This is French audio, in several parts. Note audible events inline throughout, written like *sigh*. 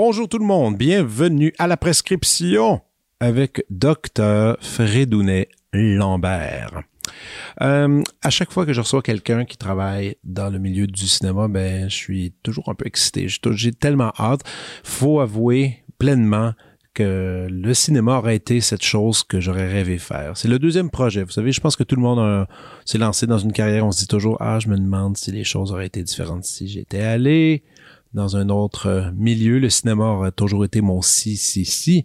Bonjour tout le monde, bienvenue à la prescription avec Dr Fredounet Lambert. Euh, à chaque fois que je reçois quelqu'un qui travaille dans le milieu du cinéma, ben je suis toujours un peu excité. J'ai tellement hâte. Faut avouer pleinement que le cinéma aurait été cette chose que j'aurais rêvé faire. C'est le deuxième projet. Vous savez, je pense que tout le monde s'est lancé dans une carrière. On se dit toujours, ah, je me demande si les choses auraient été différentes si j'étais allé dans un autre milieu. Le cinéma a toujours été mon si, si, si.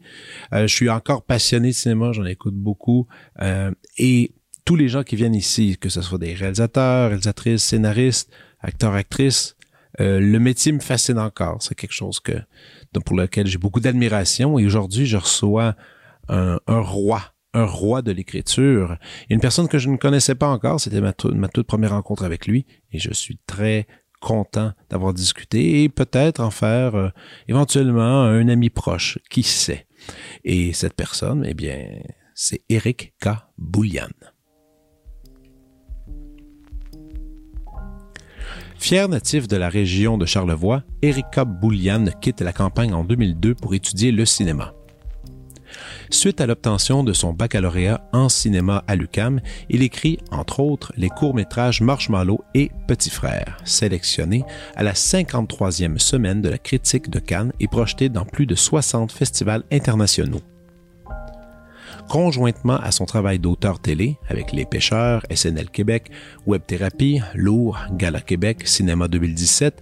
Euh, je suis encore passionné de cinéma, j'en écoute beaucoup. Euh, et tous les gens qui viennent ici, que ce soit des réalisateurs, réalisatrices, scénaristes, acteurs, actrices, le métier me fascine encore. C'est quelque chose que pour lequel j'ai beaucoup d'admiration. Et aujourd'hui, je reçois un, roi un roi de l'écriture. Une personne que je ne connaissais pas encore, c'était ma, ma toute première rencontre avec lui, et je suis très content d'avoir discuté et peut-être en faire euh, éventuellement un ami proche, qui sait? Et cette personne, eh bien, c'est Eric K. Boulian. Fier natif de la région de Charlevoix, Eric K. Boulian quitte la campagne en 2002 pour étudier le cinéma. Suite à l'obtention de son baccalauréat en cinéma à l'UCAM, il écrit, entre autres, les courts-métrages Marshmallow et Petit Frère, sélectionnés à la 53e semaine de la critique de Cannes et projetés dans plus de 60 festivals internationaux. Conjointement à son travail d'auteur télé avec Les Pêcheurs, SNL Québec, Web Thérapie, Lourd, Gala Québec, Cinéma 2017,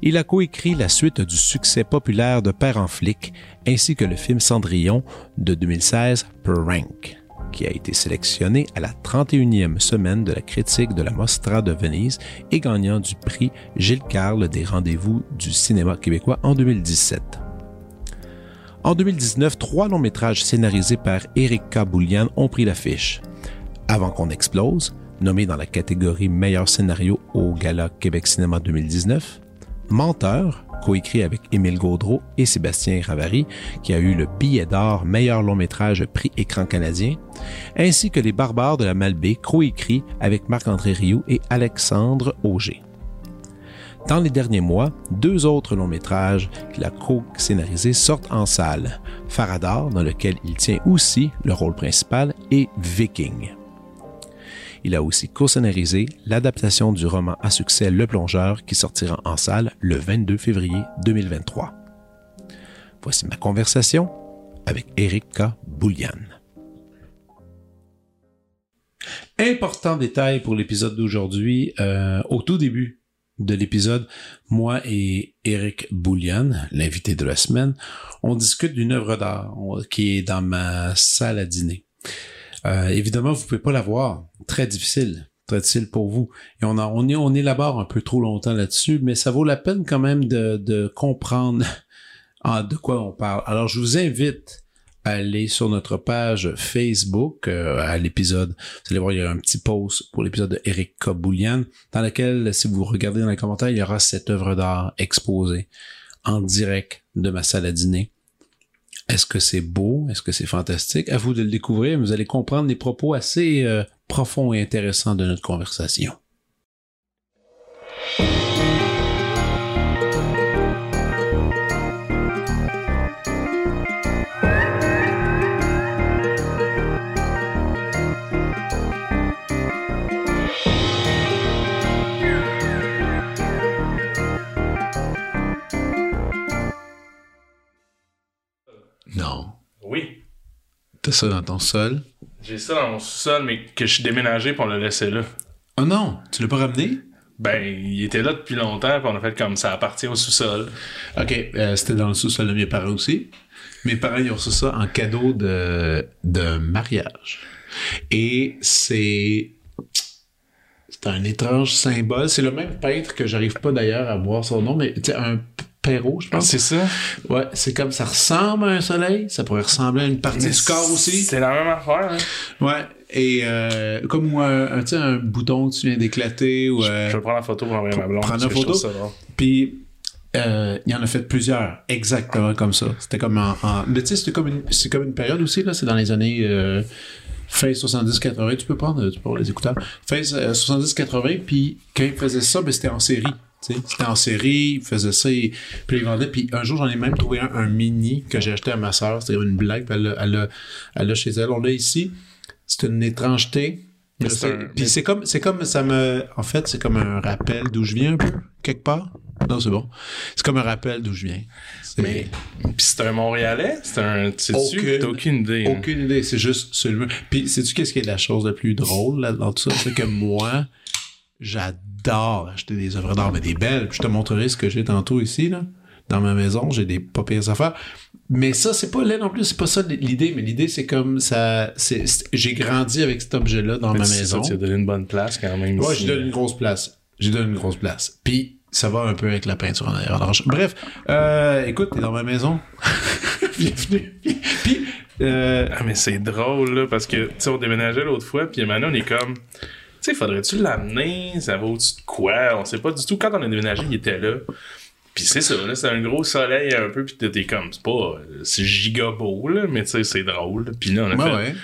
il a coécrit la suite du succès populaire de Père en flic ainsi que le film Cendrillon de 2016, Rank, qui a été sélectionné à la 31e semaine de la critique de la Mostra de Venise et gagnant du prix Gilles Carle des rendez-vous du cinéma québécois en 2017. En 2019, trois longs métrages scénarisés par Eric K. Boulian ont pris l'affiche. Avant qu'on explose, nommé dans la catégorie meilleur scénario au Gala Québec Cinéma 2019, Menteur, coécrit avec Émile Gaudreau et Sébastien Ravary, qui a eu le billet d'or meilleur long métrage prix écran canadien, ainsi que Les Barbares de la Malbaie, coécrit avec Marc-André Rioux et Alexandre Auger. Dans les derniers mois, deux autres longs métrages qu'il a co-scénarisés sortent en salle. Faradar, dans lequel il tient aussi le rôle principal, et Viking. Il a aussi co-scénarisé l'adaptation du roman à succès Le Plongeur qui sortira en salle le 22 février 2023. Voici ma conversation avec Erika Boulian. Important détail pour l'épisode d'aujourd'hui. Euh, au tout début de l'épisode, moi et Eric Boulian, l'invité de la semaine, on discute d'une œuvre d'art qui est dans ma salle à dîner. Euh, évidemment, vous pouvez pas la voir. Très difficile. Très difficile pour vous. Et on, a, on, est, on élabore un peu trop longtemps là-dessus, mais ça vaut la peine quand même de, de comprendre *laughs* de quoi on parle. Alors, je vous invite aller sur notre page Facebook euh, à l'épisode. Vous allez voir, il y a un petit post pour l'épisode de Eric dans lequel, si vous regardez dans les commentaires, il y aura cette œuvre d'art exposée en direct de ma salle à dîner. Est-ce que c'est beau? Est-ce que c'est fantastique? À vous de le découvrir, vous allez comprendre les propos assez euh, profonds et intéressants de notre conversation. T'as ça dans ton sol? J'ai ça dans mon sous-sol, mais que je suis déménagé pour le laisser là. Oh non, tu l'as pas ramené? Ben, il était là depuis longtemps, puis on a fait comme ça appartient au sous-sol. OK, euh, c'était dans le sous-sol de mes parents aussi. Mes parents, ils ont reçu ça en cadeau de, de mariage. Et c'est... C'est un étrange symbole. C'est le même peintre que j'arrive pas d'ailleurs à voir son nom, mais tu un je pense. C'est ça? Ouais, c'est comme ça ressemble à un soleil. Ça pourrait ressembler à une partie du corps aussi. C'est la même affaire, hein? Ouais. Et euh, comme ou un, bouton que tu viens d'éclater ou. euh, Je vais prendre la photo pour envoyer ma blonde. prendre la photo. Puis euh, il y en a fait plusieurs, exactement comme ça. C'était comme en, en- mais tu sais, c'était comme une, c'est comme une période aussi là. C'est dans les années euh, fin 70-80. Tu peux prendre, tu peux avoir les écouteurs. Euh, 70-80. Puis quand ils faisaient ça, ben, c'était en série. Tu. C'était en série, ils faisaient ça, et, puis ils vendaient. Puis un jour, j'en ai même trouvé un, un mini que j'ai acheté à ma sœur. C'était une blague, elle l'a- elle elle l'a chez elle. On l'a ici. C'est une étrangeté. Puis mais- c'est comme, c'est comme ça me, en fait, c'est comme un rappel d'où je viens un peu, quelque part. Non, c'est bon. C'est comme un rappel d'où je viens. Mais, puis c'est un Montréalais? C'est un. Sais-tu? Aucune- aucune idée. hein? Aucune idée, c'est juste seulement. Puis sais-tu qu'est-ce qui est la chose la plus drôle là, dans tout ça? C'est que moi, j'adore acheter des œuvres d'art, mais des belles. Puis je te montrerai ce que j'ai tantôt ici, là. Dans ma maison, j'ai des pas pires affaires. Mais ça, c'est pas laid non plus, c'est pas ça l'idée, mais l'idée, c'est comme ça. c'est J'ai grandi avec cet objet-là dans Mais ma maison. Ça, tu as donné une bonne place quand même. Ouais, ici. je donne une grosse place. Je donne une grosse place. Puis, ça va un peu avec la peinture en je- Bref, euh, écoute, t'es dans ma maison. *laughs* Bienvenue. Puis, puis, euh, Ah, mais c'est drôle, là, parce que, tu sais, on déménageait l'autre fois, puis maintenant, on est comme. Tu sais, faudrait-tu l'amener? Ça va au-dessus de quoi? On sait pas du tout. Quand on a déménagé, il était là. Puis c'est ça, là, c'est un gros soleil un peu, puis t'es comme, c'est pas. C'est giga beau, là, mais tu sais, c'est drôle. Puis là, on a ouais, fait. ouais.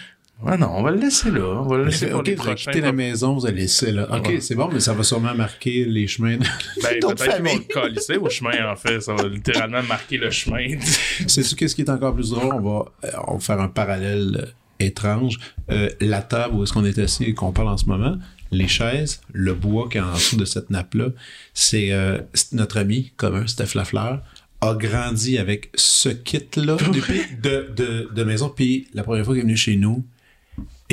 Ouais, non, on va le laisser là. On va le laisser pour ok, les prochains. quitter la maison, vous allez laisser là. Ok, Ouais. c'est bon, mais ça va sûrement marquer les chemins de Ben, *laughs* peut-être qu'ils vont le colisser au chemin, en fait. Ça va littéralement marquer le chemin. *laughs* Sais-tu qu'est-ce qui est encore plus drôle? On va, euh, on va faire un parallèle euh, étrange. Euh, la table où est-ce qu'on est assis et qu'on parle en ce moment, les chaises, le bois qui est en dessous de cette nappe-là, c'est euh, notre ami commun, Steph Lafleur, a grandi avec ce kit-là de, de maison. Puis la première fois qu'il est venu chez nous,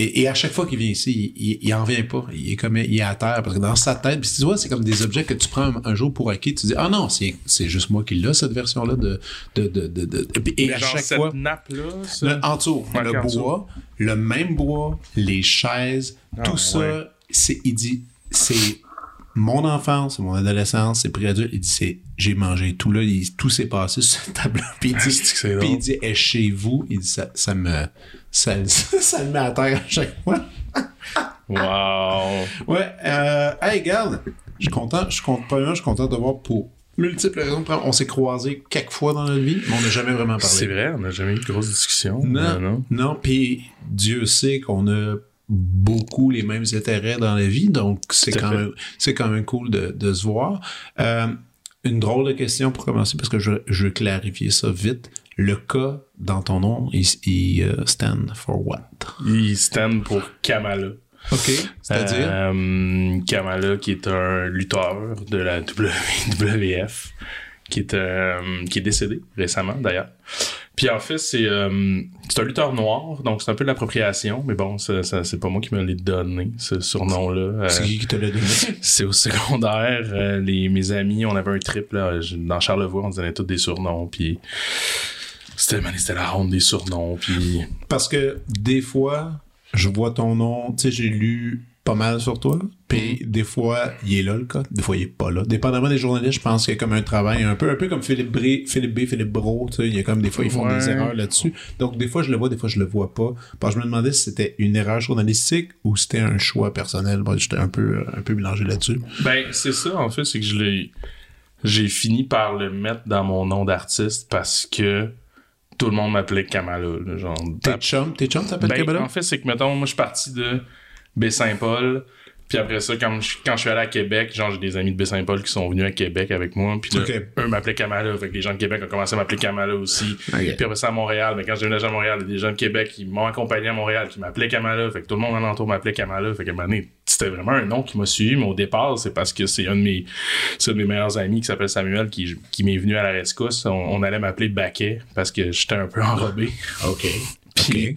et, et à chaque fois qu'il vient ici, il, il, il en vient pas. Il est comme il est à terre parce que dans sa tête, puis tu vois, c'est comme des objets que tu prends un, un jour pour acquis. Tu dis ah non, c'est c'est juste moi qui l'ai cette version là de de de de, de- et, Mais à genre, chaque cette fois nappe-là, ça? le, en dessous, Ouais, le en dessous. bois, le même bois, les chaises, Ah, tout ça, c'est, il dit, c'est mon enfance, c'est mon adolescence, c'est pré-adulte. Il dit, c'est, j'ai mangé tout là, il- tout s'est passé sur cette table Puis il dit, c'est c'est puis il dit, est chez vous, il dit, ça, ça me, ça, *laughs* ça me met à terre à chaque fois. *laughs* Wow. Ouais, euh, hey, regarde, je suis content, je suis content, je suis content de voir pour multiples raisons. On s'est croisés quelques fois dans notre vie, mais on n'a jamais vraiment parlé. C'est vrai, on n'a jamais eu de grosse discussion. Non, non. non, puis Dieu sait qu'on a beaucoup les mêmes intérêts dans la vie, donc c'est quand même c'est quand même cool de, de se voir. Euh, une drôle de question pour commencer parce que je, je veux clarifier ça vite. Le K dans ton nom, il, il euh, stand for what? Il stand pour Kamala. OK. C'est-à-dire? Euh, Kamala, qui est un lutteur de la WWF, qui est, euh, qui est décédé récemment d'ailleurs. Puis en fait, c'est euh, c'est un lutteur noir, donc c'est un peu de l'appropriation, mais bon, c'est pas moi qui me l'ai donné, ce surnom-là. C'est qui qui te l'a donné? *laughs* c'est au secondaire, les, mes amis, on avait un trip là, dans Charlevoix, on se donnait tous des surnoms, puis c'était c'était la ronde des surnoms, puis Parce que des fois, je vois ton nom, tu sais, j'ai lu pas mal sur toi, puis des fois, il est là le cas, des fois, il est pas là. Dépendamment des journalistes, je pense qu'il y a comme un travail, un peu, un peu comme Philippe, Bré, Philippe B, Philippe Bro, tu sais, il y a comme des fois, ils font Ouais. des erreurs là-dessus. Donc, des fois, je le vois, des fois, je le vois pas. Parce que je me demandais si c'était une erreur journalistique ou c'était un choix personnel. Bon, J'étais un peu, un peu mélangé là-dessus. Ben, c'est ça, en fait, c'est que je l'ai. J'ai fini par le mettre dans mon nom d'artiste parce que tout le monde m'appelait Kamala. là, genre, Tes chums, tes chums t'appellent ben, en fait, c'est que, mettons, moi, je suis parti de Baie-Saint-Paul. Puis après ça, quand je, quand je suis allé à Québec, genre, j'ai des amis de Baie-Saint-Paul qui sont venus à Québec avec moi. Puis là, Ok. eux m'appelaient Kamala. Fait que les gens de Québec ont commencé à m'appeler Kamala aussi. Ok. Puis après ça, à Montréal. Mais quand je déménagé à Montréal, il y a des gens de Québec qui m'ont accompagné à Montréal, qui m'appelaient Kamala. Fait que tout le monde alentour m'appelait Kamala. Fait qu'à un moment donné, c'était vraiment un nom qui m'a suivi. Mais au départ, c'est parce que c'est un de mes, c'est un de mes meilleurs amis qui s'appelle Samuel qui, qui m'est venu à la rescousse. On, on allait m'appeler Baquet parce que j'étais un peu *laughs* enrobé. OK. Puis, OK.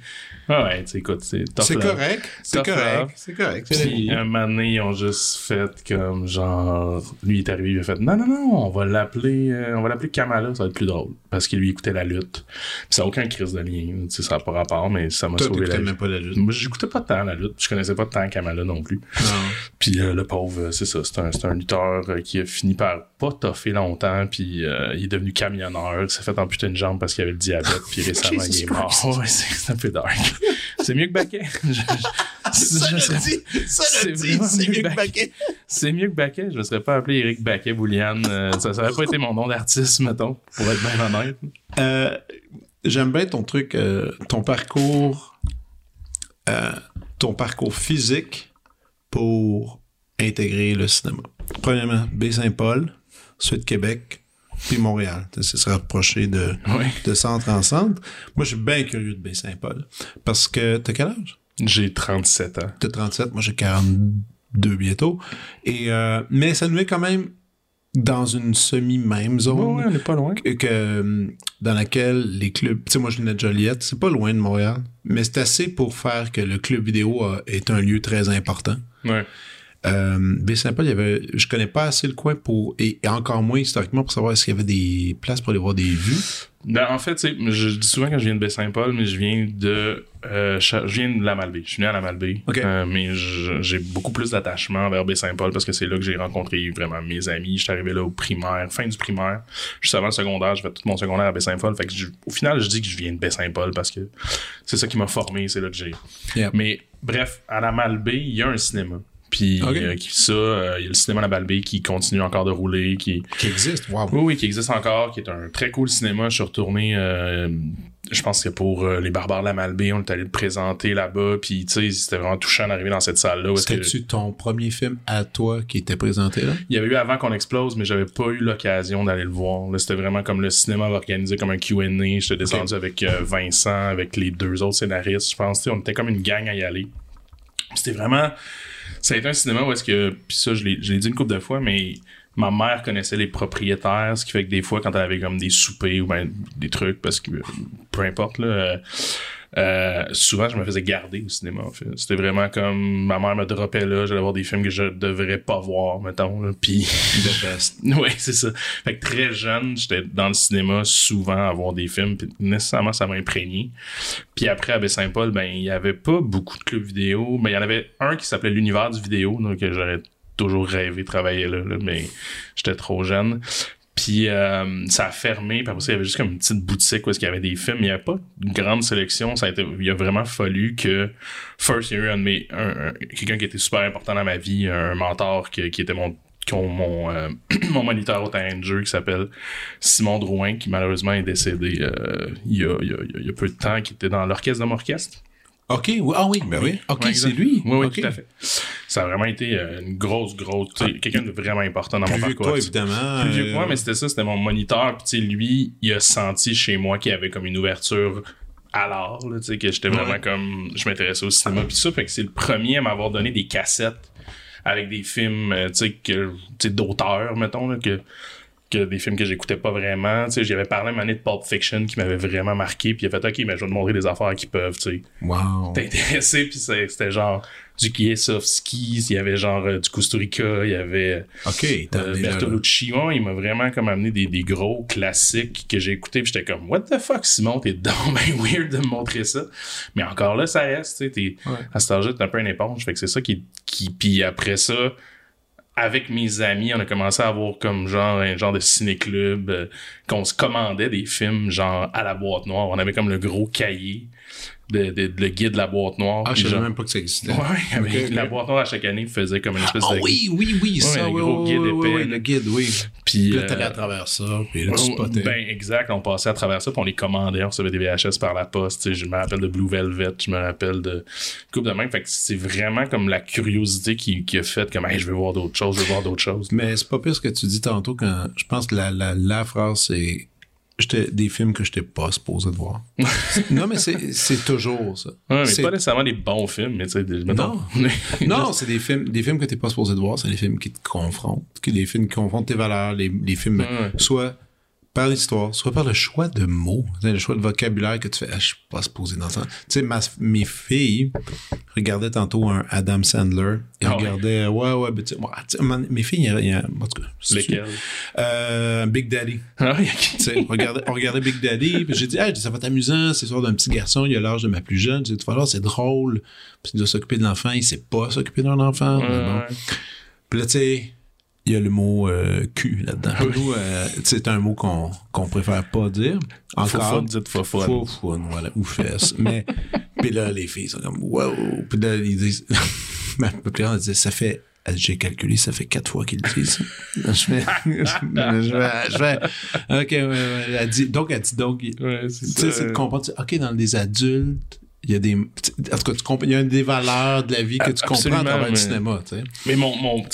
Ouais, ouais, tu sais, écoute, c'est C'est correct. C'est correct. C'est correct. Puis un moment donné, ils ont juste fait comme genre lui est arrivé, il a fait non non non, on va l'appeler euh, on va l'appeler Kamala, ça va être plus drôle parce qu'il lui écoutait la lutte. Puis ça n'a aucun crise de lien, tu sais ça n'a pas rapport mais ça m'a sauvé la vie. même pas la lutte. Moi, j'écoutais pas tant la lutte, puis je connaissais pas tant Kamala non plus. Non. *laughs* Puis euh, le pauvre, euh, c'est ça, c'est un, c'est un lutteur euh, qui a fini par pas toffer longtemps, puis euh, il est devenu camionneur, il s'est fait amputer une jambe parce qu'il avait le diabète, puis *laughs* récemment il est mort. *laughs* Ouais, c'est, c'est un peu dark. c'est mieux que Baquet. *laughs* Je- je- Ça je le serais- dit, ça le dit, c'est mieux que que Baquet. C'est mieux que Baquet. Je ne serais pas appelé Eric Baquet Bouliane. Euh, ça n'aurait pas été mon nom d'artiste, mettons, pour être bien honnête. Euh, J'aime bien ton truc, euh, ton parcours, euh, ton parcours physique pour intégrer le cinéma. Premièrement, Baie-Saint-Paul, suite Québec, puis Montréal. C'est se rapprocher de, Oui. de centre en centre. Moi, je suis bien curieux de Baie-Saint-Paul. Parce que t'as quel âge? J'ai 37 ans. T'as 37, moi j'ai 42 bientôt. Et, euh, mais ça nous met quand même dans une semi-même zone on n'est pas loin. que, que, euh, dans laquelle les clubs, tu sais, moi je venais de Joliette, c'est pas loin de Montréal, mais c'est assez pour faire que le club vidéo a- est un lieu très important. Ouais. Euh, Baie-Saint-Paul, il y avait, je connais pas assez le coin pour, et, et encore moins historiquement pour savoir s'il y avait des places pour aller voir des vues. Ben, en fait, je dis souvent quand je viens de Baie-Saint-Paul, mais je viens de, euh, je viens de la Malbaie. Je suis né à la Malbaie. Ok. Euh, mais je- j'ai beaucoup plus d'attachement vers Baie-Saint-Paul parce que c'est là que j'ai rencontré vraiment mes amis. J'étais arrivé là au primaire, fin du primaire. Juste avant le secondaire, j'ai fait tout mon secondaire à Baie-Saint-Paul. Fait que je- au final, je dis que je viens de Baie-Saint-Paul parce que c'est ça qui m'a formé, c'est là que j'ai. Yep. Mais bref, à la Malbaie, il y a un cinéma. Puis euh, ça, euh, il y a le cinéma la Malbaie qui continue encore de rouler, qui, Qui existe, wow. oui, oui, qui existe encore, qui est un très cool cinéma. Je suis retourné, euh, je pense que pour les Barbares de la Malbaie, on est allé le présenter là-bas, puis tu sais, c'était vraiment touchant d'arriver dans cette salle-là. que- C'était-tu ton premier film à toi qui était présenté là? Il y avait eu avant qu'on explose, mais j'avais pas eu l'occasion d'aller le voir. Là, c'était vraiment comme le cinéma organisé comme un Q&A. J'étais descendu avec Vincent, avec les deux autres scénaristes, je pense. Tu sais, On était comme une gang à y aller. C'était vraiment... Ça a été un cinéma où est-ce que... Puis ça, je l'ai dit une couple de fois, mais ma mère connaissait les propriétaires, ce qui fait que des fois, quand elle avait comme des soupers ou ben des trucs, parce que peu importe, là... euh, euh, souvent, je me faisais garder au cinéma, en fait. C'était vraiment comme ma mère me droppait là, j'allais voir des films que je devrais pas voir, mettons. Là, puis *laughs* oui, c'est ça. Fait que très jeune, j'étais dans le cinéma souvent à voir des films, puis nécessairement ça m'a imprégné. Puis après à Baie-Saint-Paul, ben il y avait pas beaucoup de clubs vidéo, mais il y en avait un qui s'appelait l'univers du vidéo, donc j'aurais toujours rêvé de travailler là, là, mais j'étais trop jeune. Puis euh, ça a fermé, puis après il y avait juste comme une petite boutique où est-ce qu'il y avait des films, il n'y avait pas une grande sélection. Ça a été, il a vraiment fallu que first, il y a eu un de mes, un- un- quelqu'un qui était super important dans ma vie, un mentor qui, qui était mon mon, euh, *clears throat* mon moniteur au terrain qui s'appelle Simon Drouin, qui malheureusement est décédé euh, il, y a, il, y a, il y a peu de temps, qui était dans l'orchestre de mon orchestre. OK, oui, ah oui, ben oui. OK, Ouais, c'est lui. Oui, oui, tout à fait. Ça a vraiment été euh, une grosse, grosse, sais, quelqu'un de vraiment important dans mon Plus vieux parcours. évidemment. Plus vieux que moi, euh, mais c'était ça, c'était mon moniteur. Puis, tu sais, lui, il a senti chez moi qu'il y avait comme une ouverture à l'art, tu sais, que j'étais vraiment Ouais. comme, je m'intéressais au cinéma. Puis ça, fait que c'est le premier à m'avoir donné des cassettes avec des films, euh, tu sais, que, tu sais, d'auteurs, mettons, là, que, que des films que j'écoutais pas vraiment. Tu sais, j'avais parlé à un donné de Pulp Fiction qui m'avait vraiment marqué. Puis il a fait, OK, mais je vais te montrer des affaires qui peuvent, tu sais Wow. t'es intéressé puis c'était genre du Kiesowski il y avait genre euh, du Kusturica il y avait OK, t'as euh. Bertolucci Ouais, il m'a vraiment comme amené des, des gros classiques que j'ai écoutés puis j'étais comme what the fuck Simon t'es donc *laughs* ben weird de me montrer ça mais encore là ça reste tu sais Ouais. à cet âge-là t'es un peu une éponge fait que c'est ça qui qui puis après ça avec mes amis, on a commencé à avoir comme genre un genre de ciné-club euh, qu'on se commandait des films genre à la boîte noire. On avait comme le gros cahier de, de- de- le guide de la boîte noire. Ah, je savais même pas que ça existait. Ouais, *laughs* avec la boîte noire à chaque année faisait comme une espèce Ah de. oui, oui, oui, ça, le oui, gros oui, guide oui, épais, oui, le guide, oui. Puis, Puis là, euh, t'allais à travers ça, puis là, tu spotais. Ben, exact. On passait à travers ça, puis on les commandait. On recevait des VHS par la poste. Je me rappelle de Blue Velvet, je me rappelle de coupe de même. Fait que c'est vraiment comme la curiosité qui, qui a fait comme, hey, je veux voir d'autres choses, je veux voir d'autres choses. Mais c'est pas pire ce que tu dis tantôt quand je pense que la, la, la phrase c'est des films que j'étais pas supposé de voir. *laughs* non mais c'est toujours ça. Ouais, mais pas nécessairement des bons films, mais tu sais, des- *laughs* Non, c'est des films des films que t'es pas supposé de voir, c'est des films qui te confrontent, qui des films qui confrontent tes valeurs, les, les films Ouais. soit par l'histoire, soit par le choix de mots, le choix de vocabulaire que tu fais, ah, je suis pas supposé dans ça. Tu sais, mes filles regardaient tantôt un Adam Sandler, ils Ah regardaient, ouais, ouais, ben, tu sais, moi, tu sais, mes filles, il y a, en tout cas, Lesquels? Euh, Big Daddy. Ah oui, Tu sais, on regardait, on regardait Big Daddy, puis j'ai dit, hey, ça va être amusant, c'est l'histoire d'un petit garçon, il a l'âge de ma plus jeune. J'ai dit, c'est drôle, puis il doit s'occuper de l'enfant, il sait pas s'occuper d'un enfant. mais bon. Ouais. Puis là, tu sais, il y a le mot euh, cul là-dedans. Pour nous, euh, c'est un mot qu'on qu'on préfère pas dire. Encore. Foufoune, dites foufoune. Foufoune, voilà, ou fesse. *laughs* Mais, puis là, les filles sont comme, wow. Puis là, ils disent, *laughs* ma elle dit, ça fait, j'ai calculé, ça fait quatre fois qu'ils le disent. je fais, *laughs* je vais, je vais, ok, ouais, ouais, elle dit, donc, elle dit, donc, tu sais, c'est de comprendre, ok, dans les adultes, il y a des, en tout cas, tu comprends, il y a des valeurs de la vie que tu comprends à travers mais- le cinéma, tu sais. Mais mon, mon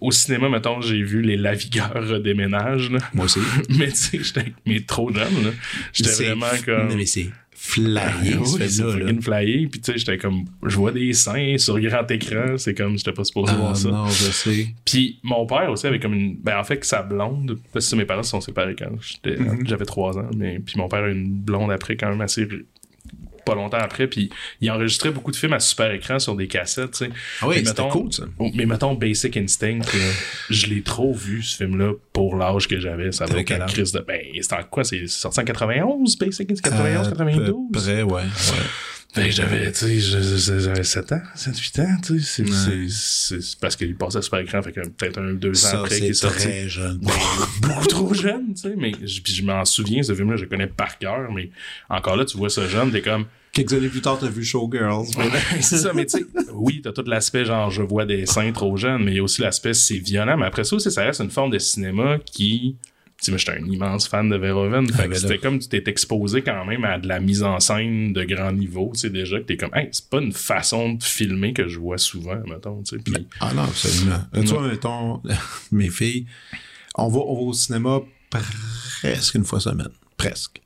au cinéma, mettons, j'ai vu les Lavigueurs déménagent, là. Moi aussi. *laughs* Mais tu sais, j'étais mais trop jeune, là. J'étais vraiment comme. Non, mais c'est flyé, Ah, oui, c'est là. flyé. Puis tu sais, j'étais comme, je vois des seins sur grand écran. C'est comme, j'étais pas supposé Ah, voir ça. non, je sais. Puis mon père aussi avait comme une. Ben en fait, sa blonde, parce que mes parents se sont séparés quand j'étais, Mhm. j'avais 3 ans. Mais, puis mon père a une blonde après, quand même assez. Pas longtemps après. Puis il enregistrait beaucoup de films à super écran sur des cassettes, tu sais. Ah oui, Mais c'était cool, ça. Oh, Mais mettons Basic Instinct, je l'ai trop vu ce film-là pour l'âge que j'avais. Ça avait âge? crise de. Ben, c'était en quoi? C'est sorti en 91, Basic Instinct? 91, À 92 peu près, ouais. ouais. Ben, j'avais, tu sais, j'avais 7 ans, 7, 8 ans, tu sais. C'est, Ouais. c'est, c'est, c'est parce qu'il passait super écran, fait que peut-être un, deux ans Ça, après qu'il est c'est sorti. très jeune. *laughs* Beaucoup trop jeune, tu sais. Mais je, puis je m'en souviens, ce film-là, je le connais par cœur, mais encore là, tu vois ce jeune, t'es comme. Quelques années plus tard, t'as vu Showgirls. *laughs* c'est ça, mais tu sais, oui, t'as tout l'aspect genre je vois des seins trop jeunes, mais il y a aussi l'aspect c'est violent. Mais après ça aussi, ça reste une forme de cinéma qui. Tu sais, moi, j'étais un immense fan de Verhoeven. Fait que c'était comme tu t'es exposé quand même à de la mise en scène de grand niveau. Tu sais, déjà que t'es comme, hey, c'est pas une façon de filmer que je vois souvent, mettons, tu sais. Puis, Ah non, absolument. Euh, Tu vois, mettons, *laughs* mes filles, on va, on va au cinéma presque une fois semaine. Presque.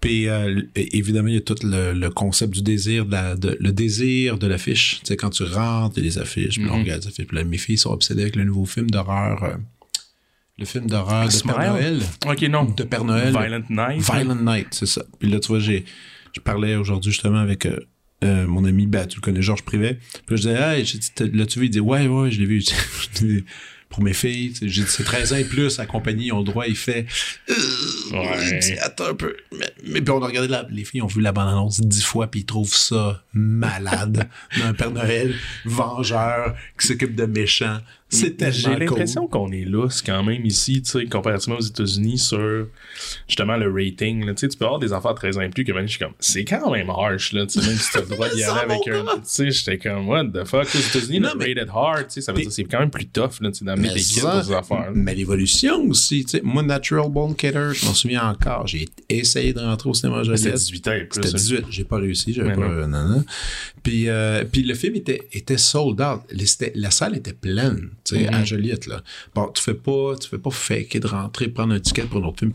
Puis euh, évidemment, il y a tout le, le concept du désir, de la, de- le désir de l'affiche. Tu sais, quand tu rentres, il y a des affiches, puis on Mhm. regarde les affiches. Puis là, mes filles sont obsédées avec le nouveau film d'horreur. euh, le film d'horreur de Smile? Père Noël. ok, non. De Père Noël. Violent Night. Violent Night, c'est ça. Puis là, tu vois, j'ai, je parlais aujourd'hui justement avec euh, euh, mon ami, ben, tu le connais, Georges Privet. Puis là, je disais, hey, j'ai dit, l'as-tu vu? Il dit, ouais, ouais, je l'ai vu. *laughs* Pour mes filles, j'ai dit, c'est 13 ans et plus, la compagnie, ils ont le droit, il fait, euh, Ouais. dit, attends un peu. Mais, mais puis on a regardé la, les filles ont vu la bande-annonce dix fois, puis ils trouvent ça malade. *laughs* d'un Père Noël, vengeur, qui s'occupe de méchants. C'est J'ai cool. l'impression qu'on est lousse quand même ici, tu sais, comparativement aux États-Unis sur justement le rating. Là. Tu peux avoir des enfants de 13 ans et plus que même je suis comme, c'est quand même harsh, là, tu sais, même si t'as le droit d'y *laughs* aller avec un. Tu sais, j'étais comme, what the fuck, aux États-Unis, le mais- rated hard, tu sais, ça veut dire c'est quand même plus tough, là, tu sais, d'amener tes kids ces affaires. Mais l'évolution aussi, tu sais, moi, Natural Bone Killer, je m'en souviens encore, j'ai essayé de rentrer au cinéma C'était Joliette. 18 ans et plus. C'était hein. 18, j'ai pas réussi, j'avais pas, non. non, non. Puis, euh, puis le film était, était sold out. C'était- la salle était pleine, tu sais, à Joliette, là. Bon, tu fais pas, tu fais pas faker de rentrer, prendre un ticket pour un autre film.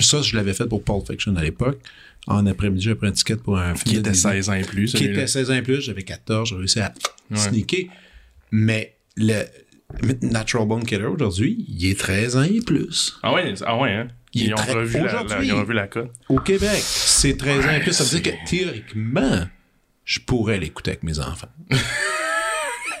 Ça, je l'avais fait pour Pulp Fiction à l'époque. En après-midi, j'ai pris un ticket pour un film Qui était Disney 16 ans et plus, qui était 16 ans et plus, j'avais 14, j'ai réussi à Ouais. sneaker. Mais le Natural Bone Killer aujourd'hui, il est 13 ans et plus. Ah ouais, ah ouais, hein? Ils ont, revu la, la- ils ont revu la cote. Au Québec, c'est 13 ans et plus. Ça veut dire que théoriquement, je pourrais l'écouter avec mes enfants. *laughs*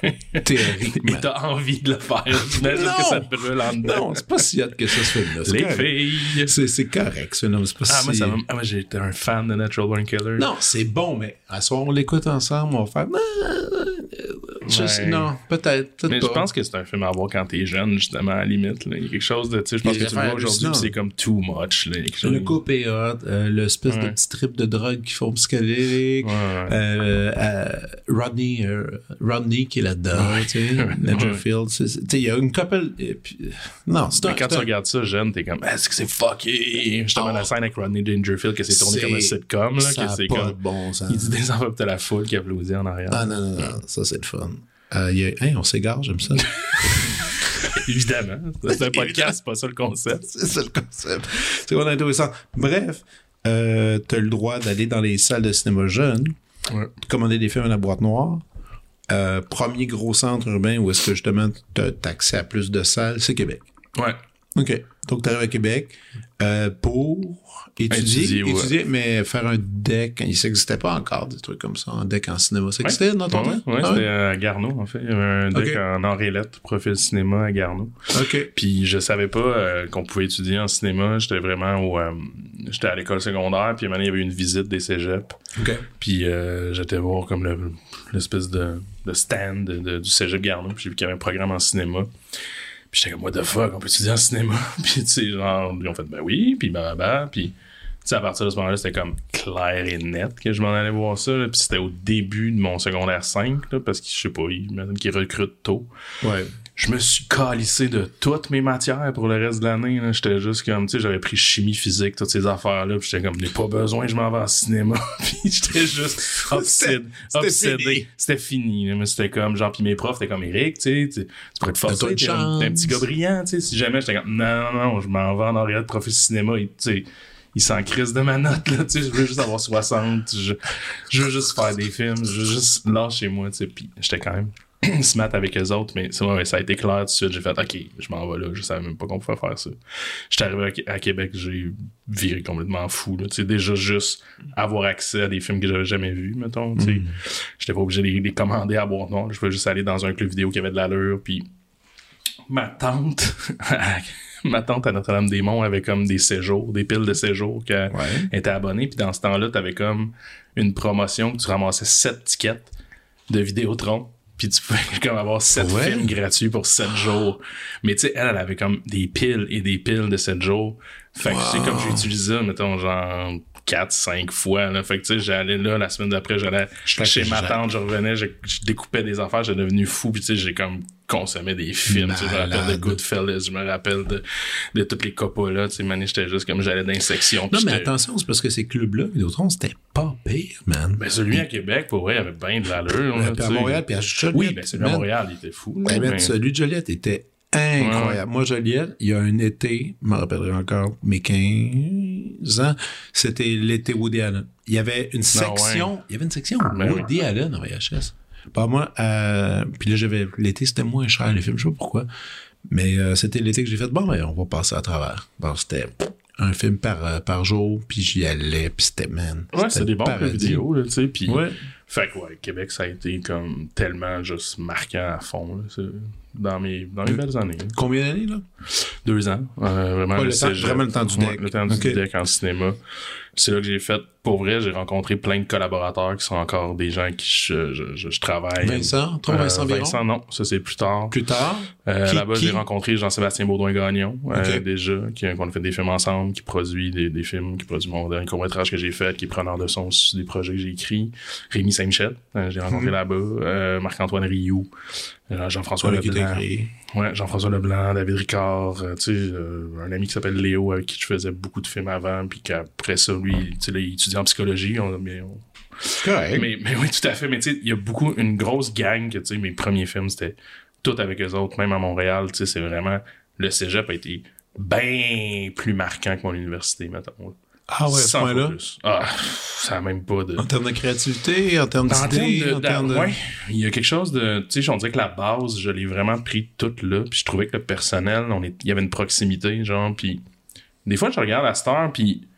*laughs* Et théoriquement. t'as envie de le faire. J'imagine Non! que ça te brûle en dedans. Non, c'est pas si hot que ça, film-là. C'est Les correct. filles. C'est, c'est correct, ce film C'est pas Ah, moi, si... ça m'a- ah, moi, j'étais un fan de Natural Born Killer. Non, c'est bon, mais à ce soir, on l'écoute ensemble, on va faire... Ah, Ouais. Non, peut-être, peut-être Mais pas. je pense que c'est un film à voir quand t'es jeune, justement, à la limite. là. Il y a quelque chose de. Je pense que tu le vois aujourd'hui, c'est comme too much. Là. Chose- Le couple est hot, euh, l'espèce de petit trip de drogue qui font psychédélique. Ouais. Euh, euh, Rodney, euh, Rodney qui est là-dedans, tu *laughs* c'est- Tu sais, il y a une couple. et puis- non, c'est quand tu regardes ça jeune, t'es comme, est-ce que c'est fucké? Justement, la scène avec Rodney Dangerfield, que c'est tourné comme un sitcom, là, ça c'est pas de bon sens. Il dit des enfants, t'as la foule qui applaudit en arrière. Ah non, non, non, ça c'est le fun. Euh, il y a... hey, on s'égare, j'aime ça. *laughs* Évidemment. C'est un *laughs* podcast, c'est pas ça le concept. c'est ça le concept. C'est vraiment intéressant. Bref, euh, t'as le droit d'aller dans les salles de cinéma jeunes, Ouais. commander des films à la boîte noire. Euh, premier gros centre urbain où est-ce que justement t'as t'as accès à plus de salles, c'est Québec. Ouais. OK. Donc, tu arrives à Québec euh, pour étudier, Étudier, ouais. étudier, mais faire un deck. Il n'existait pas encore des trucs comme ça, un deck en cinéma. Ça existait dans ton Ouais, temps? ouais, Ah c'était à Garneau, en fait. Il y avait un deck en or et lettres, profil cinéma à Garneau. OK. Puis je savais pas euh, qu'on pouvait étudier en cinéma. J'étais vraiment au... euh, j'étais à l'école secondaire, puis donné, il y avait une visite des cégeps. OK. Puis j'étais voir comme le- l'espèce de, de stand de- du cégep Garneau. Puis j'ai vu qu'il y avait un programme en cinéma. Puis j'étais comme, what the fuck, on peut étudier en cinéma? *laughs* puis tu sais, genre, ils ont fait, ben oui, puis bah, bah, puis... Tu sais, à partir de ce moment-là, c'était comme clair et net que je m'en allais voir ça. Puis c'était au début de mon secondaire 5, là, parce que je sais pas, ils qu'ils recrutent tôt. Ouais. Je me suis calissé de toutes mes matières pour le reste de l'année. là. J'étais juste comme, tu sais, j'avais pris chimie physique, toutes ces affaires-là. Puis j'étais comme, n'ai pas besoin, je m'en vais en cinéma. *laughs* puis j'étais juste *laughs* obsédé. c'était obsédé. fini. C'était fini. là. Mais c'était comme, genre, puis mes profs, c'était comme, Eric, tu sais, tu pourrais te forcer. T'es un, un petit gars brillant, tu sais. Si jamais, j'étais comme, non, non, non, je m'en vais en arrière de profil cinéma. Et, tu sais, il s'en crise de ma note, là, tu sais, je veux juste avoir 60, je, je veux juste faire des films, je veux juste lâcher moi, tu sais, puis j'étais quand même *clears throat* smart avec les autres, mais c'est vrai, ça a été clair tout de suite, j'ai fait, ok, je m'en vais là, je savais même pas qu'on pouvait faire ça. J'étais arrivé à, Qué- à Québec, j'ai viré complètement fou, là, tu sais, déjà juste avoir accès à des films que j'avais jamais vus, mettons, tu sais, j'étais pas obligé de les, les commander à boire noir, je pouvais juste aller dans un club vidéo qui avait de l'allure, puis ma tante, *laughs* ma tante à Notre-Dame-des-Monts avait comme des séjours, des piles de séjours qu'elle Ouais. était abonnée. Puis dans ce temps-là, t'avais comme une promotion que tu ramassais 7 tickets de Vidéotron. Puis tu pouvais *laughs* comme avoir 7 Ouais. films gratuits pour 7 jours. Mais tu sais, elle, elle avait comme des piles et des piles de 7 jours. Fait que tu sais, comme j'ai utilisé mettons, genre 4, 5 fois. Là. Fait que tu sais, j'allais là, la semaine d'après, j'allais chez ma tante, je revenais, je, je découpais des affaires, j'étais devenu fou. Puis tu sais, j'ai comme consommé des films. Je me rappelle de. Goodfellas, je me rappelle de, de toutes les Coppola. Tu sais, j'étais juste comme j'allais dans les sections. Non, mais attention, c'est parce que ces clubs-là, Vidéotron, c'était pas pire, man. Ben, celui à Québec, pour vrai, il avait bien de l'allure. là, puis à. Montréal, puis à Joliette. Oui, ben, celui à. Montréal, il était fou. ben, mais- celui de Joliette était incroyable. Moi, Joliette, il y a un été, je me rappellerai encore, mes 15 ans, c'était l'été Woody Allen. Il y avait une Ah ouais. section, il y avait une section Ben Woody Allen en VHS. Pas moi, euh, puis là, j'avais, l'été, c'était moins cher, les films, je sais pas pourquoi. Mais euh, c'était l'été que j'ai fait, bon, ben, on va passer à travers. Bon, c'était un film par, euh, par jour, puis j'y allais, puis c'était, man. Ouais, c'est c'était des bons paradis. jeux vidéo, là, tu sais. Puis, Ouais. Fait que, ouais, Québec, ça a été comme tellement juste marquant à fond, là, dans mes, dans mes belles années. là. Combien d'années, là? Deux ans. euh, vraiment, Ouais, le temps- cégep. vraiment le temps du Ouais, deck. le temps du deck en cinéma. C'est là que j'ai fait, pour vrai, j'ai rencontré plein de collaborateurs qui sont encore des gens qui je, je, je, je travaille. Vincent? Toi, Euh, Vincent Biron? Vincent, non, ça c'est plus tard. Plus tard? Euh, Là-bas, j'ai rencontré Jean-Sébastien Baudouin-Gagnon, euh, Ok. déjà, qui, qu'on a fait des films ensemble, qui produit des, des films, qui produit mon dernier court-métrage que j'ai fait, qui est preneur de son des projets que j'ai écrits. Rémi Saint-Michel, euh, j'ai rencontré là-bas. Euh, Marc-Antoine Rioux, euh, Jean-François Ouais, qui Leblanc. écrit. Ouais, Jean-François Leblanc, David Ricard, euh, tu sais, euh, un ami qui s'appelle Léo, avec qui je faisais beaucoup de films avant, puis qu'après ça, lui, tu sais, il étudie en psychologie. On, mais on- Correct. mais, mais oui, tout à fait. Mais tu sais, il y a beaucoup, une grosse gang que, tu sais, mes premiers films, c'était tout avec eux autres, même à Montréal, tu sais, c'est vraiment, le cégep a été bien plus marquant que mon université, mettons. Ah ouais, à ce 100 fois point-là? plus. Ah, ça a même pas de... En termes de créativité, en termes d'idées, en termes de... ouais, il y a quelque chose de, tu sais, on dirait que la base, je l'ai vraiment pris toute là, puis je trouvais que le personnel, on est, il y avait une proximité, genre, puis des fois, je regarde la star, puis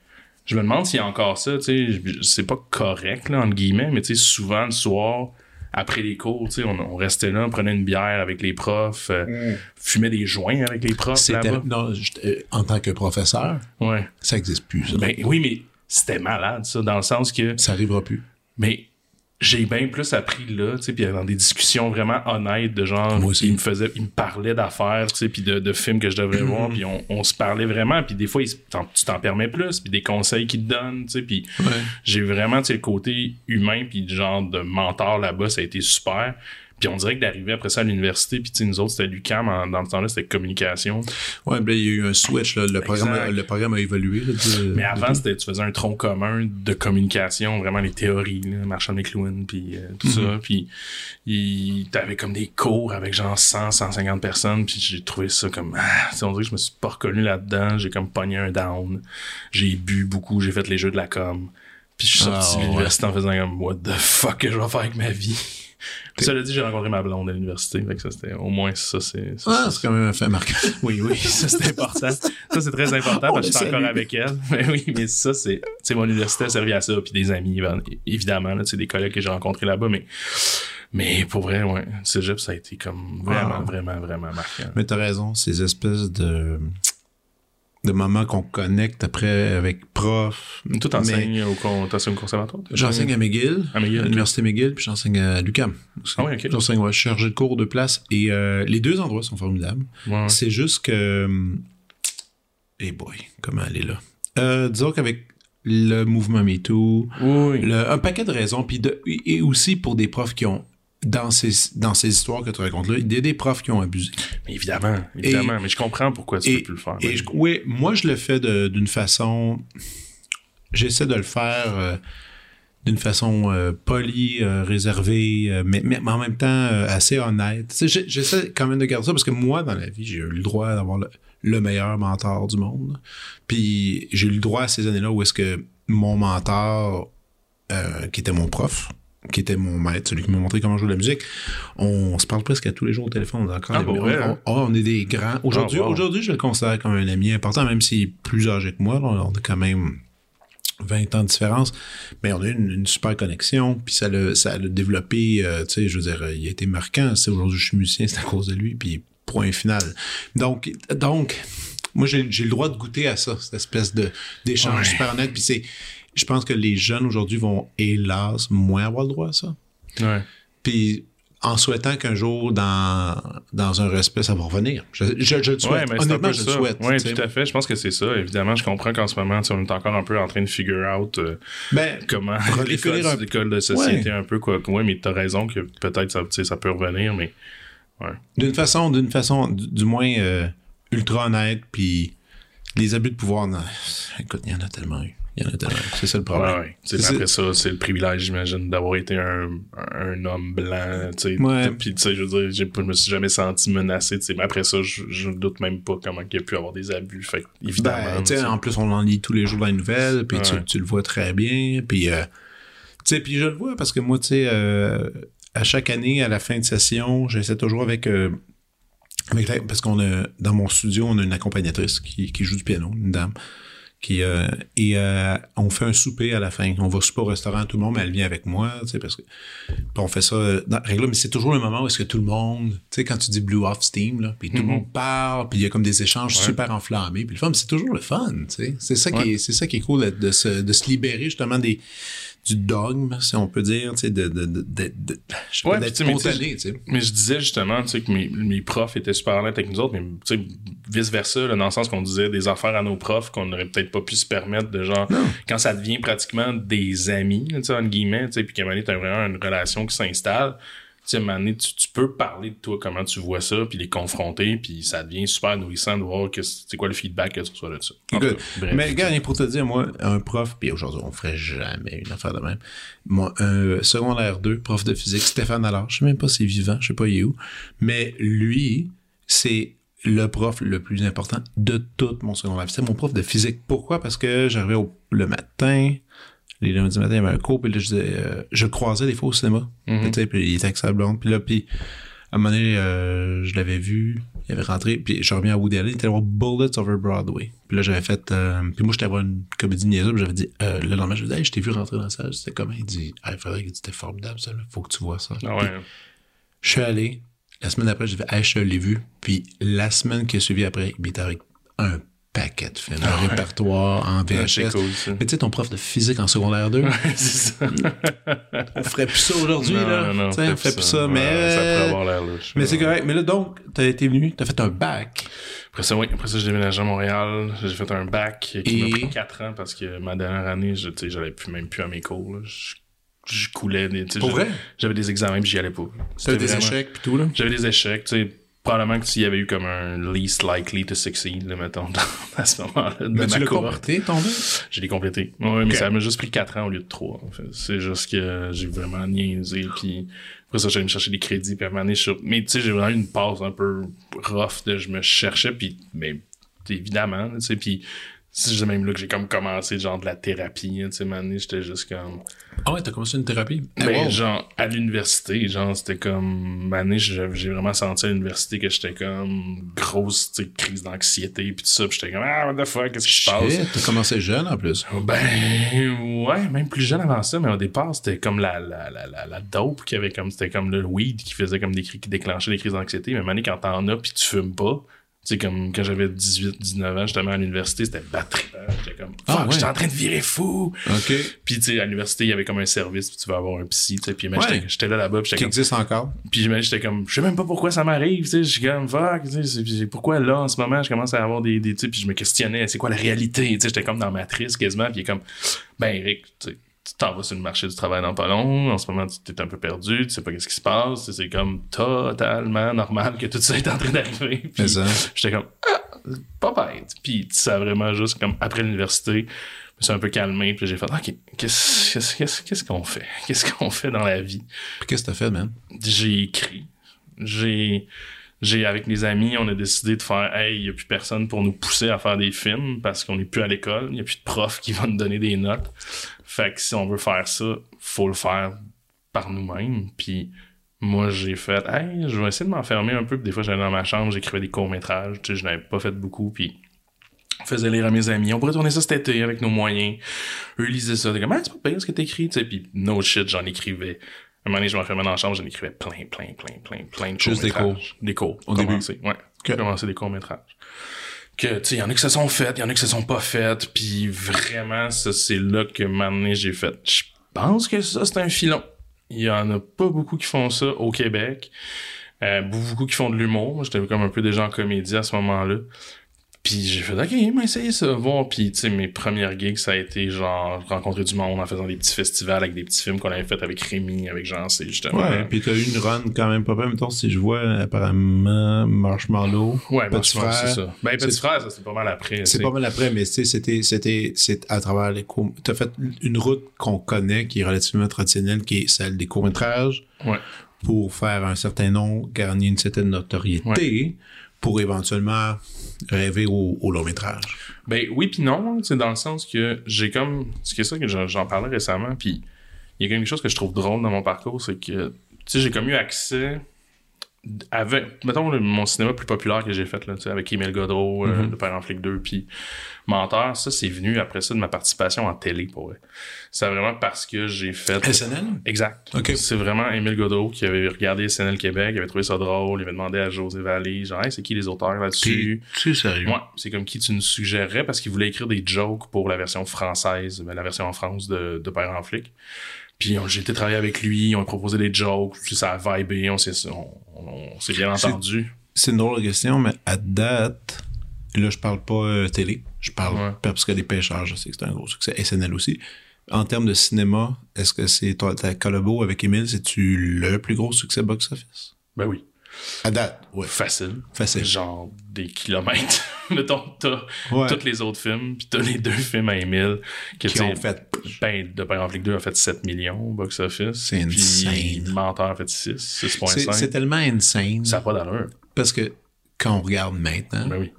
je me demande s'il y a encore ça, tu sais, c'est pas correct, là, entre guillemets, mais tu sais, souvent, le soir, après les cours, tu sais, on, on restait là, on prenait une bière avec les profs, euh, fumait des joints avec les profs C'était, là-bas. non, je- euh, en tant que professeur, Ouais. ça n'existe plus, ça. Ben oui, mais c'était malade, ça, dans le sens que ça arrivera plus. Mais j'ai bien plus appris là, tu sais, puis dans des discussions vraiment honnêtes de genre, il me faisait, il me parlait d'affaires, tu sais, puis de, de films que je devrais voir, puis on, on se parlait vraiment, puis des fois, il tu t'en permets plus, puis des conseils qu'il te donnent, tu sais, puis Ouais. j'ai vraiment, tu sais, le côté humain, puis genre de mentor là-bas, ça a été super. Puis on dirait que d'arriver après ça à l'université, puis tu sais, nous autres, c'était l'UQAM, en- dans ce temps-là, c'était communication. Ouais, ben, il y a eu un switch, là. Le programme, le programme a évolué, là, de- Mais avant, c'était, tu faisais un tronc commun de communication, vraiment les théories, là, Marshall McLuhan, puis euh, tout ça. Puis il, t'avais comme des cours avec genre 100, 150 personnes, puis j'ai trouvé ça comme... Ah, on dirait que je me suis pas reconnu là-dedans. J'ai comme pogné un down. J'ai bu beaucoup, j'ai fait les jeux de la com. Puis je suis sorti Ah, de l'université en faisant comme « What the fuck que je vais faire avec ma vie? » Ça l'a dit, j'ai rencontré ma blonde à l'université. C'était, au moins, ça, c'est. Ah, c'est quand même un fait marquant. *laughs* oui, oui, ça c'est *laughs* important. Ça c'est très important parce que je suis le encore avec elle. *laughs* Mais oui, mais ça c'est, tu sais, mon université a servi à ça, puis des amis, évi- évidemment, là, tu sais, des collègues que j'ai rencontrés là-bas, mais, mais pour vrai, ouais, cégep, ça a été comme vraiment, Ah. vraiment, vraiment marquant. Mais t'as raison, ces espèces de, de moments qu'on connecte après avec prof. Tout enseigne au au conservatoire? toi? J'enseigne à McGill, À McGill, à l'université McGill, puis j'enseigne à aussi. Ah oui, ok. J'enseigne, ouais, je suis chargé de cours de place. Et euh, les deux endroits sont formidables. Ouais. C'est juste que... Eh boy, comment elle est là? Euh, disons qu'avec le mouvement MeToo, Oui. le- un paquet de raisons, puis de- et aussi pour des profs qui ont, dans ces, dans ces histoires que tu racontes là, il y a des profs qui ont abusé. Mais évidemment, évidemment, mais je comprends pourquoi tu et- peux plus le faire. Et je- oui, moi, je le fais d'une façon. J'essaie de le faire euh, d'une façon euh, polie, euh, réservée, mais, mais en même temps assez honnête. J'essaie quand même de garder ça parce que moi, dans la vie, j'ai eu le droit d'avoir le, le meilleur mentor du monde. Puis j'ai eu le droit à ces années-là où est-ce que mon mentor, qui était mon prof, qui était mon maître, celui qui m'a montré comment jouer de la musique. On se parle presque à tous les jours au téléphone. On, est encore Ah, pour on- oh, est des grands. Aujourd'hui, Ah, wow. aujourd'hui, je le considère comme un ami important, même s'il est plus âgé que moi. on a quand même 20 ans de différence. Mais on a eu une, une super connexion. Puis ça l'a, ça développé, euh, tu sais, je veux dire, il a été marquant. Aujourd'hui, je suis musicien, c'est à cause de lui. Puis point final. Donc, donc moi, j'ai, le droit de goûter à ça, cette espèce d'échange Ouais. super honnête. Puis c'est, je pense que les jeunes aujourd'hui vont, hélas, moins avoir le droit à ça. Ouais. Puis en souhaitant qu'un jour, dans, dans un respect, ça va revenir. Je, je, je le Ouais, souhaite. mais Honnêtement, je ça. le souhaite. Tu sais. tout à fait. Je pense que c'est ça. Évidemment, je comprends qu'en ce moment, tu on est encore un peu en train de figure out euh, Ben, comment l'école, *laughs* un- de société un peu quoi. Ouais, mais t'as raison que peut-être ça, tu peut revenir, mais d'une façon, d'une façon, du, du moins euh, ultra honnête, puis les abus de pouvoir, non, écoute, il y en a tellement eu. Il y en a tellement eu. C'est ça le problème. ouais, ouais. C'est- après ça, c'est le privilège, j'imagine, d'avoir été un, un homme blanc, tu sais. Ouais. Puis tu sais, je veux dire, je me suis jamais senti menacé, tu sais. Mais après ça, je, je doute même pas comment il y a pu avoir des abus. Fait évidemment. Ben, tu sais, tu sais. en plus, on en lit tous les jours dans les nouvelles, puis tu, Ouais. tu le vois très bien. Puis, euh, tu sais, puis je le vois parce que moi, tu sais, euh, à chaque année, à la fin de session, j'essaie toujours avec. euh, avec la- parce qu'on a, dans mon studio, on a une accompagnatrice qui, qui joue du piano, une dame. Qui, euh, et euh, on fait un souper à la fin. On va souper au restaurant, tout le monde, mais elle vient avec moi, tu sais, parce que puis on fait ça euh, dans mais c'est toujours le moment où est-ce que tout le monde, tu sais, quand tu dis blue off steam, là, puis tout le Mhm. monde parle, puis il y a comme des échanges Ouais. super enflammés, puis le fun, c'est toujours le fun, tu sais. C'est ça qui est, c'est ça qui est cool de, de se, de se libérer justement des du dogme, si on peut dire, tu sais, de, de, de, de, de- je sais pas, Ouais, d'être mais spontané, tu sais. Mais je disais justement, tu sais, que mes, mes profs étaient super honnêtes avec nous autres, mais tu sais, vice-versa, dans le sens qu'on disait des affaires à nos profs qu'on n'aurait peut-être pas pu se permettre de genre, Non. quand ça devient pratiquement des amis, tu sais, entre guillemets, tu sais, puis qu'à un moment donné, t'as vraiment une relation qui s'installe, sais, donné, tu, tu peux parler de toi, comment tu vois ça, puis les confronter, puis ça devient super nourrissant de voir que c'est quoi le feedback que tu reçois de ça. Bref. mais regarde, pour te dire, moi, un prof, puis aujourd'hui, on ferait jamais une affaire de même. Moi, un secondaire 2, prof de physique, Stéphane Allard, je sais même pas s'il est vivant, je sais pas il est où, mais lui, c'est le prof le plus important de tout mon secondaire. C'était mon prof de physique. Pourquoi? Parce que j'arrivais le matin, les lundis matin, il y avait un cours, puis là, je, disais, euh, je croisais des fois au cinéma. Sais, puis il était avec sa blonde, puis là, puis à un moment donné, euh, je l'avais vu, il avait rentré, puis je reviens à Woody Allen, il était voir Bullets Over Broadway. Puis là, j'avais fait, euh, puis moi, j'étais voir une comédie niaiseuse, puis j'avais dit, euh, le lendemain, je lui ai dit, hey, je t'ai vu rentrer dans la salle, c'était comment? Il dit, hey, Frédéric, il dit, c'était formidable, ça, là. faut que tu vois ça. Ah ouais. Je suis allé, la semaine après, j'ai fait, hey, je l'ai vu, puis la semaine qui a suivi après, il était avec un paquet de films, un Ah ouais. répertoire en Ouais, VHS. cool. Mais tu sais, ton prof de physique en secondaire 2, c'est ça. on ferait plus ça aujourd'hui, là. non, on ferait plus ça, mais... Ouais, ça pourrait avoir l'air louche. Mais c'est Ouais. correct. Mais là, donc, t'as été venu, t'as fait un bac. Après ça, oui. Après ça, j'ai déménagé à Montréal. J'ai fait un bac qui Et- m'a pris 4 ans parce que ma dernière année, je, tu sais, j'allais plus, même plus à mes cours. là. Je, je coulais. Des, Pour vrai? J'avais des examens puis j'y allais pas. C'était des vraiment- échecs pis tout, là? J'avais des échecs. Tu sais, probablement que s'il y avait eu comme un least likely to succeed, là, mettons, *laughs* à ce moment-là, de Mais tu ma l'as cohorte. complété, ton? J'ai les complété. Ouais, mais ça m'a juste pris 4 ans au lieu de 3. En fait. C'est juste que j'ai vraiment niaisé. Puis après ça, j'allais me chercher des crédits. Puis à un moment donné, je suis- Mais tu sais, j'ai vraiment eu une pause un peu rough de je me cherchais. Puis, mais évidemment, tu sais. Puis C'est même là que j'ai comme commencé genre de la thérapie, hein, tu sais, maintenant j'étais juste comme... Ah ouais, t'as commencé une thérapie? Ben, wow. genre, à l'université, genre, c'était comme... Maintenant, j'ai vraiment senti à l'université que j'étais comme grosse, crise d'anxiété pis tout ça, pis j'étais comme, ah, what the fuck, qu'est-ce qui se passe? T'as commencé jeune, en plus. Ben, ouais, même plus jeune avant ça, mais au départ, c'était comme la, la, la, la, la dope qui avait comme, c'était comme le weed qui faisait comme des cris, qui déclenchait des crises d'anxiété, mais maintenant, quand t'en as pis tu fumes pas, tu sais, comme quand j'avais 18, 19 ans, j'étais à l'université, c'était batterie. J'étais comme, fuck, Ah, ouais. j'étais en train de virer fou. OK. Puis, tu sais, à l'université, il y avait comme un service, puis tu vas avoir un psy, tu sais. Puis, Ouais. j'étais- là là-bas, Qui comme, existe encore? puis j'étais comme, je sais même pas pourquoi ça m'arrive, tu sais. Je suis comme, fuck, tu sais. pourquoi là, en ce moment, je commence à avoir des, des tu sais, puis je me questionnais, c'est quoi la réalité, tu sais. J'étais comme dans Matrice quasiment, puis il est comme, ben, Eric, tu sais, tu t'en vas sur le marché du travail dans pas long, en ce moment, tu t'es un peu perdu, tu sais pas qu'est-ce qui se passe, c'est comme totalement normal que tout ça est en train d'arriver. Puis j'étais comme, ah, pas bête. Puis ça vraiment juste comme après l'université, je me suis un peu calmé, puis j'ai fait, ok, qu'est-ce qu'est-ce- qu'est-ce qu'est-ce qu'on fait? Qu'est-ce qu'on fait dans la vie? Puis qu'est-ce que t'as fait, man? J'ai écrit. J'ai, j'ai, avec les amis, on a décidé de faire, hey, il n'y a plus personne pour nous pousser à faire des films parce qu'on n'est plus à l'école, il n'y a plus de prof qui va nous donner des notes. Fait que si on veut faire ça, faut le faire par nous-mêmes. Puis moi, j'ai fait, hey, je vais essayer de m'enfermer un peu. Puis des fois, j'allais dans ma chambre, j'écrivais des courts-métrages. Tu sais, je n'avais pas fait beaucoup. Puis on faisait lire à mes amis. On pourrait tourner ça cet été avec nos moyens. Eux lisaient ça. T'es comme, ah, c'est pas pire ce que t'écris, tu sais. Puis no shit, j'en écrivais. Un moment donné, je m'enfermais dans la chambre, j'en écrivais plein, plein, plein, plein, plein de Juste des courts-métrages. Des cours. Au Commencer, Ouais. Commencer des courts-métrages. Que, tu sais, il y en a qui se sont faites, il y en a qui se sont pas faites. Puis vraiment, ça, c'est là que maintenant, j'ai fait. Je pense que ça, c'est un filon. Il y en a pas beaucoup qui font ça au Québec. Euh, beaucoup qui font de l'humour. Moi, j'étais comme un peu déjà en comédie à ce moment-là. Puis j'ai fait, OK, mais essayez ça, voir. Puis, tu sais, mes premières gigs, ça a été genre rencontrer du monde en faisant des petits festivals avec des petits films qu'on avait fait avec Rémi, avec Jean C, justement. Ouais, puis t'as eu une run quand même pas mal. Mettons, si je vois, apparemment, Marshmallow. Ouais, Petit frère, c'est ça. Ben, Petit C'est- Frère, ça, c'est pas mal après. C'est pas mal après, mais tu sais, c'était, c'était, c'est à travers les courts. T'as fait une route qu'on connaît, qui est relativement traditionnelle, qui est celle des courts-métrages, Ouais. pour faire un certain nom, gagner une certaine notoriété, pour éventuellement rêver au, au long-métrage. Ben oui puis non, c'est dans le sens que j'ai comme c'est ça que j'en j'en parlais récemment puis il y a quelque chose que je trouve drôle dans mon parcours, c'est que tu sais j'ai comme eu accès avec mettons le- mon cinéma plus populaire que j'ai fait là, avec Émile Godreau, euh, Mhm. Le Père en flic 2 puis Menteur, ça c'est venu après ça de ma participation en télé pour vrai. C'est vraiment parce que j'ai fait SNL? Exact. Ok. C'est vraiment Émile Godreau qui avait regardé SNL Québec, il avait trouvé ça drôle, il avait demandé à José Vallée, genre, hey, c'est qui les auteurs là-dessus? C'est sérieux? Ouais, c'est comme qui tu nous suggérerais parce qu'il voulait écrire des jokes pour la version française, ben, la version en France de, de Père en flic. Puis j'ai été travailler avec lui, on a proposé des jokes, ça a vibé, on s'est on, on- on s'est bien entendu. C'est une drôle de question, mais à date, là, je parle pas euh, télé, je parle Ouais. parce que des pêcheurs, je sais que c'est un gros succès, SNL aussi. En termes de cinéma, est-ce que c'est toi, ta collabo avec Emile, c'est-tu le plus gros succès box-office? Ben oui, À date, ouais. facile. Facile. Genre des kilomètres. *laughs* Mettons, t'as Ouais. tous les autres films, puis t'as les deux films à Émile que Qui ont fait. Ben, de Père en flic 2 a fait 7 millions au box-office. C'est Puis insane. Menteur a fait 6, C'est 6.5. c'est tellement insane. Ça n'a pas d'allure. Parce que quand on regarde maintenant, Ben oui.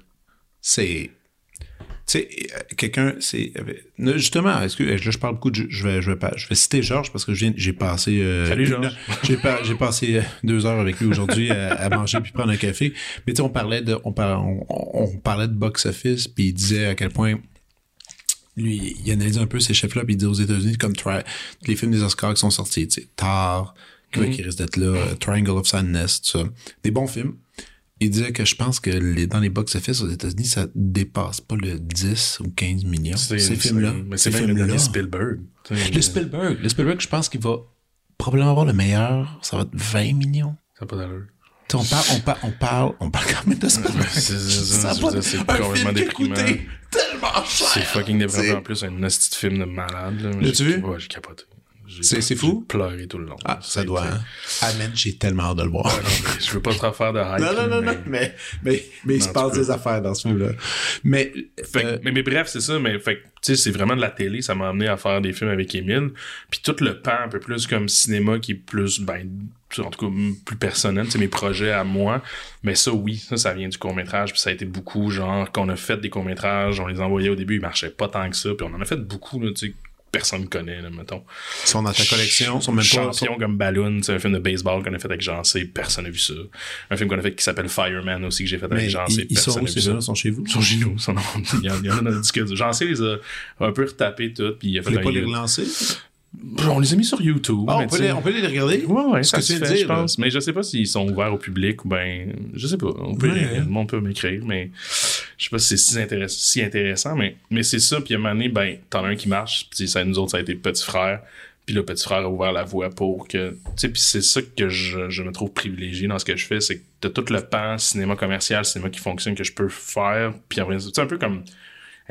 c'est. Tu sais, euh, quelqu'un, c'est. euh, Justement, est-ce que là, je parle beaucoup de. Je vais, je vais, je vais citer Georges parce que j'ai passé. euh, Salut, Georges. J'ai pas- j'ai passé euh, deux heures avec lui aujourd'hui à, à manger puis prendre un café. Mais tu sais, on parlait de. On, par- on, on parlait de box-office puis il disait à quel point. Lui, il analysait un peu ces chefs-là puis il disait aux États-Unis comme les films des Oscars qui sont sortis, tu sais, Tar, qui, Mhm. qui risque d'être là, euh, Triangle of Sadness, tout ça. Des bons films. Il disait que je pense que les, dans les box-office aux États-Unis, ça dépasse pas le 10 ou 15 millions. Ces films-là. Mais Ces c'est même le Spielberg. Le Spielberg. Le Spielberg, je pense qu'il va probablement avoir le meilleur. Ça va être 20 millions. Ça n'a pas d'allure. On parle, on parle, on parle, on parle quand même de Ça c'est complètement déprimant. tellement cher. C'est fucking déprimant. En plus, un de film de malade. là. L'as-tu vu? Ouais, j'ai capoté. C'est- fou? pleuré tout le long. Ah, ça doit, hein? Ah, man, j'ai tellement hâte de le voir. Ouais, non, je veux pas trop faire de *laughs* hype. Non, non, non, mais- non, mais, mais, mais il se passe des affaires dans ce film-là. Mais, euh, mais, mais bref, c'est ça, mais fait que, tu sais, c'est vraiment de la télé, ça m'a amené à faire des films avec Émile. Puis tout le pan un peu plus comme cinéma qui est plus, ben, en tout cas, plus personnel, c'est mes projets à moi. Mais ça, oui, ça, ça vient du court-métrage. Puis ça a été beaucoup, genre, qu'on a fait des courts-métrages, on les envoyait au début, ils marchaient pas tant que ça. Puis on en a fait beaucoup, là, tu sais, personne connaît, là, mettons. ils sont dans ta collection, ils sont même pas... Champion comme Balloon, c'est un film de baseball qu'on a fait avec Jean C, personne n'a vu ça. Un film qu'on a fait qui s'appelle Fireman aussi, que j'ai fait avec Mais Jean C, ils, personne n'a vu ça. Ils sont chez vous? Ils sont chez nous. sont Il y en il y en a dans le disque. J'en sais, les a un peu retapé tout. Puis il a Vous fait un- pas les relancer? On les a mis sur YouTube. Ah, on peut, les, sais- on peut les regarder? Ouais, ouais, Ce ça que tu se fait, dire, je pense. Mais je sais pas s'ils sont ouverts au public ou ben, je sais pas. On peut, Ouais. Le monde peut m'écrire, mais je sais pas si c'est si, si intéressant, mais, mais c'est ça. Puis à un moment donné, ben, t'en as un qui marche. Puis ça, nous autres, ça a été Petit Frère. Puis le Petit Frère a ouvert la voie pour que, tu sais, puis c'est ça que je, je me trouve privilégié dans ce que je fais, c'est que t'as tout le pan cinéma commercial, cinéma qui fonctionne que je peux faire. Puis après, c'est un peu comme,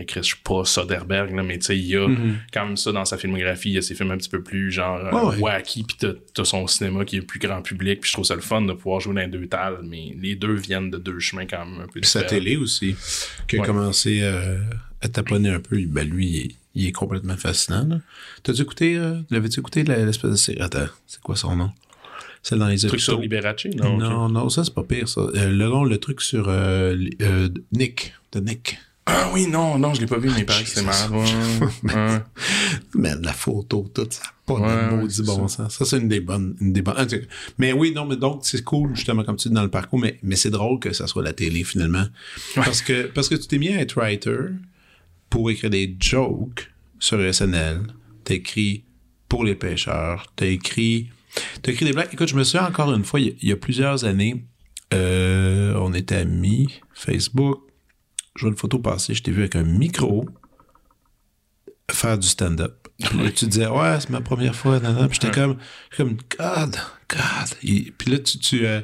Chris, je suis pas Soderbergh, là, mais tu sais, il y a quand même ça dans sa filmographie. Il y a ses films un petit peu plus genre euh, Ouais, wacky, puis t'as, son cinéma qui est plus grand public. Puis je trouve ça le fun de pouvoir jouer dans les deux tales, mais les deux viennent de deux chemins quand même un peu Puis sa télé aussi, qui a Ouais. commencé euh, à taponner un peu. Ben, lui, il est, il est complètement fascinant. T'as-tu écouté, euh, l'avais-tu écouté l'espèce de série? Attends, c'est quoi son nom? Celle dans les Truc sur hôpitaux. Liberace? Non, Non, non, ça, c'est pas pire, ça. Euh, le long, le truc sur Nick, de Nick. Ah oui, non, non, je l'ai pas vu, mais il paraît que c'est. Ouais, *laughs* ouais. Mais la photo, tout, ça pas de ouais, maudit bon sens. Ça, c'est une des bonnes. Une des bonnes. Mais oui, non, mais donc, c'est cool, justement, comme tu dis dans le parcours, mais, mais c'est drôle que ça soit la télé, finalement. Parce, que, parce que tu t'es mis à être writer pour écrire des jokes sur SNL. T'as écrit pour les pêcheurs. T'as écrit. T'as écrit des blagues. Écoute, je me souviens encore une fois, il y a, il y a plusieurs années, euh, on était amis, Facebook. Je vois une photo passer, je t'ai vu avec un micro faire du stand-up. Puis là, tu disais, ouais, c'est ma première fois. Puis j'étais comme, comme, God, God. Et- puis là, tu, tu euh,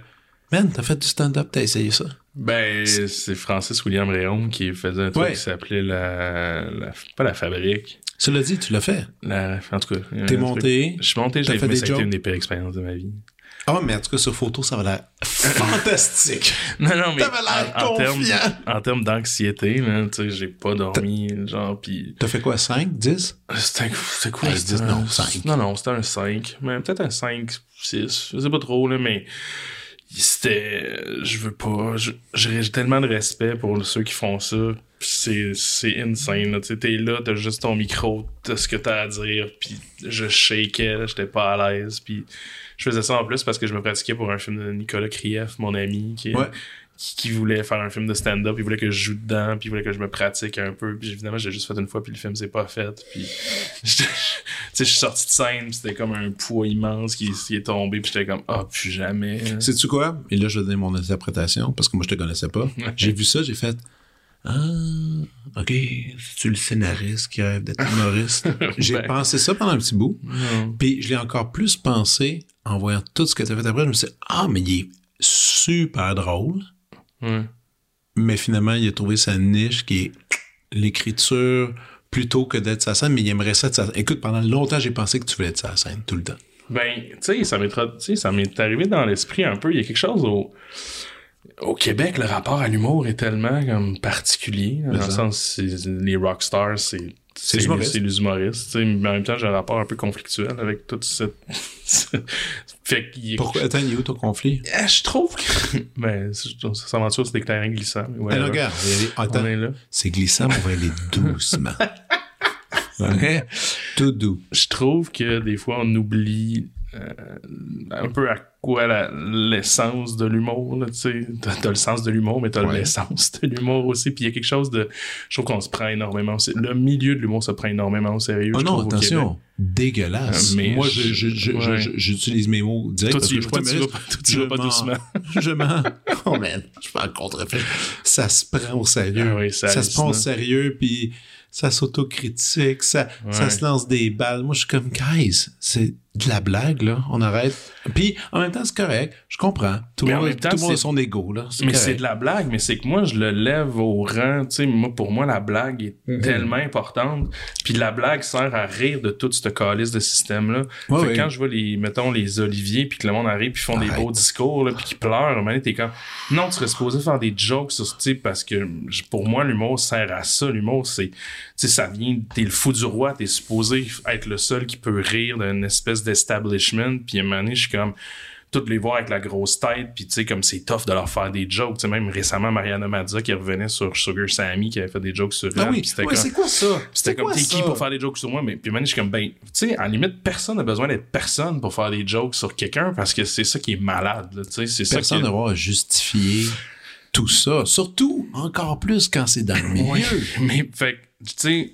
man, t'as fait du stand-up, t'as essayé ça? Ben, c'est Francis William Réaume qui faisait un truc Ouais. qui s'appelait la, la- Pas la fabrique. Cela dit, tu l'as fait. La, en tout cas. T'es monté. Je suis monté, j'ai fait mais des ça a été une des pires expériences de ma vie. Ah, mais en tout cas, sur photo, ça va l'air fantastique. *laughs* Non, non, mais T'avais l'air en, en termes, confiant. en termes d'anxiété, là, tu sais, j'ai pas dormi, genre, pis T'as fait quoi, 5, 10? c'était quoi? Hey, dis un- non, cinq. Non, non, c'était un 5, mais peut-être un 5, 6, je sais pas trop, là, mais c'était, je veux pas, j'ai tellement de respect pour ceux qui font ça, c'est, c'est insane, là, tu t'es là, t'as juste ton micro, t'as ce que t'as à dire, puis je shakeais, j'étais pas à l'aise, puis je faisais ça en plus parce que je me pratiquais pour un film de Nicolas Krief, mon ami, qui Ouais. Qui, qui voulait faire un film de stand-up, il voulait que je joue dedans, puis il voulait que je me pratique un peu, puis évidemment, j'ai juste fait une fois, puis le film s'est pas fait, puis *laughs* j'étais- tu sais, je suis sorti de scène, puis c'était comme un poids immense qui, qui est tombé, puis j'étais comme, ah, plus jamais. Sais-tu quoi? Et là, je vais donner mon interprétation, parce que moi, je te connaissais pas. J'ai vu ça, j'ai fait, ah, OK, c'est-tu le scénariste qui rêve d'être humoriste? *laughs* J'ai Ben. pensé ça pendant un petit bout. Puis je l'ai encore plus pensé en voyant tout ce que tu as fait après. Je me suis dit, ah, mais il est super drôle. Ouais. Mais finalement, il a trouvé sa niche qui est l'écriture plutôt que d'être sa scène, mais il aimerait ça être sa Écoute, pendant longtemps, j'ai pensé que tu voulais être sa scène tout le temps. Ben, tu sais, ça m'est arrivé dans l'esprit un peu. Il y a quelque chose au, au Québec, le rapport à l'humour est tellement comme particulier. Dans le sens, les rockstars, c'est C'est les humoristes. c'est les humoristes. Mais en même temps, j'ai un rapport un peu conflictuel avec toute cette. *laughs* fait qu'il Pourquoi? Attends, il est où ton conflit? Ah, je trouve que. *laughs* ben, cette aventure, c'est des terrains glissants. mais regarde, attends, On est là. c'est glissant, mais on va aller doucement. *laughs* OK? Tout doux. je trouve que des fois on oublie un peu à quoi l'essence de l'humour tu sais t'as le sens de l'humour mais t'as Ouais. l'essence de l'humour aussi puis il y a quelque chose de je trouve qu'on se prend énormément le milieu de l'humour se prend énormément au sérieux Oh je non, attention. Dégueulasse. Euh, mais Moi, ouais. j'utilise mes mots directs Toi, parce tu- que toi, vas pas- toi, tu Je vas pas m'en- doucement. *laughs* Je m'en... Oh man, je fais un contre-effet. Ça se prend au sérieux. Ah oui, ça se prend au sérieux, puis ça s'autocritique, ça, ça se lance des balles. Moi, je suis comme, guys, c'est de la blague, là. On arrête. Puis, en même temps, c'est correct. Je comprends. Tout le monde, temps, tout le monde a son ego, là. Mais c'est de la blague, mais c'est que moi, je le lève au rang, tu sais, moi, pour moi, la blague est Mhm. tellement importante, puis la blague sert à rire de toute cette calice de système-là. Ouais, fait que ouais. quand je vois les, mettons, les Olivier, puis que le monde arrive, puis font des beaux discours, là, puis qu'ils pleurent, un t'es comme, non, tu serais supposé faire des jokes sur ce type, parce que pour moi, l'humour sert à ça. L'humour, c'est, tu sais, ça vient, t'es le fou du roi, t'es supposé être le seul qui peut rire d'une espèce d'establishment, puis à un moment donné, je suis comme, toutes les voir avec la grosse tête, puis tu sais, comme c'est tough de leur faire des jokes. Tu sais, même récemment, Mariana Mazza qui revenait sur Sugar Sammy, qui avait fait des jokes sur elle. Ah oui, c'était ouais, comme, c'est quoi ça? c'était comme, t'es qui pour faire des jokes sur moi? Mais puis maintenant, je suis comme, ben, tu sais, la limite, personne n'a besoin d'être personne pour faire des jokes sur quelqu'un parce que c'est ça qui est malade, là, tu sais, c'est Personne n'a avoir à justifier tout ça. Surtout, encore plus quand c'est dans le *laughs* milieu. Ouais. Mais, fait tu sais,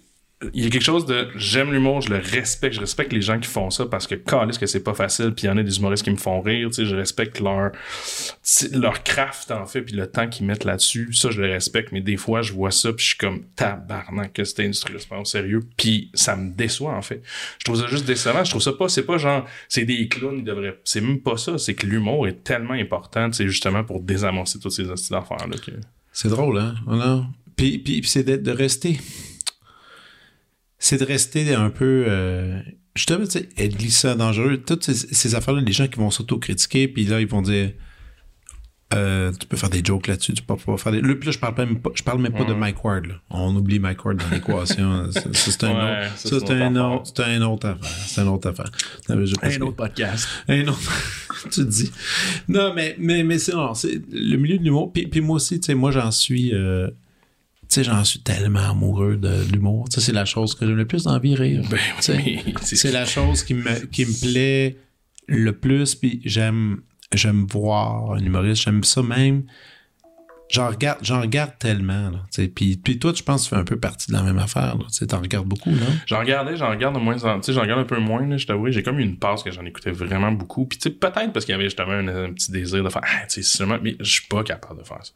il y a quelque chose de j'aime l'humour, je le respecte, je respecte les gens qui font ça parce que calisse que c'est pas facile, puis il y en a des humoristes qui me font rire, tu sais, je respecte leur leur craft en fait, puis le temps qu'ils mettent là-dessus, ça je le respecte, mais des fois je vois ça puis je suis comme tabarnak que cette industrie c'est pas au sérieux, puis ça me déçoit en fait. Je trouve ça juste décevant, je trouve ça pas c'est pas genre c'est des clowns, ils devraient c'est même pas ça, c'est que l'humour est tellement important, sais justement pour désamorcer toutes ces astuces d'affaires là que C'est drôle, hein? Voilà. Puis, puis, puis c'est de rester. C'est de rester un peu. euh, justement, tu sais, être glissant, dangereux. Toutes ces, ces affaires-là, les gens qui vont s'auto-critiquer, puis là, ils vont dire. euh, tu peux faire des jokes là-dessus, tu peux pas faire des. Puis là, je parle même pas, je parle même pas de Mike Ward. là. On oublie Mike Ward dans l'équation. C'est un Ouais, autre. ça, c'est un autre autre. C'est un autre affaire. C'est une autre affaire. Non, pense que- podcast. un autre. *laughs* tu te dis. Non, mais, mais, mais c'est, non, c'est le milieu de l'humour. Puis, puis moi aussi, tu sais, moi, j'en suis. euh, sais, j'en suis tellement amoureux de l'humour. Tu sais, c'est la chose que j'aime le plus dans la vie, rire. Ben, oui, *laughs* c'est la chose qui me, qui me plaît le plus. Puis j'aime, j'aime voir un humoriste. J'aime ça même. J'en regarde, j'en regarde tellement. Puis, puis toi, je pense que tu fais un peu partie de la même affaire. là. Tu t'en regardes beaucoup, non? J'en regardais, j'en regarde de moins en j'en regarde un peu moins, là, je t'avoue. J'ai comme eu une passe que j'en écoutais vraiment beaucoup. Puis, tu sais, peut-être parce qu'il y avait justement un, un petit désir de faire, ah, tu sais, seulement, mais je suis pas capable de faire ça.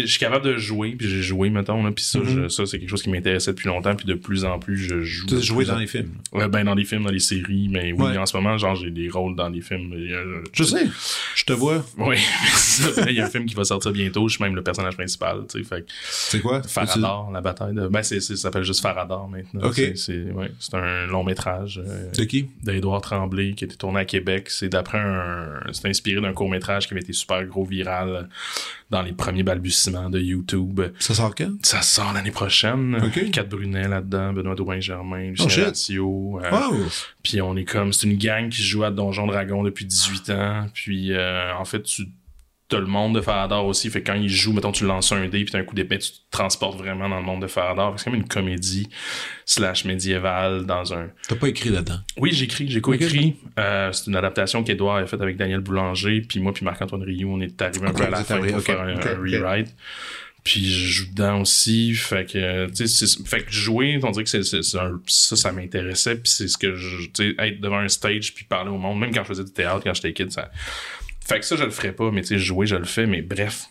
Je suis capable de jouer, puis j'ai joué, mettons, là, puis ça, je- ça, c'est quelque chose qui m'intéressait depuis longtemps, puis de plus en plus, je joue. Tu as joué dans en- les films. Ouais, ben, dans les films, dans les séries, mais oui, Ouais. en ce moment, genre, j'ai des rôles dans des films. A- Je sais. Je te vois. Oui. *laughs* Il y a un film qui va sortir bientôt, je suis même le personnage principal, tu sais, fait que C'est quoi? Faradar, la bataille de. Ben, c'est, ça s'appelle juste Faradar maintenant. Ok. C'est, ouais, un long métrage euh, C'est qui? d'Edouard Tremblay qui a été tourné à Québec. C'est d'après un. C'est inspiré d'un court métrage qui avait été super gros viral dans les premiers balbutiements de YouTube. Ça sort quand? Ça sort l'année prochaine. Ok. Cat Brunet là-dedans, Benoît Drouin-Germain, Oh, Lucien shit. Ratio. euh, Wow! puis on est comme, c'est une gang qui joue à Donjon Dragon depuis 18 ans. Puis euh, en fait, tu as le monde de Faradar aussi. Fait que quand ils jouent, mettons, tu lances un dé, puis t'as un coup d'épée, tu te transportes vraiment dans le monde de Faradar. C'est comme une comédie slash médiévale dans un... T'as pas écrit là-dedans? Oui, j'ai écrit, j'ai coécrit. Euh, c'est une adaptation qu'Edouard a faite avec Daniel Boulanger. Puis moi, puis Marc-Antoine Rioux, on est arrivé un peu à la fin pour ok, faire un, un rewrite. Puis je joue dedans aussi. Fait que, tu sais, c'est- fait que jouer, on dirait que c'est, c'est, c'est un- ça, ça m'intéressait. Puis c'est ce que je, tu sais, être devant un stage puis parler au monde, même quand je faisais du théâtre, quand j'étais kid, ça. Fait que ça, je le ferais pas, mais tu sais, jouer, je le fais, mais bref.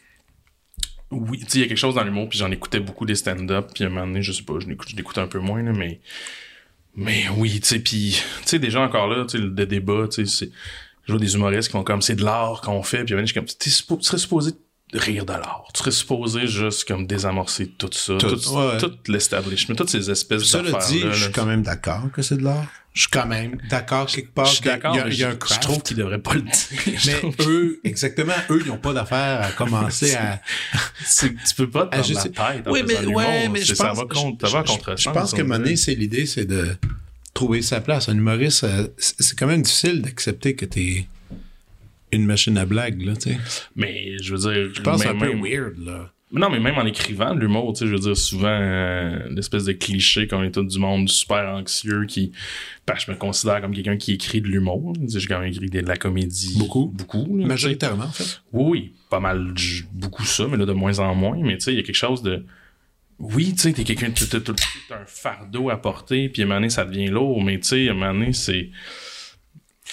Oui, tu sais, il y a quelque chose dans l'humour, puis j'en écoutais beaucoup des stand-up, puis à un moment donné, je sais pas, je l'écoute, un peu moins, là, mais. Mais oui, tu sais, puis, tu sais, déjà encore là, tu sais, le débat, tu sais, c'est. Je vois des humoristes qui font comme c'est de l'art qu'on fait, puis à un moment donné, je suis comme, tu serais supposé rire de l'art. Tu serais supposé juste comme désamorcer tout ça, Tout, tout, ouais. tout l'establishment, toutes ces espèces Cela d'affaires dit, je suis quand même d'accord que c'est de l'art. Je suis quand même d'accord quelque part. Je suis d'accord, Il y a, mais il y a un je, je craft. trouve qu'ils devraient pas le dire. *laughs* Mais eux, exactement, eux, ils n'ont pas d'affaire à commencer à. *laughs* Tu peux pas te la tête Oui, mais, de ouais, mais C'est- je ça pense, va contre, je, ça va je- contre je pense moment donné, c'est l'idée, c'est de trouver sa place. Un humoriste, euh, c'est c'est quand même difficile d'accepter que t'es une machine à blague, là, tu sais. Mais je veux dire, Je pense un peu même- weird, là. Non, mais même en écrivant l'humour, tu sais, je veux dire, souvent, euh, l'espèce de cliché qu'on est tout du monde super anxieux qui, que je me considère comme quelqu'un qui écrit de l'humour. J'ai quand même écrit de la comédie. Beaucoup. Beaucoup. là. Majoritairement, en fait. Oui, oui, pas mal, beaucoup ça, mais là, de moins en moins. Mais tu sais, il y a quelque chose de. Oui, tu sais, t'es quelqu'un, t'as un fardeau à porter, puis à un moment donné, ça devient lourd, mais tu sais, à un moment donné, c'est.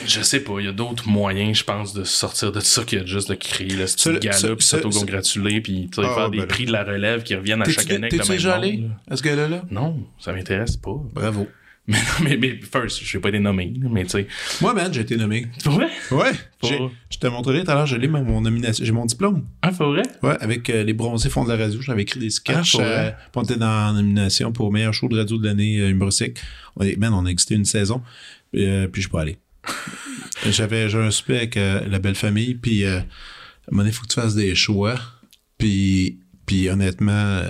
Je sais pas, il y a d'autres moyens, je pense, de sortir de ça que juste de créer le style gala, puis s'autocongratuler, puis Ah, faire des ben prix de la relève qui reviennent à chaque année avec le même déjà allé à ce gars-là? Non, ça m'intéresse pas. Bravo. *laughs* Mais, mais, mais first, je vais pas été nommé, mais tu sais. Moi, man, j'ai été nommé. Pour vrai? Ouais. J'ai- Je te montrerai tout à l'heure, je l'ai, mon, mon nomination. J'ai mon diplôme. Ah, pour vrai? Ouais, avec euh, les bronzés fonds de la radio. J'avais écrit des sketchs. Ah, pour euh, on était dans la nomination pour meilleur show de radio de l'année euh, humoristique. On est, man, on a existé une saison. Euh, puis je suis pas allé. *laughs* J'avais j'ai un souper avec euh, la belle famille. Puis euh, à un moment donné, il faut que tu fasses des choix. Puis, puis honnêtement,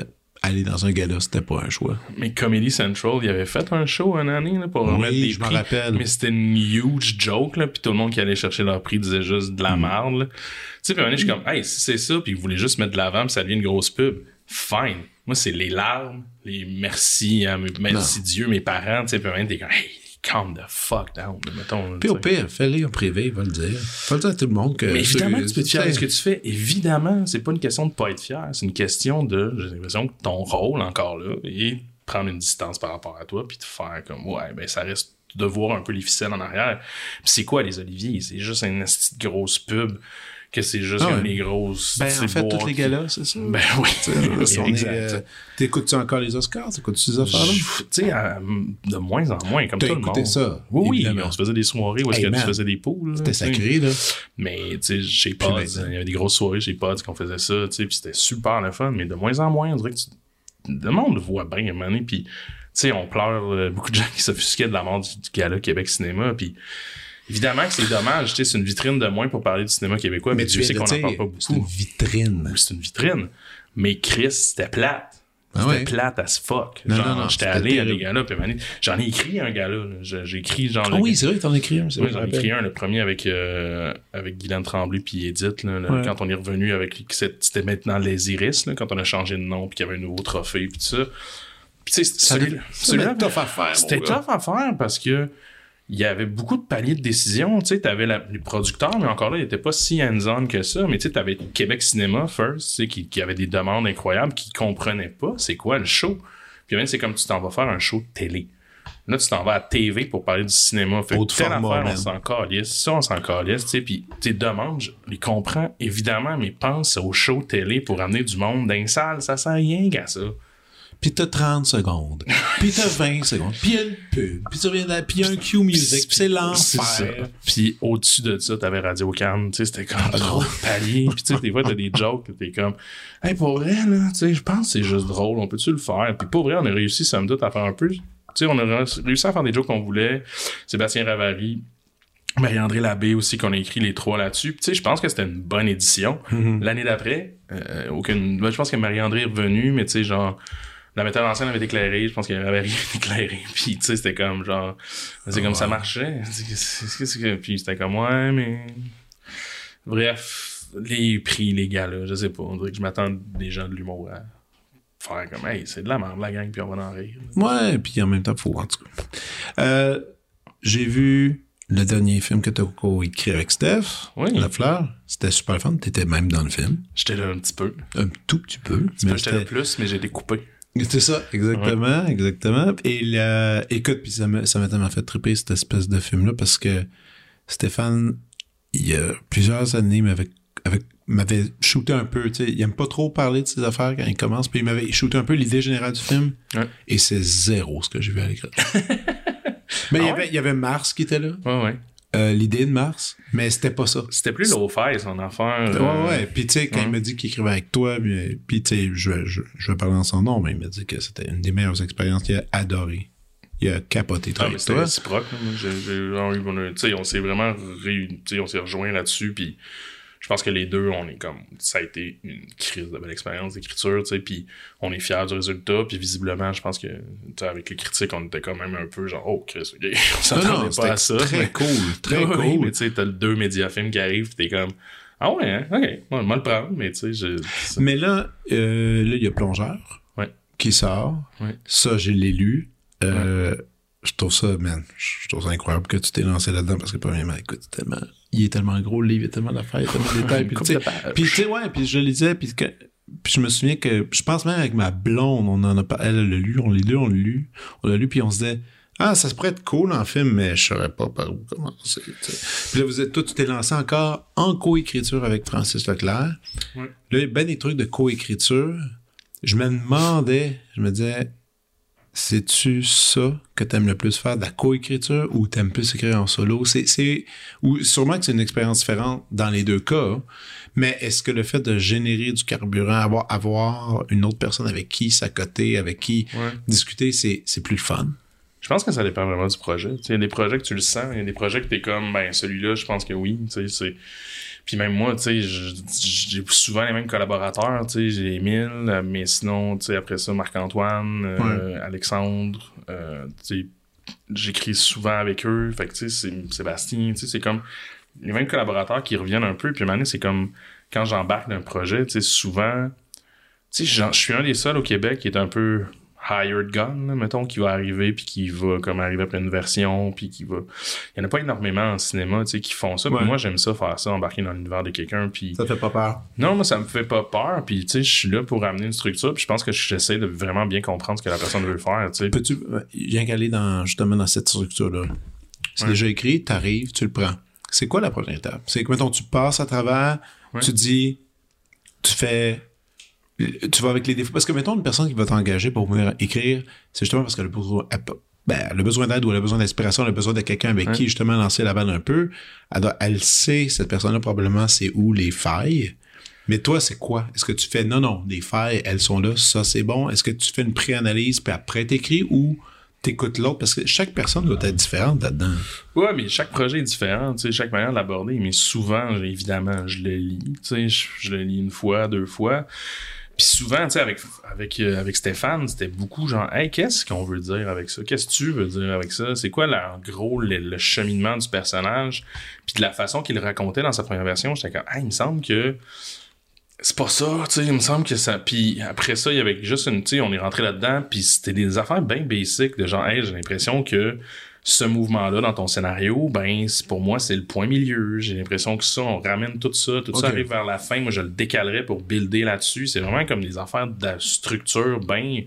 aller dans un gala, c'était pas un choix. Mais Comedy Central, il avait fait un show une année là, pour Oui, remettre des je prix. rappelle. Mais c'était une huge joke, là, puis tout le monde qui allait chercher leur prix disait juste de la Mm. merde. Tu sais, puis un je suis comme, hey, si c'est ça, puis vous voulez juste mettre de l'avant, puis ça devient une grosse pub, fine. Moi, c'est les larmes, les merci, merci Dieu, mes parents, tu sais, puis un t'es comme, hey, calm the fuck down, mettons. Puis au pire, fais-les en privé, il va le dire. Faut le dire à tout le monde que. Mais évidemment, tu peux être fier de ce que tu fais. Évidemment, c'est pas une question de pas être fier. C'est une question de, j'ai l'impression que ton rôle encore là est prendre une distance par rapport à toi puis de faire comme, ouais, ben, ça reste de voir un peu les ficelles en arrière. Puis c'est quoi les Oliviers? C'est juste une petite grosse pub que c'est juste Ah comme les grosses. Ben, en fait, boîtes tous les galas, c'est ça. Ben oui. Euh, T'écoutes-tu encore les Oscars? T'écoutes-tu ces affaires-là? Tu sais, de moins en moins, comme tout le écouté monde. ça, Oui, oui, évidemment. on se faisait des soirées où est-ce Hey, que tu faisais des poules. C'était sacré, là. Mais, tu sais, chez Pods, maintenant. il y avait des grosses soirées chez Pods qu'on faisait ça, tu sais, puis c'était super le fun, mais de moins en moins, on dirait que tu... le monde le voit bien à un moment donné, puis, tu sais, on pleure, euh, beaucoup de gens qui s'offusquaient de la mort du, du gala Québec Cinéma, puis évidemment que c'est dommage, tu sais, c'est une vitrine de moins pour parler du cinéma québécois, mais, tu viens qu'on n'en parle pas dire, C'est une beaucoup. vitrine. Oui, c'est une vitrine, mais Chris, c'était plate. Ah C'était ouais? plate as fuck. Non, genre, non, non, j'étais c'était allé à des galas, puis j'en ai écrit un gala, là. J'ai écrit genre... Ah le- oui, c'est vrai, t'en as écrit un. oui, j'en je ai écrit un, le premier avec, euh, avec Guylaine Tremblay puis Edith, là, là, Ouais. quand on est revenu avec, c'était c'était maintenant les Iris, là, quand on a changé de nom puis qu'il y avait un nouveau trophée puis tout ça. Puis tu sais, celui-là, être tough à faire, C'était tough à faire parce que il y avait beaucoup de paliers de décision, tu sais, t'avais la- les producteurs, mais encore là, il était pas si hands-on que ça, mais tu sais, t'avais Québec Cinéma first, tu sais, qui, qui avait des demandes incroyables, qui comprenaient pas c'est quoi le show? Puis même, c'est comme tu t'en vas faire un show de télé. Là, tu t'en vas à TV pour parler du cinéma. Fait Autre telle format, affaire, on s'en calisse. Ça, on s'en calisse, tu sais. Puis tes demandes, je les comprends, évidemment, mais pense au show télé pour amener du monde dans une salle. Ça sert à rien qu'à ça. Puis t'as 30 secondes. puis t'as 20 *laughs* secondes. Puis y a une pub. Puis tu reviens puis y a un cue music. Puis c'est ça. l'enfer. Puis au-dessus de ça, t'avais Radio Cannes, tu sais, c'était comme trop de paliers. Puis tu sais, des fois, t'as des jokes, t'es comme, hey, pour vrai, là, tu sais, je pense que c'est juste drôle, on peut-tu le faire? Puis pour vrai, on a réussi, somme toute, à faire un peu, tu sais, on a réussi à faire des jokes qu'on voulait. Sébastien Ravary, Marie-André Labbé aussi, qu'on a écrit les trois là-dessus. Puis tu sais, je pense que c'était une bonne édition. L'année d'après, euh, aucune, ben, je pense que Marie-André est revenue, mais tu sais, genre, la metteur en scène avait éclairé, je pense qu'il avait rien *laughs* éclairé. Puis, tu sais, c'était comme, genre, c'est comme ça marchait. Puis, c'était comme, ouais, mais. Bref, les prix, les gars, là, je sais pas. On dirait que je m'attends des gens de l'humour à faire comme, hey, c'est de la merde, la gang, puis on va en rire. Ouais, puis en même temps, faut, en tout cas. Euh, j'ai vu le dernier film que t'as co-écrit avec Steph, Oui. La Fleur. C'était super fun. T'étais même dans le film. J'étais là un petit peu. Un tout petit peu. Mais mais j'étais là plus, mais j'ai été coupé. C'est ça, exactement, exactement. Et là, écoute, puis ça m'a ça m'a tellement fait triper cette espèce de film-là parce que Stéphane, il y a plusieurs années, m'avait avec, m'avait shooté un peu, tu sais, il aime pas trop parler de ses affaires quand il commence, puis il m'avait shooté un peu l'idée générale du film, Ouais. et c'est zéro ce que j'ai vu à l'écran. *laughs* Mais il, y Ah avait, il y avait Mars qui était là, Ouais, ouais. Euh, l'idée de Mars, mais c'était pas ça. C'était plus low-fi, son affaire. Ouais, euh, ouais. Puis, tu sais, quand ouais. il m'a dit qu'il écrivait avec toi, puis, tu sais, je, vais- je, je vais parler en son nom, mais il m'a dit que c'était une des meilleures expériences qu'il a adoré. Il a capoté Ah, mais avec c'était toi. réciproque. on s'est vraiment réunis, tu sais, on s'est rejoints là-dessus, puis je pense que les deux, on est comme, ça a été une crise de belle expérience d'écriture, tu sais, puis on est fiers du résultat, puis visiblement, je pense que, tu sais, avec les critiques, on était quand même un peu genre, oh, Chris, ok, *laughs* on s'attendait pas à ça. très mais- *laughs* cool, très cool. mais tu sais, t'as le deux médiafilms qui arrivent, t'es comme, ah ouais, hein, ok, moi, moi le prendre, mais tu sais, je. Mais là, euh, là, il y a Plongeur Ouais. qui sort. Ouais. Ça, je l'ai lu. Euh, Je trouve ça, man, je trouve ça incroyable que tu t'es lancé là-dedans parce que, premièrement, écoute, c'est tellement, il est tellement gros, le livre, il y a tellement d'affaires, il y a tellement de détails. Puis, *laughs* tu sais, de pages. puis, tu sais, ouais, puis je le disais, puis, que- puis je me souviens que, je pense même avec ma blonde, on en a pas, elle l'a lu, on les deux, on l'a lu, on l'a lu, puis on se disait, ah, ça se pourrait être cool en film, mais je saurais pas par où commencer. Puis là, vous êtes, toi, tu t'es lancé encore en coécriture avec Francis Leclerc. Ouais. Là, il y a ben des trucs de coécriture. Je me demandais, je me disais, C'est-tu ça que t'aimes le plus faire, de la coécriture, ou t'aimes plus écrire en solo? C'est, ou sûrement que c'est une expérience différente dans les deux cas, mais est-ce que le fait de générer du carburant, avoir, avoir une autre personne avec qui s'accoter, avec qui discuter, c'est, c'est plus le fun? Je pense que ça dépend vraiment du projet. Il y a des projets que tu le sens, il y a des projets que t'es comme, ben celui-là, je pense que oui. C'est puis même moi, tu sais, j'ai souvent les mêmes collaborateurs, tu sais, j'ai Émile, mais sinon, tu sais, après ça, Marc-Antoine, euh, Alexandre, euh, tu sais, j'écris souvent avec eux, fait que, tu sais, Sébastien, tu sais, c'est comme les mêmes collaborateurs qui reviennent un peu, puis maintenant, c'est comme quand j'embarque d'un projet, tu sais, souvent, tu sais, je suis un des seuls au Québec qui est un peu hired gun, mettons, qui va arriver, puis qui va comme arriver après une version, puis qui va... Il y en a pas énormément en cinéma, tu sais, qui font ça. moi, j'aime ça, faire ça, embarquer dans l'univers de quelqu'un, puis... Ça fait pas peur? Non, moi, ça me fait pas peur, puis tu sais, je suis là pour amener une structure, puis je pense que j'essaie de vraiment bien comprendre ce que la personne veut faire, tu sais. Peux-tu... Viens qu'aller dans, justement, dans cette structure-là. C'est déjà écrit, t'arrives, tu le prends. C'est quoi la prochaine étape? C'est que, mettons, tu passes à travers, tu dis, tu fais tu vas avec les défauts. Parce que, mettons, une personne qui va t'engager pour venir écrire, c'est justement parce qu'elle a besoin, ben, le besoin d'aide ou elle a besoin d'inspiration, elle a besoin de quelqu'un avec qui, justement, lancer la balle un peu. Elle, elle sait, cette personne-là, probablement, c'est où les failles. Mais toi, c'est quoi? Est-ce que tu fais, non, non, les failles, elles sont là, ça, c'est bon? Est-ce que tu fais une pré-analyse, puis après t'écris ou t'écoutes l'autre? Parce que chaque personne doit être différente là-dedans. Ouais, mais chaque projet est différent, tu sais, chaque manière de l'aborder. Mais souvent, évidemment, je le lis, tu sais, je, je le lis une fois, deux fois. Puis souvent, tu sais, avec, avec, euh, avec Stéphane, c'était beaucoup genre, hey, qu'est-ce qu'on veut dire avec ça? Qu'est-ce que tu veux dire avec ça? C'est quoi, en gros, le, cheminement du personnage? Puis de la façon qu'il racontait dans sa première version, j'étais comme, hey, il me semble que c'est pas ça, tu sais, il me semble que ça. Puis après ça, il y avait juste une, tu sais, on est rentré là-dedans, puis c'était des affaires bien basiques de genre, hey, j'ai l'impression que ce mouvement-là dans ton scénario, ben pour moi c'est le point milieu. J'ai l'impression que ça, on ramène tout ça, tout ça arrive vers la fin. Moi je le décalerais pour builder là-dessus. C'est vraiment comme des affaires de structure bien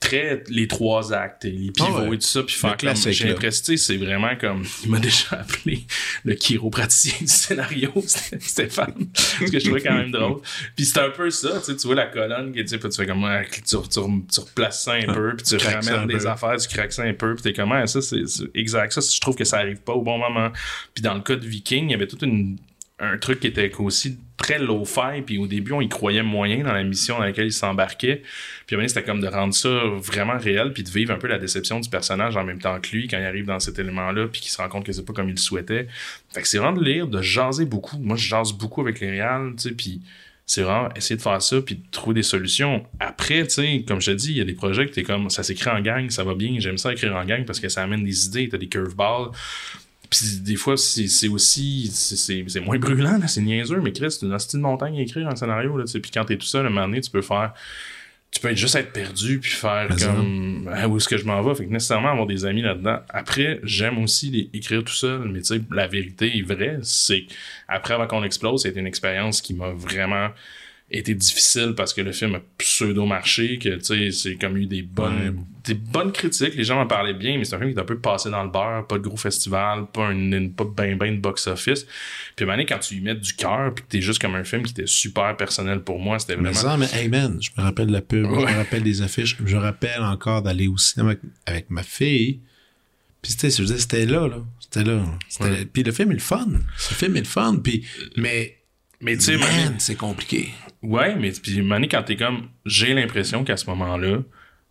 très les trois actes et les pivots ah et tout ça puis faire comme j'ai l'impression c'est vraiment comme *laughs* il m'a déjà appelé le chiropraticien du scénario *laughs* Stéphane ce que je trouvais quand même drôle. Puis c'est un peu ça tu vois la colonne sais tu fais comme tu, tu, tu, replaces ça un ah, peu puis tu ramènes des affaires tu craques ça un peu puis t'es comme ah, ça c'est exact. Ça je trouve que ça arrive pas au bon moment. Puis dans le cas de Viking il y avait toute une un truc qui était aussi très low-fi, puis au début, on y croyait moyen dans la mission dans laquelle il s'embarquait. Puis après, c'était comme de rendre ça vraiment réel, puis de vivre un peu la déception du personnage en même temps que lui quand il arrive dans cet élément-là, puis qu'il se rend compte que c'est pas comme il le souhaitait. Fait que c'est vraiment de lire, de jaser beaucoup. Moi, je jase beaucoup avec les réals, tu sais, puis c'est vraiment essayer de faire ça puis de trouver des solutions. Après, tu sais, comme je te dis, il y a des projets que t'es comme, ça s'écrit en gang, ça va bien, j'aime ça écrire en gang parce que ça amène des idées, t'as des curveballs puis des fois, c'est aussi. C'est moins brûlant, c'est niaiseux, mais Chris, c'est une hostie de montagne à écrire un scénario. Là, puis quand t'es tout seul, à un moment donné, tu peux faire. Tu peux juste être perdu puis faire comme ah, où est-ce que je m'en vais? Fait que nécessairement avoir des amis là-dedans. Après, j'aime aussi écrire tout seul, mais tu sais, la vérité est vraie, c'est après avant qu'on explose, c'était une expérience qui m'a vraiment été difficile parce que le film a pseudo marché que tu sais c'est comme eu des bonnes des bonnes critiques. Les gens en parlaient bien mais c'est un film qui est un peu passé dans le beurre. Pas de gros festival pas une, pas ben ben de box office puis à quand tu y mets du cœur puis que t'es juste comme un film qui était super personnel pour moi c'était vraiment mais ça mais hey man je me rappelle de la pub je me rappelle des affiches. Je me rappelle encore d'aller au cinéma avec, ma fille. Puis c'était là là. C'était là. Puis le film est le fun. Le film est le fun puis mais mais tu sais, c'est compliqué. Ouais, mais puis Mané, quand t'es comme, j'ai l'impression qu'à ce moment-là,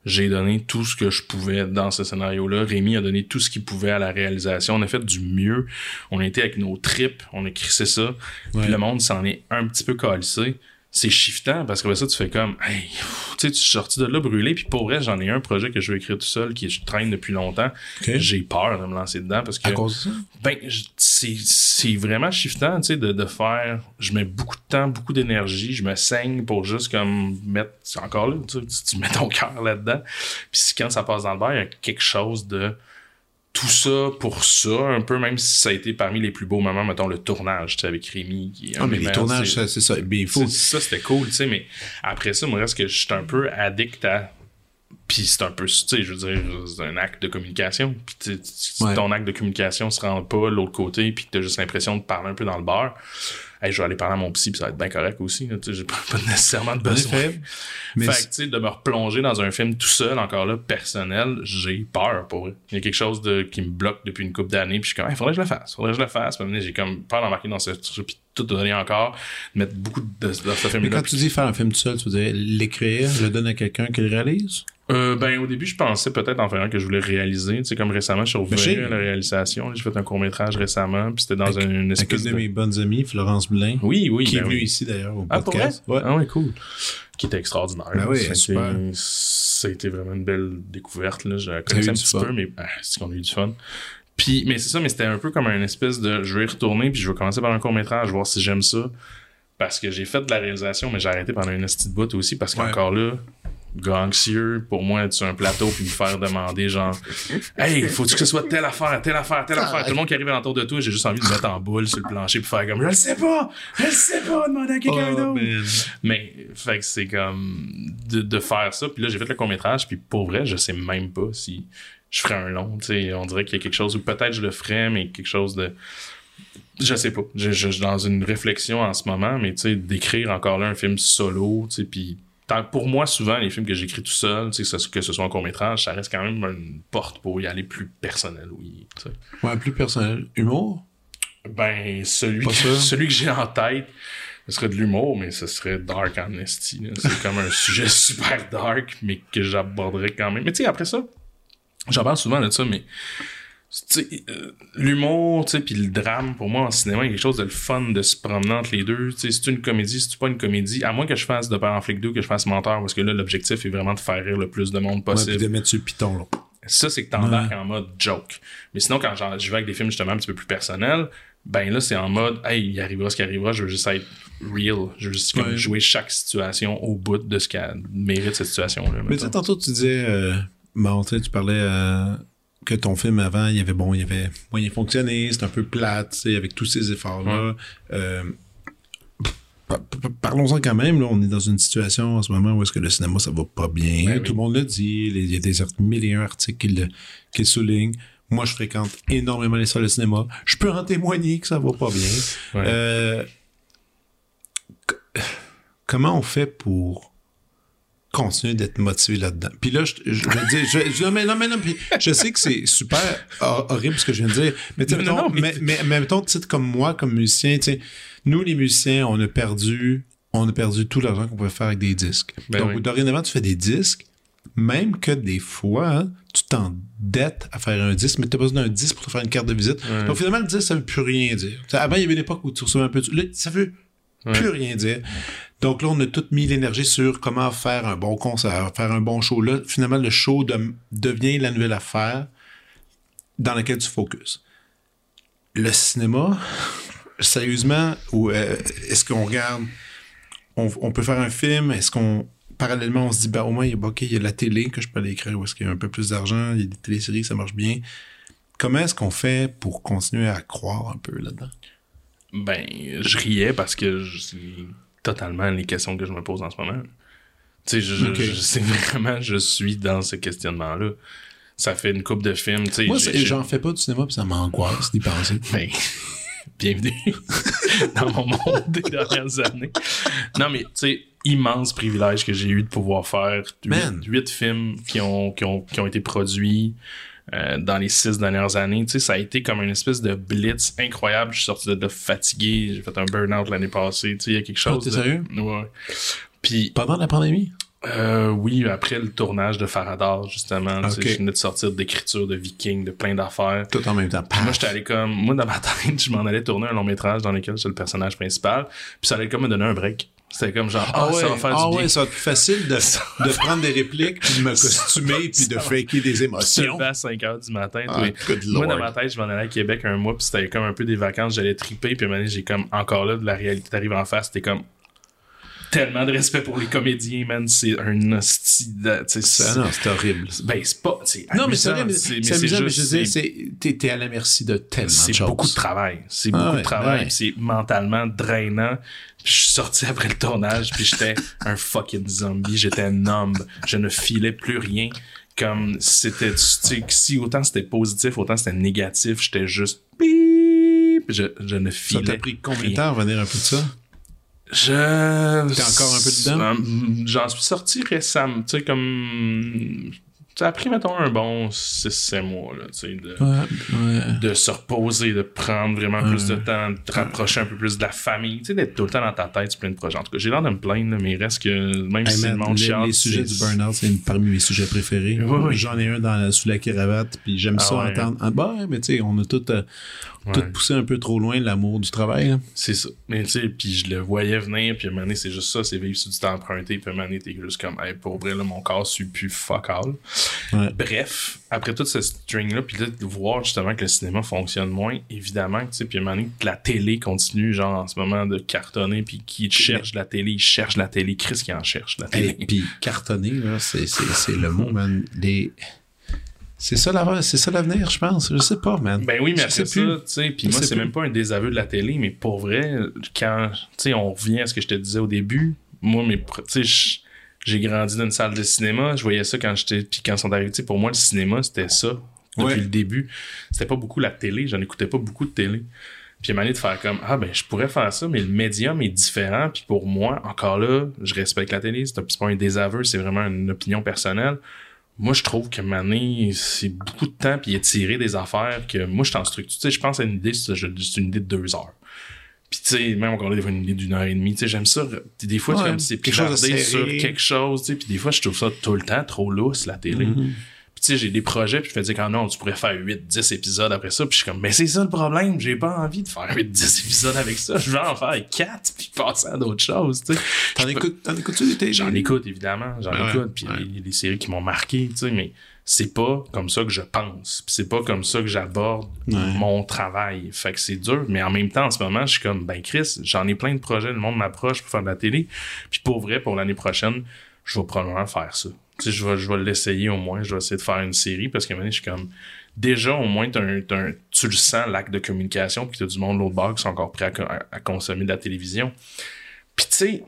j'ai donné tout ce que je pouvais dans ce scénario-là. Rémi a donné tout ce qu'il pouvait à la réalisation. On a fait du mieux. On a été avec nos tripes. On a crissé ça. Puis le monde s'en est un petit peu calissé c'est shiftant parce que ça tu fais comme hey, tu sais tu suis sorti de là brûlé puis pour vrai j'en ai un projet que je veux écrire tout seul qui je traîne depuis longtemps. J'ai peur de me lancer dedans parce que à cause de ça? Ben c'est vraiment shiftant tu sais de, de faire je mets beaucoup de temps beaucoup d'énergie je me saigne pour juste comme mettre c'est encore là tu, tu mets ton *laughs* cœur là dedans puis quand ça passe dans le bar il y a quelque chose de tout ça pour ça, un peu, même si ça a été parmi les plus beaux moments, mettons, le tournage, tu sais, avec Rémi. Qui ah, mais les tournages, c'est ça. ça, c'était cool, tu sais, mais après ça, moi, reste que je suis un peu addict à Puis c'est un peu, tu sais, je veux dire, c'est un acte de communication. Puis si Ouais. ton acte de communication se rend pas de l'autre côté, puis que t'as juste l'impression de parler un peu dans le bar, hey, je vais aller parler à mon psy, puis ça va être bien correct aussi. J'ai pas, pas nécessairement de besoin. Mais fait que, tu sais, de me replonger dans un film tout seul, encore là, personnel, j'ai peur pour vrai. Il y a quelque chose de, qui me bloque depuis une couple d'années, puis je suis comme, il faudrait que je le fasse, faudrait que je le fasse. J'ai comme peur d'embarquer dans ce truc, puis tout donner encore, mettre beaucoup de, dans ce mais film-là. quand tu dis faire un film tout seul, tu veux dire l'écrire, le donner à quelqu'un qui le réalise? Euh, ben, au début, je pensais peut-être en faire un que je voulais réaliser. Tu sais, comme récemment, je suis revenu à la réalisation. J'ai fait un court-métrage récemment, puis c'était dans Avec- une Avec une espèce de de... mes bonnes amies, Florence Blin, Oui, oui, qui est ben venue oui. ici d'ailleurs au Ah, pour vrai? podcast. Ouais. Ah ouais, cool. Qui était extraordinaire. Ben oui, super. été, ça a été vraiment une belle découverte. Là. Je la connaissais un petit fun. peu, mais ah, c'est qu'on a eu du fun. Puis, mais c'est ça, mais c'était un peu comme une espèce de. Je vais y retourner, puis je vais commencer par un court-métrage, voir si j'aime ça. Parce que j'ai fait de la réalisation, mais j'ai arrêté pendant une petite bout aussi, parce Ouais. qu'encore là, gars anxieux, pour moi, être sur un plateau, puis me faire demander, genre, Hey, faut-tu que ce soit telle affaire, telle affaire, telle affaire. Tout le monde qui arrive alentour de toi, j'ai juste envie de me mettre en boule sur le plancher, puis faire comme, je le sais pas, je le sais pas, demander à quelqu'un Oh, d'autre. Mais, fait que c'est comme de, de faire ça. Puis là, j'ai fait le court-métrage, puis pour vrai, je sais même pas si je ferais un long. Tu sais, on dirait qu'il y a quelque chose où peut-être je le ferais, mais quelque chose de. Je sais pas. Je, je- je suis dans une réflexion en ce moment, mais tu sais, d'écrire encore là un film solo, tu sais, puis. Tant- Pour moi, souvent, les films que j'écris tout seul, que ce- que ce soit un court-métrage, ça reste quand même une porte pour y aller plus personnel, oui. Ouais, plus personnel. Humour? Ben, celui Pas que, *laughs* celui que j'ai en tête, ce serait de l'humour, mais ce serait Dark Amnesty. C'est comme un *laughs* sujet super dark, mais que j'aborderais quand même. Mais tu sais, après ça, j'en parle souvent de ça, mais euh, l'humour, tu puis le drame, pour moi, en cinéma, il y a quelque chose de le fun de se promener entre les deux. Tu sais, c'est une comédie, c'est pas une comédie? À moins que je fasse de Père en flic 2, que je fasse menteur, parce que là, l'objectif est vraiment de faire rire le plus de monde Ouais, possible. puis de mettre sur le piton, là. Ça, c'est que t'embarques en mode joke. Mais sinon, quand je vais avec des films justement un petit peu plus personnels, ben là, c'est en mode, hey, il arrivera ce qui arrivera, je veux juste être real. Je veux juste comme, Ouais. jouer chaque situation au bout de ce qu'elle mérite cette situation-là. Mais tu sais, tantôt, tu disais, euh, bon, tu tu parlais euh, que ton film avant, il y avait, bon, il y avait moyen fonctionné, c'était un peu plate, tu sais, avec tous ces efforts-là. Euh, par- par- Parlons-en quand même, là, on est dans une situation en ce moment où est-ce que le cinéma, ça va pas bien. Ben oui. Tout le monde le dit, il y a des mille et un articles qui le, qui le soulignent. Moi, je fréquente énormément les salles de cinéma. Je peux en témoigner que ça va pas bien. Ouais. Euh, comment on fait pour continuer d'être motivé là-dedans? Puis là, je, je, je veux dire, je, je- non, mais non, mais non, puis je sais que c'est super hor- horrible ce que je viens de dire, mais tu mais- mais, mettons, titre comme moi, comme musicien, tu nous, les musiciens, on a perdu, on a perdu tout l'argent qu'on pouvait faire avec des disques. Ben Donc, oui. dorénavant, tu fais des disques, même que des fois, hein, tu t'endettes à faire un disque, mais tu as besoin d'un disque pour te faire une carte de visite. Ouais. Donc, finalement, le disque, ça veut plus rien dire. Avant, il y avait une époque où tu recevais un peu de... Là, ça veut plus rien dire. Donc là, on a tout mis l'énergie sur comment faire un bon concert, faire un bon show. Là, finalement, le show de- devient la nouvelle affaire dans laquelle tu focuses. Le cinéma, *laughs* sérieusement, ou euh, est-ce qu'on regarde, on, peut faire un film, est-ce qu'on, parallèlement, on se dit, bah, au moins, il y a, y a la télé que je peux aller écrire, où est-ce qu'il y a un peu plus d'argent, il y a des téléséries, ça marche bien. Comment est-ce qu'on fait pour continuer à croire un peu là-dedans? Ben, je riais parce que je- c'est totalement les questions que je me pose en ce moment. Tu sais, c'est *laughs* vraiment, je suis dans ce questionnement-là. Ça fait une coupe de films, tu sais. Moi, j'en fais pas du cinéma, puis ça m'angoisse d'y penser. *laughs* Ben, bienvenue *laughs* dans mon monde des dernières années. Non, mais tu sais, immense privilège que j'ai eu de pouvoir faire huit films qui ont, qui ont, qui ont été produits euh, dans les six dernières années. Tu sais, ça a été comme une espèce de blitz incroyable. Je suis sorti de fatigué. J'ai fait un burn-out l'année passée. Tu sais, il y a quelque chose. t'es de- sérieux? Ouais. Puis, Pendant la pandémie? euh, oui, après le tournage de Faradar, justement, tu sais, Ok. je venais de sortir d'écriture de Viking, de plein d'affaires. Tout en même temps. Puis moi, j'étais allé comme. Moi, dans ma *laughs* tête, je m'en allais tourner un long métrage dans lequel j'étais le personnage principal. Puis ça allait comme me donner un break. C'était comme genre, ah, ça va faire ah du bien. ouais, ça va être plus facile de, *laughs* de prendre des répliques, puis de me costumer, puis de *laughs* faker des émotions. levais à 5 heures du matin. Ah, Moi, dans ma tête, je m'en allais à Québec un mois, puis c'était comme un peu des vacances, j'allais triper, puis à un moment donné, j'ai comme encore là de la réalité t'arrive en face, t'es comme. Tellement de respect pour les comédiens, man. C'est un c'est- Ah non, c'est horrible. Ben, c'est pas. c'est Non, mais c'est mais c'est- c'est mais c'est juste- je veux dire, c'est- c'est- t'es à la merci de tellement de c'est choses. beaucoup de travail. C'est Ah beaucoup ouais, de travail. ouais. puis C'est mentalement drainant. Puis je suis sorti après le tournage, puis j'étais un fucking zombie. J'étais numb. Je ne filais plus rien. Comme c'était, tu sais, si autant c'était positif, autant c'était négatif. J'étais juste bip. Je, je ne Ça filais. t'a pris combien de temps à revenir un peu de ça? Je. T'es encore un peu dedans? Euh, J'en suis sorti récemment. Tu sais, comme. Ça a pris, mettons, un bon 6-7 mois, là, tu sais, de Ouais, ouais. de se reposer, de prendre vraiment plus de temps, de te rapprocher un peu plus de la famille, tu sais, d'être tout le temps dans ta tête sur plein de projets. En tout cas, j'ai l'air de me plaindre, là, mais il reste que même Hey, si man, le monde chiale, les sujets du burn-out, c'est parmi mes sujets préférés. J'en ai un dans la- sous la cravate, puis j'aime Ah ça ouais. entendre. Ah, bah, mais tu sais, on a tout, euh, tout Ouais. poussé un peu trop loin l'amour du travail. là. C'est ça. Mais tu sais, puis je le voyais venir, puis à un moment donné, c'est juste ça, c'est vivre sur du temps emprunté, puis à un moment donné, t'es juste comme, hey, pour vrai, là, mon corps suit plus fuck all. Ouais. Bref, après tout ce string-là, puis là, de voir justement que le cinéma fonctionne moins, évidemment, tu sais, puis à un moment donné, que la télé continue, genre, en ce moment, de cartonner, puis qui cherche la télé, il cherche la télé, Chris qui en cherche, la télé. Et puis cartonner, là, c'est le mot, man. Les... C'est ça l'avenir, c'est ça l'avenir, je pense. Je sais pas, man. Ben oui, mais sais ça, tu sais, puis moi, c'est même pas un désaveu de la télé, mais pour vrai, quand, tu sais, on revient à ce que je te disais au début, moi, pr- tu sais, j'ai grandi dans une salle de cinéma, je voyais ça quand j'étais, puis quand ils sont arrivés, tu sais, pour moi, le cinéma, c'était ça, depuis Ouais. le début. C'était pas beaucoup la télé, j'en écoutais pas beaucoup de télé. Puis donné, de faire comme, ah ben, je pourrais faire ça, mais le médium est différent, puis pour moi, encore là, je respecte la télé, c'est c'est pas un désaveu, c'est vraiment une opinion personnelle. Moi, je trouve que Mané, c'est beaucoup de temps puis étirer des affaires que moi, je suis en structure. Tu sais, je pense à une idée, c'est une idée de deux heures. Puis, tu sais, même encore là, des fois, une idée d'une heure et demie. Tu sais, j'aime ça. Des fois, c'est Ouais, c'est quelque chose sur quelque chose. Tu sais, puis des fois, je trouve ça tout le temps trop lousse, la télé. Mm-hmm. Puis, tu sais, j'ai des projets, puis je fais dire, quand non, tu pourrais faire 8, 10 épisodes après ça. Puis, je suis comme, mais c'est ça le problème. J'ai pas envie de faire 8, 10 épisodes avec ça. Je veux en faire 4, puis passer à d'autres choses, tu sais. T'en peux- écoutes, t'en écoutes-tu des? J'en écoute, évidemment. J'en Ouais, écoute. Puis il y a des séries qui m'ont marqué, tu sais, mais c'est pas comme ça que je pense. Puis c'est pas comme ça que j'aborde Ouais. mon travail. Fait que c'est dur. Mais en même temps, en ce moment, je suis comme, ben Chris, j'en ai plein de projets. Le monde m'approche pour faire de la télé. Puis pour vrai, pour l'année prochaine, je vais probablement faire ça. Tu sais, je vais, je vais l'essayer au moins. Je vais essayer de faire une série parce qu'à un moment donné, je suis comme, déjà, au moins, t'as un- un- tu le sens, l'acte de communication, puis t'as du monde de l'autre bord qui sont encore prêts à, co- à- à consommer de la télévision. Puis tu sais,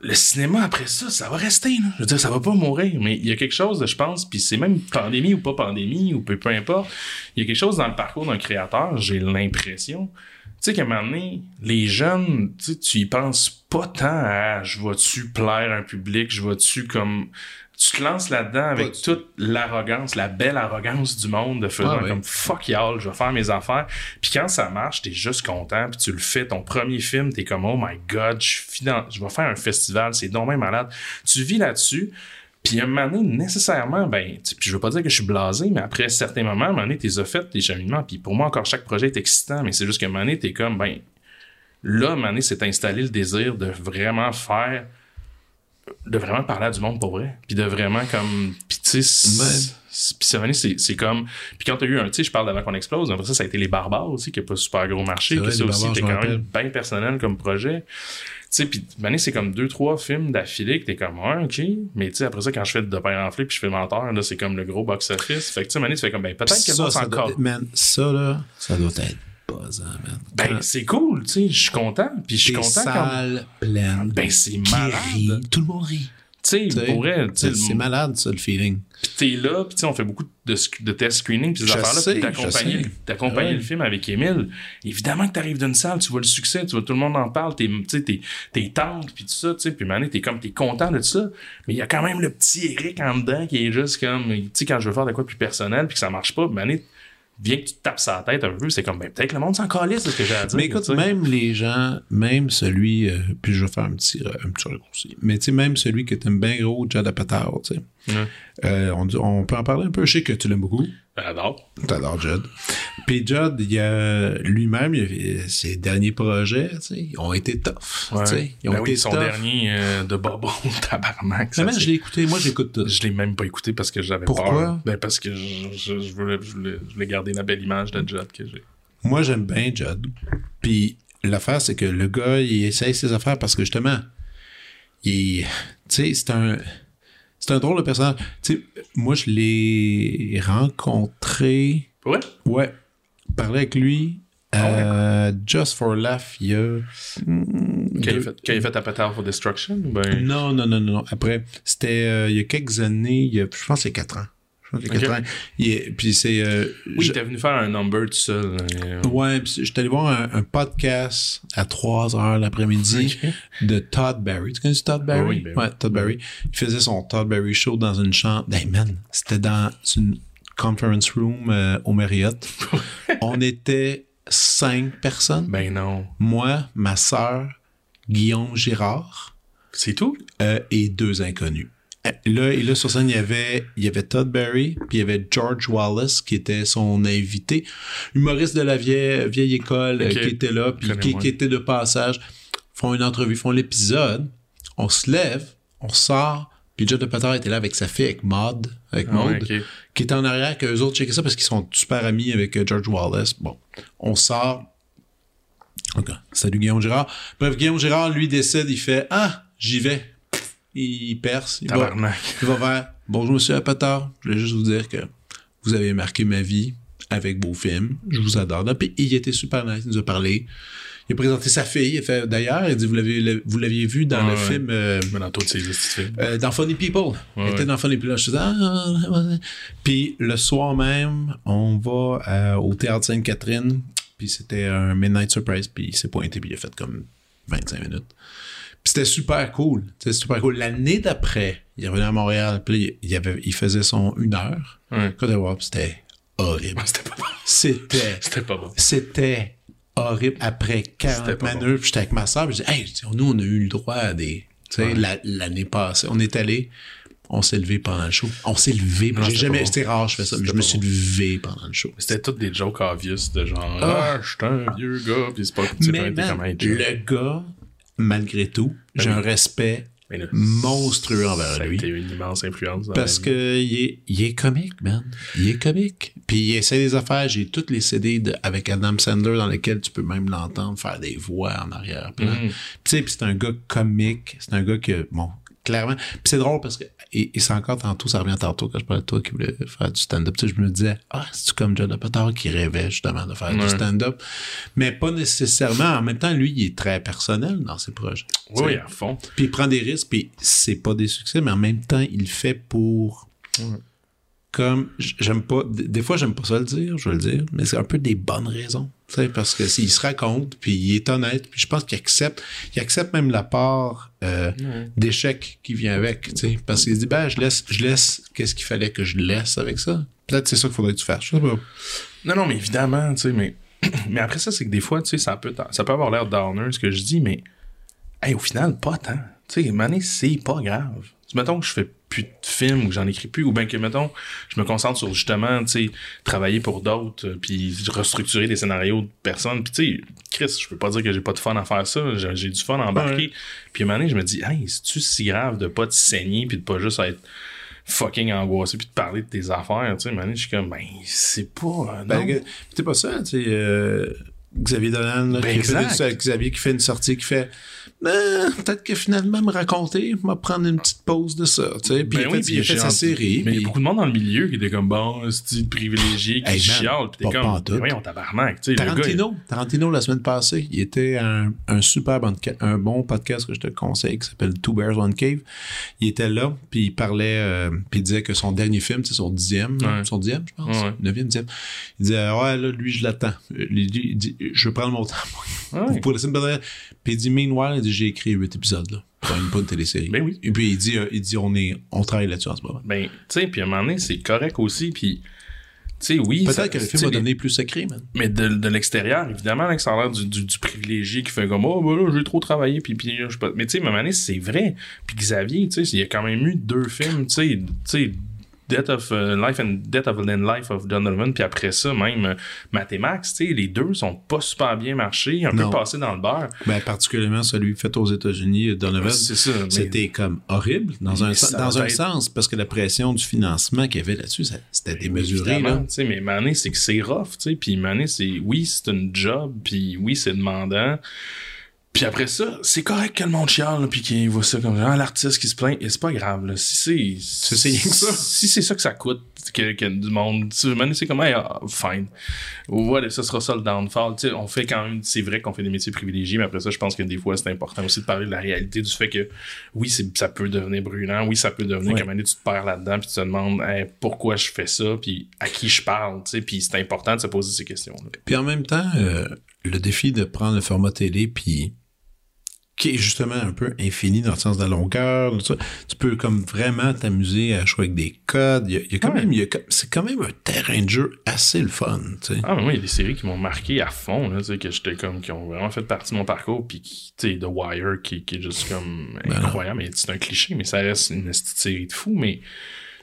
le cinéma après ça, ça va rester. Là. Je veux dire, ça va pas mourir. Mais il y a quelque chose, je pense, puis c'est même pandémie ou pas pandémie, ou peu, peu importe. Il y a quelque chose dans le parcours d'un créateur, j'ai l'impression. Tu sais qu'à un moment donné, les jeunes, tu tu y penses pas tant à je vais-tu plaire un public, je vais-tu comme. Tu te lances là-dedans avec toute l'arrogance, la belle arrogance du monde de faire Ah ouais. comme fuck y'all, je vais faire mes affaires. Puis quand ça marche, t'es juste content, puis tu le fais. Ton premier film, t'es comme oh my god, je suis dans- je vais faire un festival, c'est bien malade. Tu vis là-dessus. Puis à un moment donné, nécessairement, ben, puis je veux pas dire que je suis blasé, mais après certains moments, à un moment donné, t'es fait tes cheminements. Puis pour moi, encore chaque projet est excitant, mais c'est juste qu'à un moment donné, t'es comme, ben, là, à un moment donné, c'est installé le désir de vraiment faire, de vraiment parler à du monde pour vrai. Puis de vraiment comme, puis tu sais, c'est- comme, puis quand t'as eu un, tu sais, je parle d'avant qu'on explose, après ça, ça a été les barbares aussi, qui a pas super gros marché, que vrai, ça aussi, t'es quand même bien personnel comme projet. Tu sais, puis Mané, c'est comme deux, trois films d'affilée que t'es comme, ouais, ok. Mais tu sais, après ça, quand je fais de père enflé puis je fais menteur, là, c'est comme le gros box-office. Fait que tu sais, Mané, tu fais comme, ben, peut-être que ça, ça, ça encore. doit, man, ça, là, ça doit être buzzant, man. Ben, c'est cool, tu sais, je suis content. Puis je suis content quand. salle pleine. Ben, c'est malade. rit, Tout le monde rit. Tu sais, pour sais, C'est malade, ça, le feeling. Puis t'es là, puis on fait beaucoup de, test screening, puis ces affaires-là, puis Ouais. le film avec Émile. Évidemment que t'arrives d'une salle, tu vois le succès, tu vois tout le monde en parle, t'es, tu sais, t'es, tendre, puis tout ça, tu sais, puis Mané, t'es comme, t'es content de ça, mais il y a quand même le petit Eric en dedans qui est juste comme, tu sais, quand je veux faire de quoi plus personnel, puis que ça marche pas, Mané, vient que tu te tapes sa tête un peu, c'est comme, ben, peut-être que le monde s'en calisse de ce que j'ai à dire. Mais écoute, même les gens, même celui, euh, puis je vais faire un petit, un petit raccourci, mais tu sais, même celui que t'aimes bien gros, Judd Apatow, tu sais, euh, on peut en parler un peu, je sais que tu l'aimes beaucoup, J'adore. t'adores Judd. Puis Judd, il y a lui-même, ses derniers projets, tu sais, ils ont été tough, Ouais. ils ont Ben oui, été son tough. dernier euh, de Bobo, *laughs* tabarnak. Ça, je l'ai écouté, moi j'écoute tout. Je l'ai même pas écouté parce que j'avais Pourquoi? peur. Ben parce que je, je, je voulais, je, voulais, je voulais garder la belle image de Judd que j'ai. Moi, j'aime bien Judd. Puis l'affaire, c'est que le gars, il essaye ses affaires parce que justement, il tu sais, c'est un, c'est un drôle de personnage. Tu sais, moi, je l'ai rencontré, Ouais? ouais, parlé avec lui, euh, Just for Laugh, il y a... hmm, Quand il a fait, quand il a fait Appetite for Destruction? Ben, Non, non, non, non, non. Après, c'était euh, il y a quelques années, il y a, je pense que c'est 4 ans. Je pense que c'est 4 Ok. ans. Il est- puis c'est... euh, oui, je- était venu faire un number tout seul. euh, Ouais, puis j'étais allé voir un, un podcast à 3 heures l'après-midi de Todd Barry. Tu connais Todd Barry? Oui, ben oui. ouais, Todd Barry. Il faisait son Todd Barry show dans une chambre. Hey man, c'était dans une conference room euh, au Marriott. *laughs* On était cinq personnes. Ben non. Moi, ma sœur, Guillaume Girard C'est tout? euh, et deux inconnus. Euh, Là, et là, sur scène, il y avait, il y avait Todd Barry, puis il y avait George Wallace, qui était son invité, humoriste de la vieille, vieille école, euh, qui était là, puis qui, était de passage. Font une entrevue, font l'épisode. On se lève, on sort, puis John Pater était là avec sa fille, avec Maud, avec Ah Maud, qui était en arrière, que eux autres checkaient ça parce qu'ils sont super amis avec euh, George Wallace. Bon, on sort. Ok, salut Guillaume Girard. Bref, Guillaume Girard, lui, décide, il fait Ah, j'y vais. Il perce. Il va, il va faire Bonjour, monsieur Apatow. Je voulais juste vous dire que vous avez marqué ma vie avec vos films. Je vous adore. Puis il était super nice. Il nous a parlé. Il a présenté sa fille. Il a fait D'ailleurs, il dit Vous l'avez, vous l'aviez vu dans le ouais. film. euh, dans tous ces petits films. euh, dans Funny People. Il était ouais. dans Funny People. Je disais, ah. Puis le soir même, on va euh, au théâtre Sainte-Catherine. Puis c'était un Midnight Surprise. Puis il s'est pointé. Puis il a fait comme 25 minutes. Puis c'était super cool. C'était super cool. L'année d'après, il est revenu à Montréal. Puis il, y avait, il faisait son une heure. Ouais. Puis c'était horrible. C'était pas bon. C'était *laughs* C'était pas bon. c'était horrible. Après 40 C'était pas manœuvres, j'étais avec ma soeur, je dis hey, nous, on a eu le droit à des. Tu sais, Ouais. l'année passée, on est allé, on s'est levé pendant le show. On s'est levé. J'ai jamais. pas bon. C'était rare, je fais ça, mais je me pas suis levé pendant le show. C'était toutes des jokes obvious de genre Ah. Ah, je suis un vieux gars, pis c'est pas pas Mais été man, le gars, malgré tout, j'ai Ben oui. un respect là, monstrueux Ça envers a lui. été une immense influence. Parce ma vie. que il est, il est comique, man. Il est comique. Puis il essaie des affaires. J'ai toutes les CD de- avec Adam Sandler dans lesquels tu peux même l'entendre faire des voix en arrière-plan. Puis tu sais, puis c'est un gars comique. C'est un gars que, bon, clairement. Puis c'est drôle parce que, et, et c'est encore tantôt, ça revient tantôt quand je parlais de toi qui voulait faire du stand-up. Tu sais, je me disais, ah, c'est-tu comme John Apatow qui rêvait justement de faire du stand-up? Mais pas nécessairement. En même temps, lui, il est très personnel dans ses projets. Oui, à fond. Puis il prend des risques, puis c'est pas des succès, mais en même temps, il le fait pour. Comme, j'aime pas. Des fois, j'aime pas ça le dire, je veux le dire, mais c'est un peu des bonnes raisons. Parce que s'il se raconte, puis il est honnête, puis je pense qu'il accepte. Il accepte même la part euh, d'échec qui vient avec. Parce qu'il se dit, ben, je laisse, je laisse, qu'est-ce qu'il fallait que je laisse avec ça? Peut-être c'est ça qu'il faudrait que tu fasses. Je sais pas. Non, non, mais évidemment, tu sais, mais... *clears throat* mais après ça, c'est que des fois, tu sais, ça peut, ça peut avoir l'air downer, ce que je dis, mais hey, au final, pas tant. Tu sais, c'est pas grave. Mettons que je fais plus de films ou que j'en écris plus, ou bien que, mettons, je me concentre sur justement, tu sais, travailler pour d'autres, euh, puis restructurer des scénarios de personnes. Puis, tu sais, Chris, je peux pas dire que j'ai pas de fun à faire ça. J'ai j'ai du fun à embarquer. Ouais. Puis, à un moment donné, je me dis, hey, c'est-tu si grave de pas te saigner, puis de pas juste être fucking angoissé, puis de parler de tes affaires, tu sais, à un moment donné, je suis comme, ben, c'est pas. euh, Ben, non. c'est pas ça, tu sais. euh, Xavier Dolan, là, Ben, qui fait Xavier qui fait une sortie, qui fait Euh, peut-être que finalement me raconter, m'a prendre une petite pause de ça, tu sais. Puis Ben il a oui, fait, il a puis fait j'ai sa série. Mais il y puis- a beaucoup de monde dans le milieu qui était comme bon, style privilégié, qui Hey, chiale, pis t'es comme, mais voyons, tabarnak, tu sais, gars, Tarantino, Tarantino, la semaine passée, il était un, un super bon, un bon podcast que je te conseille qui s'appelle Two Bears, One Cave. Il était là, puis il parlait, euh, puis il disait que son dernier film, c'est son dixième, Ouais. son dixième, je pense, Ouais. neuvième, dixième. Il disait, ouais, là, lui, je l'attends. Euh, il dit, je vais prendre mon temps Ah ouais. pour laisser me donner. Puis il dit, meanwhile, il dit, j'ai écrit huit épisodes, là, pour une bonne télésérie. Ben oui. Et puis il dit, euh, il dit, on est, on travaille là-dessus en ce moment. Ben, tu sais, puis à un moment donné, c'est correct aussi, puis tu sais, oui. Peut-être que le film va donner plus secret, man. Mais de, de l'extérieur, évidemment, là, que ça a l'air du, du, du privilégié qui fait comme, oh, ben là, j'ai trop travaillé, puis, puis je sais pas. Mais tu sais, à un moment donné, c'est vrai. Puis Xavier, tu sais, il y a quand même eu deux films, tu sais, Death of euh, Life and Death of and Life of Donovan, puis après ça, même euh, sais, les deux sont pas super bien marchés, un Non. peu passés dans le beurre. Ben, particulièrement celui fait aux États-unis, Donovan. Ça. mais- C'était comme horrible dans un, Mais sen- ça dans un être- sens, parce que la pression du financement qu'il y avait là-dessus, c'était démesuré. Évidemment, Là. mais Mané, c'est que c'est rough, puis Mané, c'est, oui, c'est une job, puis oui, c'est demandant, Puis après ça, c'est correct que le monde chiale, puis qu'il voit ça comme genre l'artiste qui se plaint, et c'est pas grave. Là. Si c'est Si ça. si c'est ça que ça coûte, que, que du monde, tu sais, c'est comme hey, ah, fine. Ouais, ça sera ça le downfall. Tu sais, on fait quand même, c'est vrai qu'on fait des métiers privilégiés, mais après ça, je pense que des fois, c'est important aussi de parler de la réalité du fait que oui, c'est, ça peut devenir brûlant, oui, ça peut devenir comme année, tu te perds là-dedans, puis tu te demandes hey, pourquoi je fais ça, puis à qui je parle, tu sais, puis c'est important de se poser ces questions-là. Puis en même temps, euh, le défi de prendre le format télé, puis qui est justement un peu infini dans le sens de la longueur, ça, tu peux comme vraiment t'amuser à jouer avec des codes. Il y a, il y a quand Ouais. même, c'est quand même un terrain de jeu assez le fun, tu sais. Ah, mais moi, il y a des séries qui m'ont marqué à fond, là, tu sais, que j'étais comme, qui ont vraiment fait partie de mon parcours, puis qui, tu sais, The Wire, qui, qui est juste comme Ben incroyable, mais c'est un cliché, mais ça reste une série de fous, mais,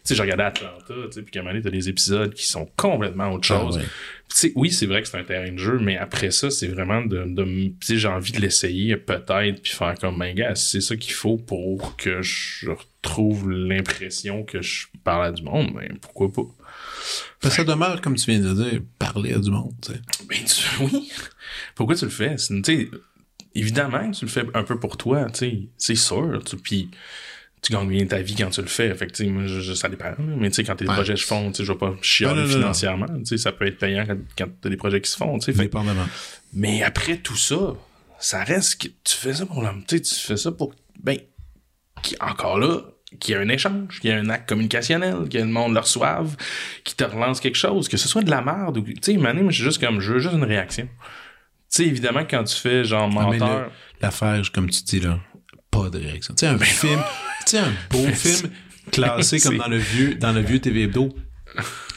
sais, j'ai regardé Atlanta, tu sais, puis qu'à un moment donné, t'as des épisodes qui sont complètement autre chose. Ah ouais. Tu sais, oui, c'est vrai que c'est un terrain de jeu, mais après ça, c'est vraiment de, de tu sais, j'ai envie de l'essayer peut-être, puis faire comme, ben, gars, c'est ça qu'il faut pour que je retrouve l'impression que je parle à du monde, ben, pourquoi pas? Parce que ça demeure, comme tu viens de dire, parler à du monde, tu sais. Ben, tu, *laughs* oui. Pourquoi tu le fais? Tu sais, évidemment que tu le fais un peu pour toi, tu sais, c'est sûr. tu- Puis tu gagnes bien ta vie quand tu le fais. Fait que, moi, je, ça dépend. Mais tu sais, quand tes Ouais. projets se font, je vais pas chialer financièrement. Tu sais, ça peut être payant quand, quand t'as des projets qui se font. Fait Dépendamment. mais après tout ça, ça reste que tu fais ça pour l'homme. Tu fais ça pour. Ben, qui, encore là, qu'il y a un échange, qu'il y a un acte communicationnel, que le monde le reçoive, qui te relance quelque chose, que ce soit de la merde ou. Tu sais, je suis juste comme, je veux juste une réaction. Tu sais, évidemment, quand tu fais genre Ah, menteur. L'affaire, comme tu dis là, pas de réaction. Tu sais, un film, tu sais, un beau *laughs* film classé comme dans le vieux, dans le vieux TV Hebdo,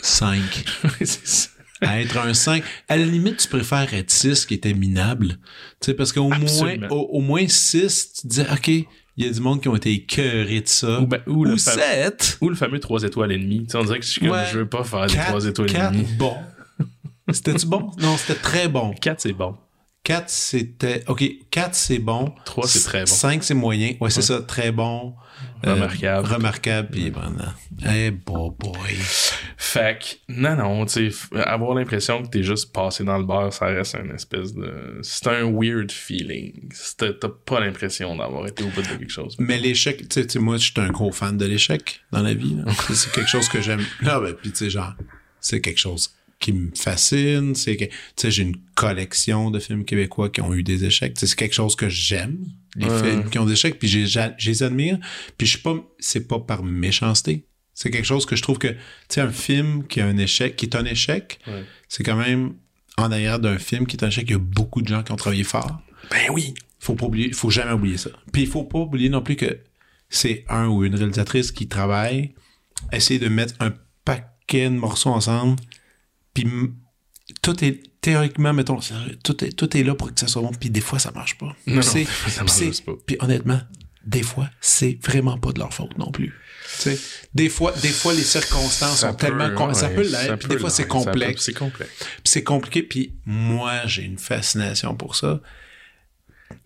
5. *laughs* c'est ça. à être un 5. À la limite, tu préfères être 6 qui était minable. Tu sais, parce qu'au moins, au, au moins 6, tu te dis, OK, il y a du monde qui ont été écœurés de ça. Ou, ben, ou, le fa- 7. ou le fameux 3 étoiles et demie. Tu sais, on dirait que je Ouais. je veux pas faire des 4, 3 étoiles et demie. bon. C'était-tu bon? Non, c'était très bon. 4, c'est bon. 4, c'était... OK, 4, c'est bon. 3, c'est très bon. 5, c'est moyen. Ouais, c'est ça, très bon. Euh, Remarquable. remarquable, puis vraiment. Eh, bon boy. Fait que, non, non, tu sais, avoir l'impression que t'es juste passé dans le bar, ça reste une espèce de. C'est un weird feeling. T'as pas l'impression d'avoir été au bout de quelque chose. Mais l'échec, tu sais, moi, je suis un gros fan de l'échec dans la vie. *laughs* c'est quelque chose que j'aime. Là, ben, puis tu sais, genre, c'est quelque chose qui me fascine. C'est que, tu sais, j'ai une collection de films québécois qui ont eu des échecs. C'est quelque chose que j'aime, les Ouais. films qui ont des échecs, puis je les admire. Puis je suis pas, c'est pas par méchanceté. C'est quelque chose que je trouve que, tu sais, un film qui a un échec, qui est un échec, Ouais. c'est quand même en arrière d'un film qui est un échec, il y a beaucoup de gens qui ont travaillé fort Ben oui. faut pas oublier, faut jamais oublier ça. Puis il faut pas oublier non plus que c'est un ou une réalisatrice qui travaille, essayer de mettre un paquet de morceaux ensemble, puis tout est théoriquement, mettons, tout est, tout est là pour que ça soit bon, puis des fois ça marche pas. Non, ça puis marche pas. Puis honnêtement, des fois, c'est vraiment pas de leur faute non plus. Des fois, des fois les circonstances sont tellement com- ça peut l'être, puis des fois c'est complexe. C'est complexe. Puis c'est compliqué, puis moi j'ai une fascination pour ça.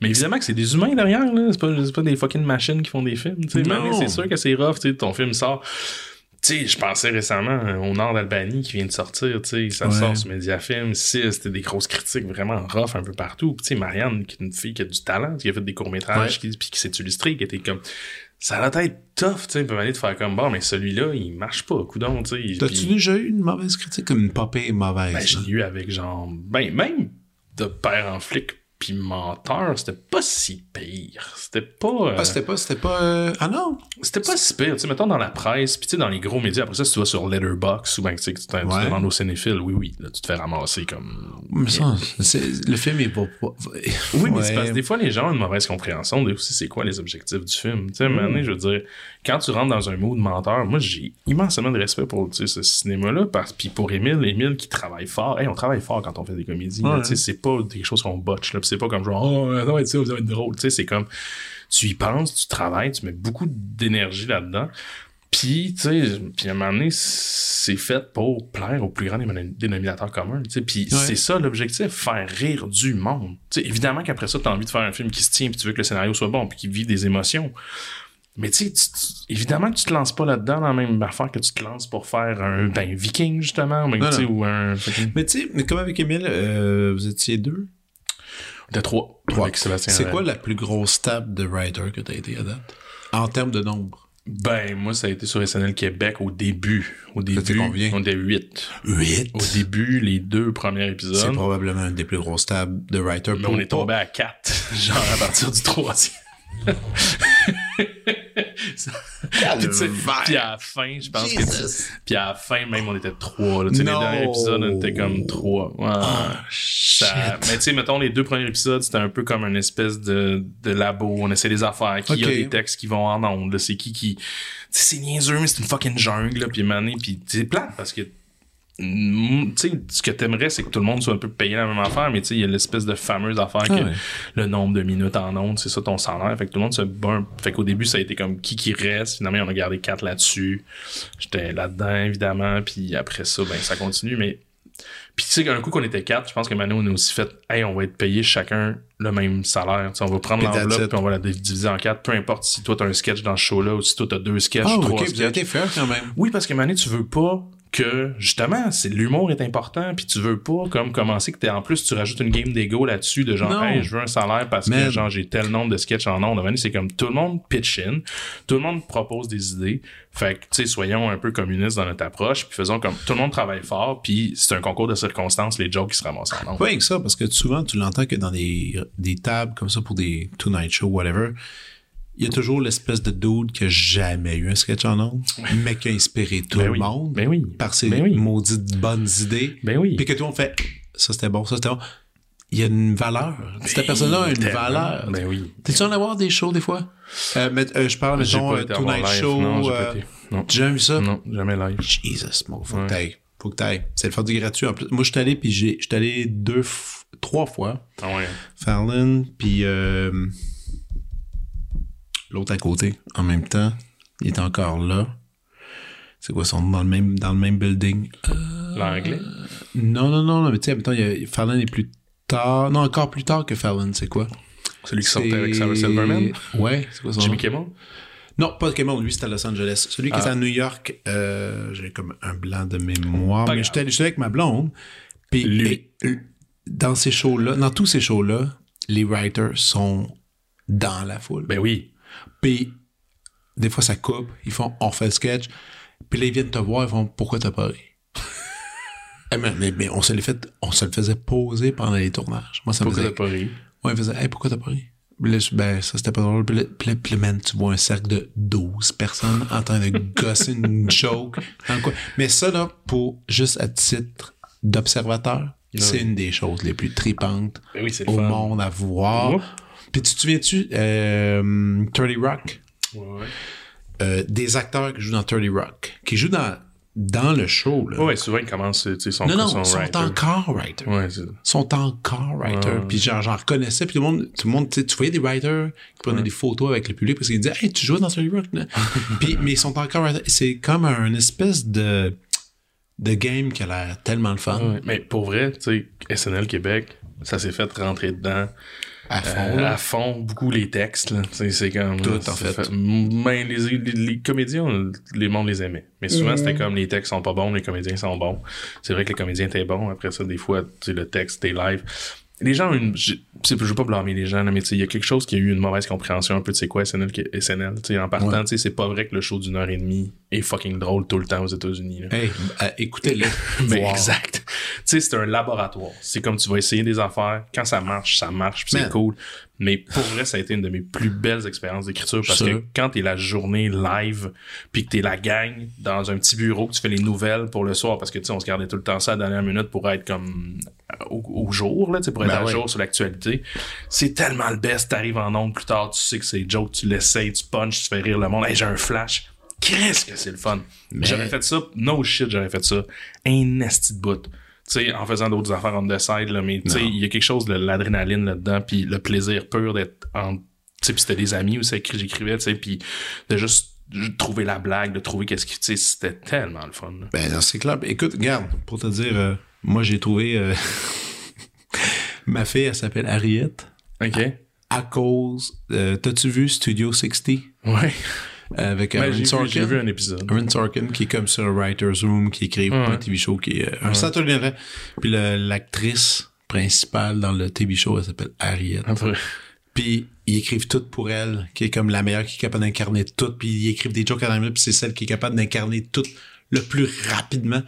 Mais évidemment que c'est des humains derrière, là. C'est pas, pas des fucking machines qui font des films. C'est sûr que c'est rough, tu sais, ton film sort. Tu sais, je pensais récemment euh, au nord d'Albanie qui vient de sortir, tu sais, ça Ouais. sort sur Mediafilm, 6, c'était des grosses critiques vraiment rough un peu partout. Puis tu sais, Marianne, qui est une fille qui a du talent, qui a fait des courts-métrages, Ouais. qui, puis qui s'est illustrée, qui était comme... Ça va être tough, tu sais, peut aller de faire comme, bon, mais celui-là, il marche pas, coudon, tu sais. T'as-tu déjà eu une mauvaise critique comme une popée mauvaise? ben, là? l'ai eu avec genre. Ben, même de père en flic puis menteur, c'était pas si pire. C'était pas. euh, Ah, c'était pas, c'était pas, euh, ah non? c'était pas si pire. Tu sais, mettons dans la presse, puis tu sais, dans les gros médias. Après ça, si tu vas sur Letterboxd ou ben, tu sais, que tu, t'en- tu Ouais. demandes au cinéphile, oui, oui, là, tu te fais ramasser comme. Mais ça, le film est pas, pas- Oui, mais Ouais. c'est parce que des fois, les gens ont une mauvaise compréhension de aussi c'est quoi les objectifs du film. Tu sais, donné, je veux dire, quand tu rentres dans un mood menteur, moi, j'ai immensément de respect pour ce cinéma-là. Puis pour Émile, Émile qui travaille fort. Hey, on travaille fort quand on fait des comédies. Ouais. c'est pas des choses qu'on botche. C'est pas comme genre, oh, ça va être ça, ça va être drôle. C'est comme, tu y penses, tu travailles, tu mets beaucoup d'énergie là-dedans. Puis, tu sais, puis à un moment donné, c'est fait pour plaire au plus grand dénom- dénominateur commun. Puis Ouais. c'est ça l'objectif, faire rire du monde. Évidemment qu'après ça, tu as envie de faire un film qui se tient, puis tu veux que le scénario soit bon, puis qu'il vive des émotions. Mais tu sais, tu- tu- évidemment que tu te lances pas là-dedans dans la même affaire que tu te lances pour faire un ben, viking, justement, ou, même, Non, tu sais, non. ou un... Mais tu sais, mais comme avec Emile, euh, vous étiez deux? Était trois. Trois. Avec Sébastien C'est quoi la plus grosse table de writer que t'as été à date? En termes de nombre. Ben, moi, ça a été sur SNL Québec au début. Au début, combien? on était huit. Huit? Au début, les deux premiers C'est épisodes. probablement une des plus grosses tables de writer. Mais on est tombé à quatre, *laughs* genre à partir du troisième. *laughs* Ça- puis, à la fin, je pense que puis à la fin même on était trois. Là, les derniers épisodes on était comme trois. Ouais. Ah, Ça- mais tu sais, mettons les deux premiers épisodes, c'était un peu comme une espèce de, de labo. On essaie des affaires. Qui a des textes qui vont en ondes. C'est qui qui. C'est niaiseux, mais c'est une fucking jungle. Là, puis mané, puis c'est plate parce que sais, ce que t'aimerais, c'est que tout le monde soit un peu payé la même affaire, mais tu sais, il y a l'espèce de fameuse affaire Ah que ouais. le nombre de minutes en ondes, c'est ça ton salaire. Fait que tout le monde se bat. Fait qu'au début, ça a été comme qui qui reste. Finalement, on a gardé quatre là-dessus. J'étais là-dedans, évidemment. Puis après ça, ben, ça continue. Mais, puis tu sais, un coup qu'on était quatre, je pense que maintenant, on a aussi fait, hey, on va être payé chacun le même salaire. Tu on va prendre l'enveloppe puis on va la diviser en quatre. Peu importe si toi, t'as un sketch dans ce show-là ou si toi, t'as deux sketchs ou trois ok, vous sketchs. avez été fair quand même. Oui, parce que Mané, tu veux pas que justement, c'est l'humour est important, puis tu veux pas comme commencer que t'es en plus tu rajoutes une game d'ego là-dessus de genre hey, je veux un salaire parce Man. que genre j'ai tel nombre de sketchs en. Mané, c'est comme tout le monde pitch in, tout le monde propose des idées. Fait que tu sais soyons un peu communistes dans notre approche, puis faisons comme tout le monde travaille fort, puis c'est un concours de circonstances les jokes qui se ramassent en ondes. Pas que ça, parce que souvent, tu l'entends que dans des, des tables comme ça pour des Tonight Show, whatever, il y a toujours l'espèce de dude qui a jamais eu un sketch en ondes, mais qui a inspiré tout Ben le oui. monde Ben oui. par ses Ben oui. maudites bonnes idées. Ben oui. Puis que tout le monde fait ça c'était bon, ça c'était bon. Il y a une valeur. Cette personne-là a une valeur. Ben oui. T'es-tu en avoir des shows des fois? Euh, mais, euh, je parle, mettons, euh, Tonight live. Show. Non, j'ai pas euh, été. Non. Jamais vu ça? Non, jamais live. Jesus, mon, faut Ouais. que t'ailles. Faut que t'ailles. C'est le faire du gratuit en plus. Moi, je suis allé, puis j'ai, je suis allé deux, trois fois. Ah ouais. Fallon, puis euh, l'autre à côté, en même temps. Il est encore là. C'est quoi, ils sont dans le même, dans le même building? L'anglais? Non, non, non, non, mais tu sais, mettons, il y a, Fallon est plus tard. Non, encore plus tard que Fallon, c'est quoi? Celui qui sortait avec Sarah Silverman? Ouais, c'est quoi son Jimmy nom? Kimmel? Non, pas Kimmel, lui, c'était à Los Angeles. Celui qui Ah. est à New York, euh, j'ai comme un blanc de mémoire. Pas mais j'étais avec ma blonde. Puis Lui. et, euh, dans ces shows-là, dans tous ces shows-là, les writers sont dans la foule. Ben oui. Puis des fois, ça coupe. Ils font, on fait le sketch. Puis là, ils viennent te voir, ils font, pourquoi t'as pas *laughs* ri? Eh, mais, mais, mais on se le fait, on se le faisait poser pendant les tournages. Moi, ça me Pourquoi faisait t'as pas ri? Ouais, il faisait, hey, pourquoi t'as pas ri? Puis là, je- ben, ça, c'était pas drôle. Puis là, puis là, puis là, man, tu vois un cercle de 12 personnes en train de gosser une *laughs* joke. dans coin. Mais ça, là, pour, juste à titre d'observateur, c'est une des choses les plus tripantes Ben oui, au fun. monde à voir. Oups. Puis tu te souviens-tu, euh, 30 Rock? Ouais, ouais. Euh, des acteurs qui jouent dans 30 Rock, qui jouent dans, dans le show, là. Ouais, souvent, ils commencent, tu sais, son, non, non, son ils sont writer. encore writers. Ouais, sont encore writers. Ouais. Puis genre, j'en reconnaissais. Puis tout le monde, tout le monde tu sais, tu voyais des writers qui prenaient des photos avec le public parce qu'ils disaient Hey, tu joues dans Story Rock. là? *laughs* puis, mais ils sont encore writers. C'est comme un espèce de, de game qui a l'air tellement le fun. Ouais, Mais pour vrai, tu sais, SNL Québec, ça s'est fait rentrer dedans. À fond, Euh, là. à fond, beaucoup les textes, là. C'est, c'est comme. Tout, en fait. Ben, les, les, les comédiens, les mondes les aimait. Mais souvent, Mm. c'était comme les textes sont pas bons, les comédiens sont bons. C'est vrai que les comédiens étaient bons. Après ça, des fois, le texte, t'es live. Les gens ont une. Je, veux pas blâmer les gens, là, mais tu sais, il y a quelque chose qui a eu une mauvaise compréhension un peu de c'est quoi SNL. SNL tu sais, en partant, Ouais. tu sais, c'est pas vrai que le show d'une heure et demie est fucking drôle tout le temps aux États-Unis. Hey, euh, écoutez-le. *laughs* Ben, Voir. exact. Tu sais, c'est un laboratoire. C'est comme tu vas essayer des affaires. Quand ça marche, ça marche, c'est cool. Mais pour vrai, ça a été une de mes plus belles expériences d'écriture parce que quand t'es la journée live, puis que t'es la gang dans un petit bureau, que tu fais les nouvelles pour le soir, parce que tu sais, on se gardait tout le temps ça à la dernière minute pour être comme euh, au, au jour, là, pour être Ben à ouais. jour sur l'actualité. C'est tellement le best. T'arrives en ondes plus tard, tu sais que c'est joke, tu l'essayes, tu punches, tu fais rire le monde. Hey, j'ai un flash. Qu'est-ce que c'est le fun? J'aurais fait ça, no shit, j'aurais fait ça. Un esti de bout. Tu sais, en faisant d'autres affaires on the side, là, mais tu sais, il y a quelque chose de l'adrénaline là-dedans, puis le plaisir pur d'être en... Tu sais, puis c'était des amis aussi qui j'écrivais, tu sais, puis de juste de trouver la blague, de trouver qu'est-ce qui... Tu sais, c'était tellement le fun. là. Ben, c'est clair. Écoute, regarde, pour te dire, euh, moi, j'ai trouvé. euh, *laughs* ma fille, elle s'appelle Harriet. OK? À cause. euh, T'as-tu vu Studio 60 Ouais. Avec Ben, Aaron j'ai, vu, Sorkin? j'ai vu un épisode. Aaron Sorkin qui est comme sur writer's room qui écrit Ouais. un TV show qui est euh, un Saturday Night puis l'actrice principale dans le TV show, elle s'appelle Harriet. Après. Puis ils écrivent tout pour elle, qui est comme la meilleure qui est capable d'incarner tout. Puis ils écrivent des jokes à la minute, puis c'est celle qui est capable d'incarner tout le plus rapidement.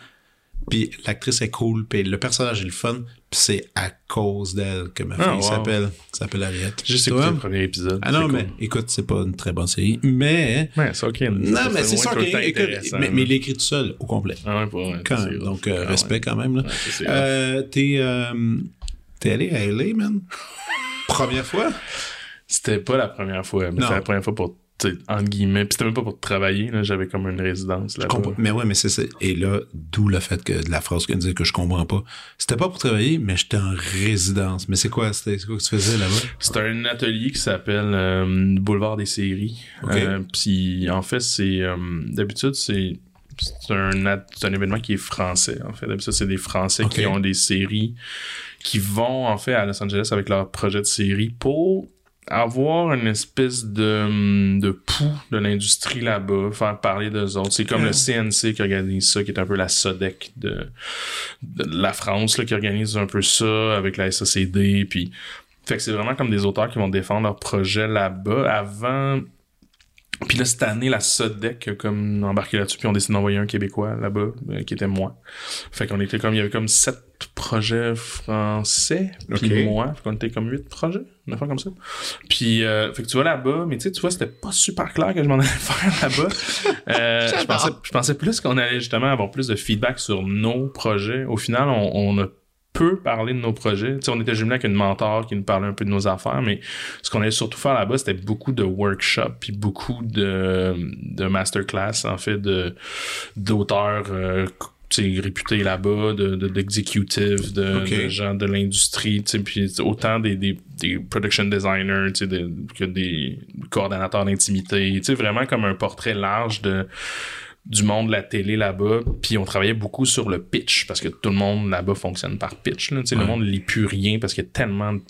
Puis l'actrice est cool, puis le personnage est le fun, c'est à cause d'elle que ma Ah, fille s'appelle s'appelle Harriet. J'ai juste écouté le premier épisode. Ah non, C'est mais écoute, c'est pas une très bonne série, mais Ouais, c'est ok. non, mais c'est ça, ok, mais, mais il écrit tout seul au complet. Ah ouais, Quand c'est même. Donc euh, Ah respect ouais. quand même là. Ouais, ça, c'est rough. Euh, t'es euh, t'es allé à LA, man? *laughs* Première fois? C'était pas la première fois, mais c'était la première fois pour, entre guillemets. Puis c'était même pas pour travailler, là. J'avais comme une résidence là-bas. Comprends- Mais ouais, mais c'est ça. Et là, d'où le fait que de la phrase qu'on disait que je comprends pas. C'était pas pour travailler, mais j'étais en résidence. Mais c'est quoi, c'était c'est quoi que tu faisais là-bas? C'est un atelier qui s'appelle euh, Boulevard des séries. Ok. Euh, Puis en fait, c'est euh, d'habitude c'est c'est un, at- c'est un événement qui est français. En fait, d'habitude c'est des Français qui ont des séries qui vont en fait à Los Angeles avec leur projet de série pour avoir une espèce de, de pouls de l'industrie là-bas, faire parler d'eux autres. C'est comme le CNC qui organise ça, qui est un peu la SODEC de, de la France, là, qui organise un peu ça avec la SACD, puis fait que c'est vraiment comme des auteurs qui vont défendre leur projet là-bas avant. Puis là, cette année, la SODEC a comme embarqué là-dessus, puis on décidé d'envoyer un Québécois là-bas, euh, qui était moi. Fait qu'on était comme, il y avait comme sept projets français, puis moi. Fait qu'on était comme huit projets, une affaire comme ça. Puis, euh, fait que tu vas là-bas, mais tu sais, tu vois, c'était pas super clair que je m'en *laughs* allais faire là-bas. Euh, je, pensais, je pensais plus qu'on allait justement avoir plus de feedback sur nos projets. Au final, on, on a peu parlé de nos projets. Tu sais, on était jumelés avec une mentor qui nous parlait un peu de nos affaires, mais ce qu'on allait surtout faire là-bas, c'était beaucoup de workshops, puis beaucoup de, de masterclass, en fait, de d'auteurs euh, réputés là-bas, de, de, de, de gens de l'industrie, tu sais, puis autant des, des, des production designers, tu sais, de- que des coordonnateurs d'intimité, tu sais, vraiment comme un portrait large de du monde de la télé là-bas, puis on travaillait beaucoup sur le pitch, parce que tout le monde là-bas fonctionne par pitch. Là. Tu sais, Le Ouais. monde ne lit plus rien parce qu'il y a tellement de, il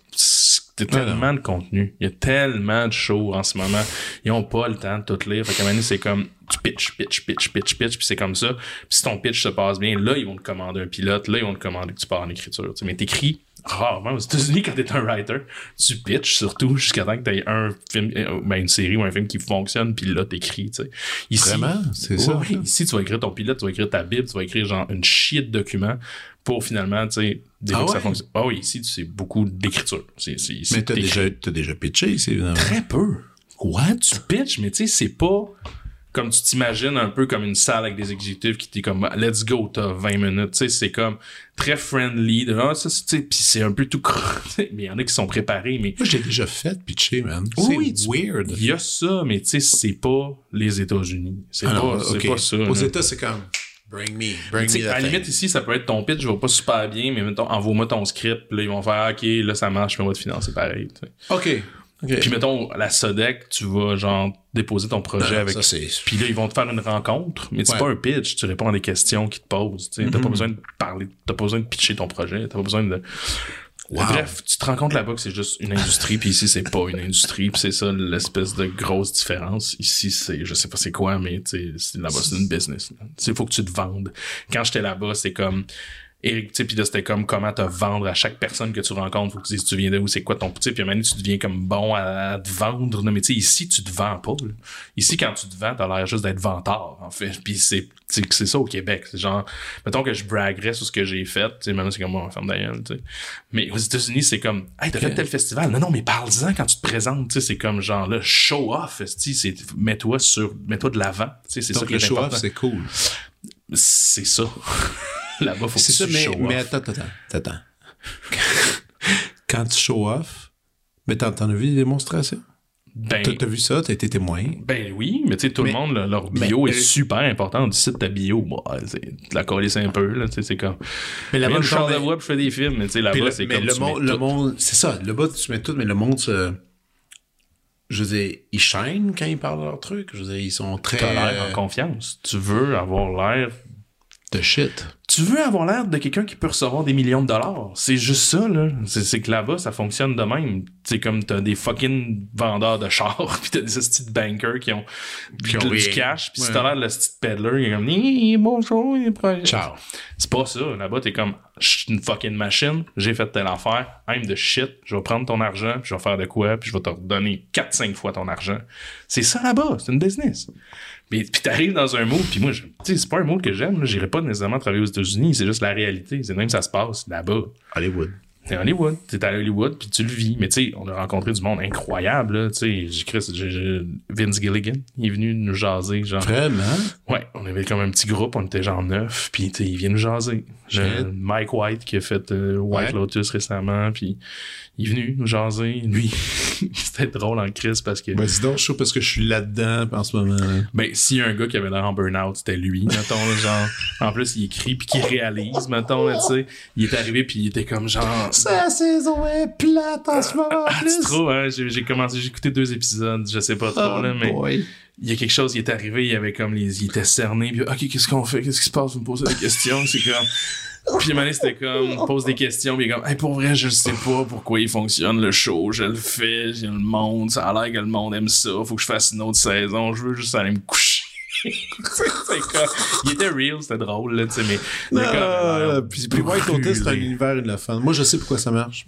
y a Ouais, tellement de contenu. Il y a tellement de shows en ce moment. Ils ont pas le temps de tout lire. Fait qu'à un moment donné, c'est comme tu pitch, pitch, pitch, pitch, pitch, puis c'est comme ça. Puis si ton pitch se passe bien, là, ils vont te commander un pilote, là, ils vont te commander que tu pars en écriture. Tu sais, mais t'écris rarement aux États-Unis quand t'es un writer. Tu pitches surtout jusqu'à temps que t'aies un film, euh, ben une série ou un film qui fonctionne, puis là, t'écris, tu sais. Ici, Vraiment? C'est ça? oui, ici, tu vas écrire ton pilote, tu vas écrire ta Bible, tu vas écrire genre une chier de documents pour finalement, tu sais, des Ah fois que ça ouais? fonctionne. Ah oui, ici, c'est beaucoup d'écriture. Ici, Mais t'as déjà, déjà pitché, c'est évidemment. Très peu. What? Tu pitches, mais tu sais, c'est pas comme tu t'imagines un peu comme une salle avec des exécutifs qui t'es comme let's go t'as 20 minutes tu sais c'est comme très friendly de ah, ça c'est- puis c'est un peu tout *laughs* mais il y en a qui sont préparés mais Moi, j'ai déjà fait pitcher, man. Oui, c'est weird. il y a ça mais tu sais c'est pas les États-Unis c'est Ah pas c'est pas ça Aux. États, c'est comme, bring me, bring me à la limite, ici, ça peut être ton pitch, je vais pas super bien, mais mettons, envoie-moi ton script, là, ils vont faire, OK, là, ça marche, mais on va te financer pareil. OK. OK. Puis, mettons, la SODEC, tu vas, genre, déposer ton projet Ah, avec. ça, Puis là, ils vont te faire une rencontre, mais c'est Ouais. pas un pitch, tu réponds à des questions qu'ils te posent. Tu T'as pas besoin de parler, t'as pas besoin de pitcher ton projet, t'as pas besoin de. Wow. Bref, tu te rends compte là-bas que c'est juste une industrie, puis ici, c'est pas une industrie, puis c'est ça l'espèce de grosse différence. Ici, c'est, je sais pas c'est quoi, mais là-bas, c'est une business. Il faut que tu te vendes. Quand j'étais là-bas, c'est comme, Eric, tu sais, puis là, c'était comme comment te vendre à chaque personne que tu rencontres. Faut que tu dises, tu viens de où, c'est quoi ton petit, puis à un moment donné, tu deviens comme bon à, à te vendre. Non, mais tu sais, ici, tu te vends pas. là. Ici, quand tu te vends, t'as l'air juste d'être venteur, en fait. Puis c'est, c'est ça au Québec. C'est genre, mettons que je braguerais sur ce que j'ai fait. Tu sais, maintenant, c'est comme moi, femme d'ailleurs, tu sais. Mais aux États-Unis, c'est comme, hey, t'as fait tel festival. Non, non, mais parle-en quand tu te présentes, tu sais. C'est comme genre, là, show off, esti, c'est, mets-toi sur, mets-toi de l'avant. Tu sais, c'est ça qui le show-off, important. c'est cool. C'est ça. *laughs* Là-bas, faut que C'est tu ça, mais, show mais off. attends, attends, attends. Quand tu show off, mais t'en, as vu des démonstrations? Ben, T'as, vu ça? T'as été témoin? Ben oui, mais tu sais, tout Mais- le monde, le- leur bio mais- est super important. Du site ta bio, bah, de la coller un peu, là, tu sais, c'est comme. Mais Là-bas, je chante de voix puis je fais des films, mais tu sais, là-bas, c'est mais comme le tu monde, mets le tout. monde, c'est ça. Là-bas, tu mets tout, mais le monde se, je veux dire, ils chaînent quand ils parlent de leur truc. Je veux dire, ils sont très T'as l'air en confiance. Tu veux avoir l'air de shit. tu veux avoir l'air de quelqu'un qui peut recevoir des millions de dollars? C'est juste ça, là. C'est, que là-bas, ça fonctionne de même. C'est comme t'as des fucking vendeurs de chars, *laughs* pis t'as des petits bankers qui ont, Qui ont du cash, pis si Ouais. t'as l'air de le petit peddler, il est comme, bonjour, il est proche. Ciao. C'est pas ça. Là-bas, t'es comme, je suis une fucking machine, j'ai fait telle affaire, I'm the shit, je vais prendre ton argent, puis je vais faire de quoi, puis je vais te redonner 4-5 fois ton argent. C'est ça là-bas, c'est une business. Mais puis t'arrives dans un mood, puis moi, tu sais, c'est pas un mood que j'aime, là. j'irais pas nécessairement travailler aux États-Unis, c'est juste la réalité, c'est même ça se passe là-bas. Hollywood. T'es à Hollywood, t'es à Hollywood, puis tu le vis. Mais tu sais, on a rencontré du monde incroyable, là, tu sais, Vince Gilligan, il est venu nous jaser, genre. Vraiment? Ouais, on avait comme un petit groupe, on était genre neuf, puis tu sais, il vient nous jaser. J'ai. Mike White qui a fait euh, White Ouais. Lotus récemment, puis il est venu nous jaser. Lui, *laughs* c'était drôle en crise parce que, Ben, dis donc, je suis parce que je suis là-dedans en ce moment. là. ben, s'il y a un gars qui avait l'air en burn-out, c'était lui, mettons, genre. En plus, il écrit puis qu'il réalise, mettons, tu sais. Il est arrivé puis il était comme genre. Sa saison est plate en ce moment. Ah, c'est trop, hein? J'ai commencé, j'ai écouté deux épisodes, je sais pas trop, Oh, là, mais. boy. il y a quelque chose qui est arrivé, il y avait comme les, il était cerné, puis ok, qu'est-ce qu'on fait, qu'est-ce qui se passe, vous me posez des questions, c'est comme, puis donné, c'était comme, pose des questions, puis il est comme, hey, pour vrai, je sais pas pourquoi il fonctionne le show, je le fais, j'ai le monde, ça a l'air que le monde aime ça, faut que je fasse une autre saison, je veux juste aller me coucher. Comme, il était real, c'était drôle, là, tu sais, mais comme- Ah, puis, puis White Lotus, c'est un univers et de la fun. Moi, je sais pourquoi ça marche,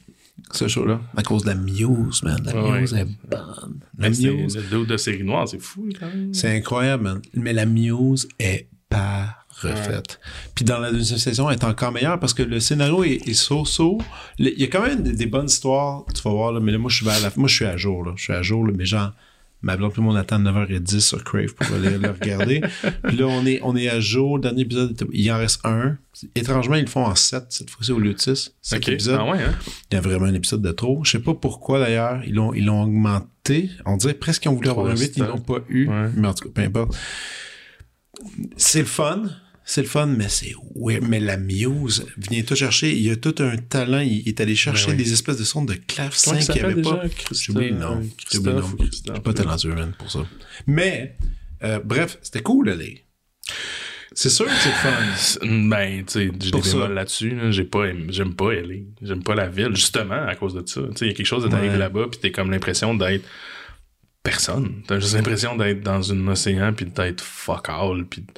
ce show-là. À cause de la Muse, man. La Ouais. Muse est bonne. La Mais Muse, le dos de série noire, c'est fou, quand même. c'est incroyable, man. Mais la Muse est pas refaite. Puis dans la deuxième saison, elle est encore meilleure parce que le scénario est, so-so. Il y a quand même des, des bonnes histoires, tu vas voir, là, mais là, moi, je suis vers la- moi, je suis à jour, là. Je suis à jour, là, mais genre, ma blonde tout le monde attend 9h10 sur Crave pour aller le regarder. *laughs* Puis là, on est, on est à jour. Le dernier épisode, il en reste un. Étrangement, ils le font en 7 cette fois-ci au lieu de 6. Cet Ok, épisode. ah ouais, hein? Il y a vraiment un épisode de trop. Je sais pas pourquoi d'ailleurs. Ils l'ont, ils l'ont augmenté. On dirait presque qu'ils ont voulu avoir un de 8, ils l'ont pas eu. Ouais. Mais en tout cas, peu importe. C'est le fun. C'est le fun, mais c'est weird. Mais la Muse vient tout chercher. Il y a tout un talent. Il est allé chercher Ben oui. des espèces de sons de clavecin qu'il n'y avait pas. J'ai oublié le nom. J'ai oublié le nom. pas talentueux, man, pour ça. Mais, euh, bref, c'était cool, les. C'est sûr que c'est le fun. Ben, tu sais, j'ai des là-dessus. Là. J'ai pas, j'aime pas LA. J'aime pas la ville, justement, à cause de ça. Tu sais, il y a quelque chose de t'arriver Ouais. là-bas, puis t'es comme l'impression d'être personne. T'as juste l'impression d'être dans un océan, puis d'être fuck all. Puis, tu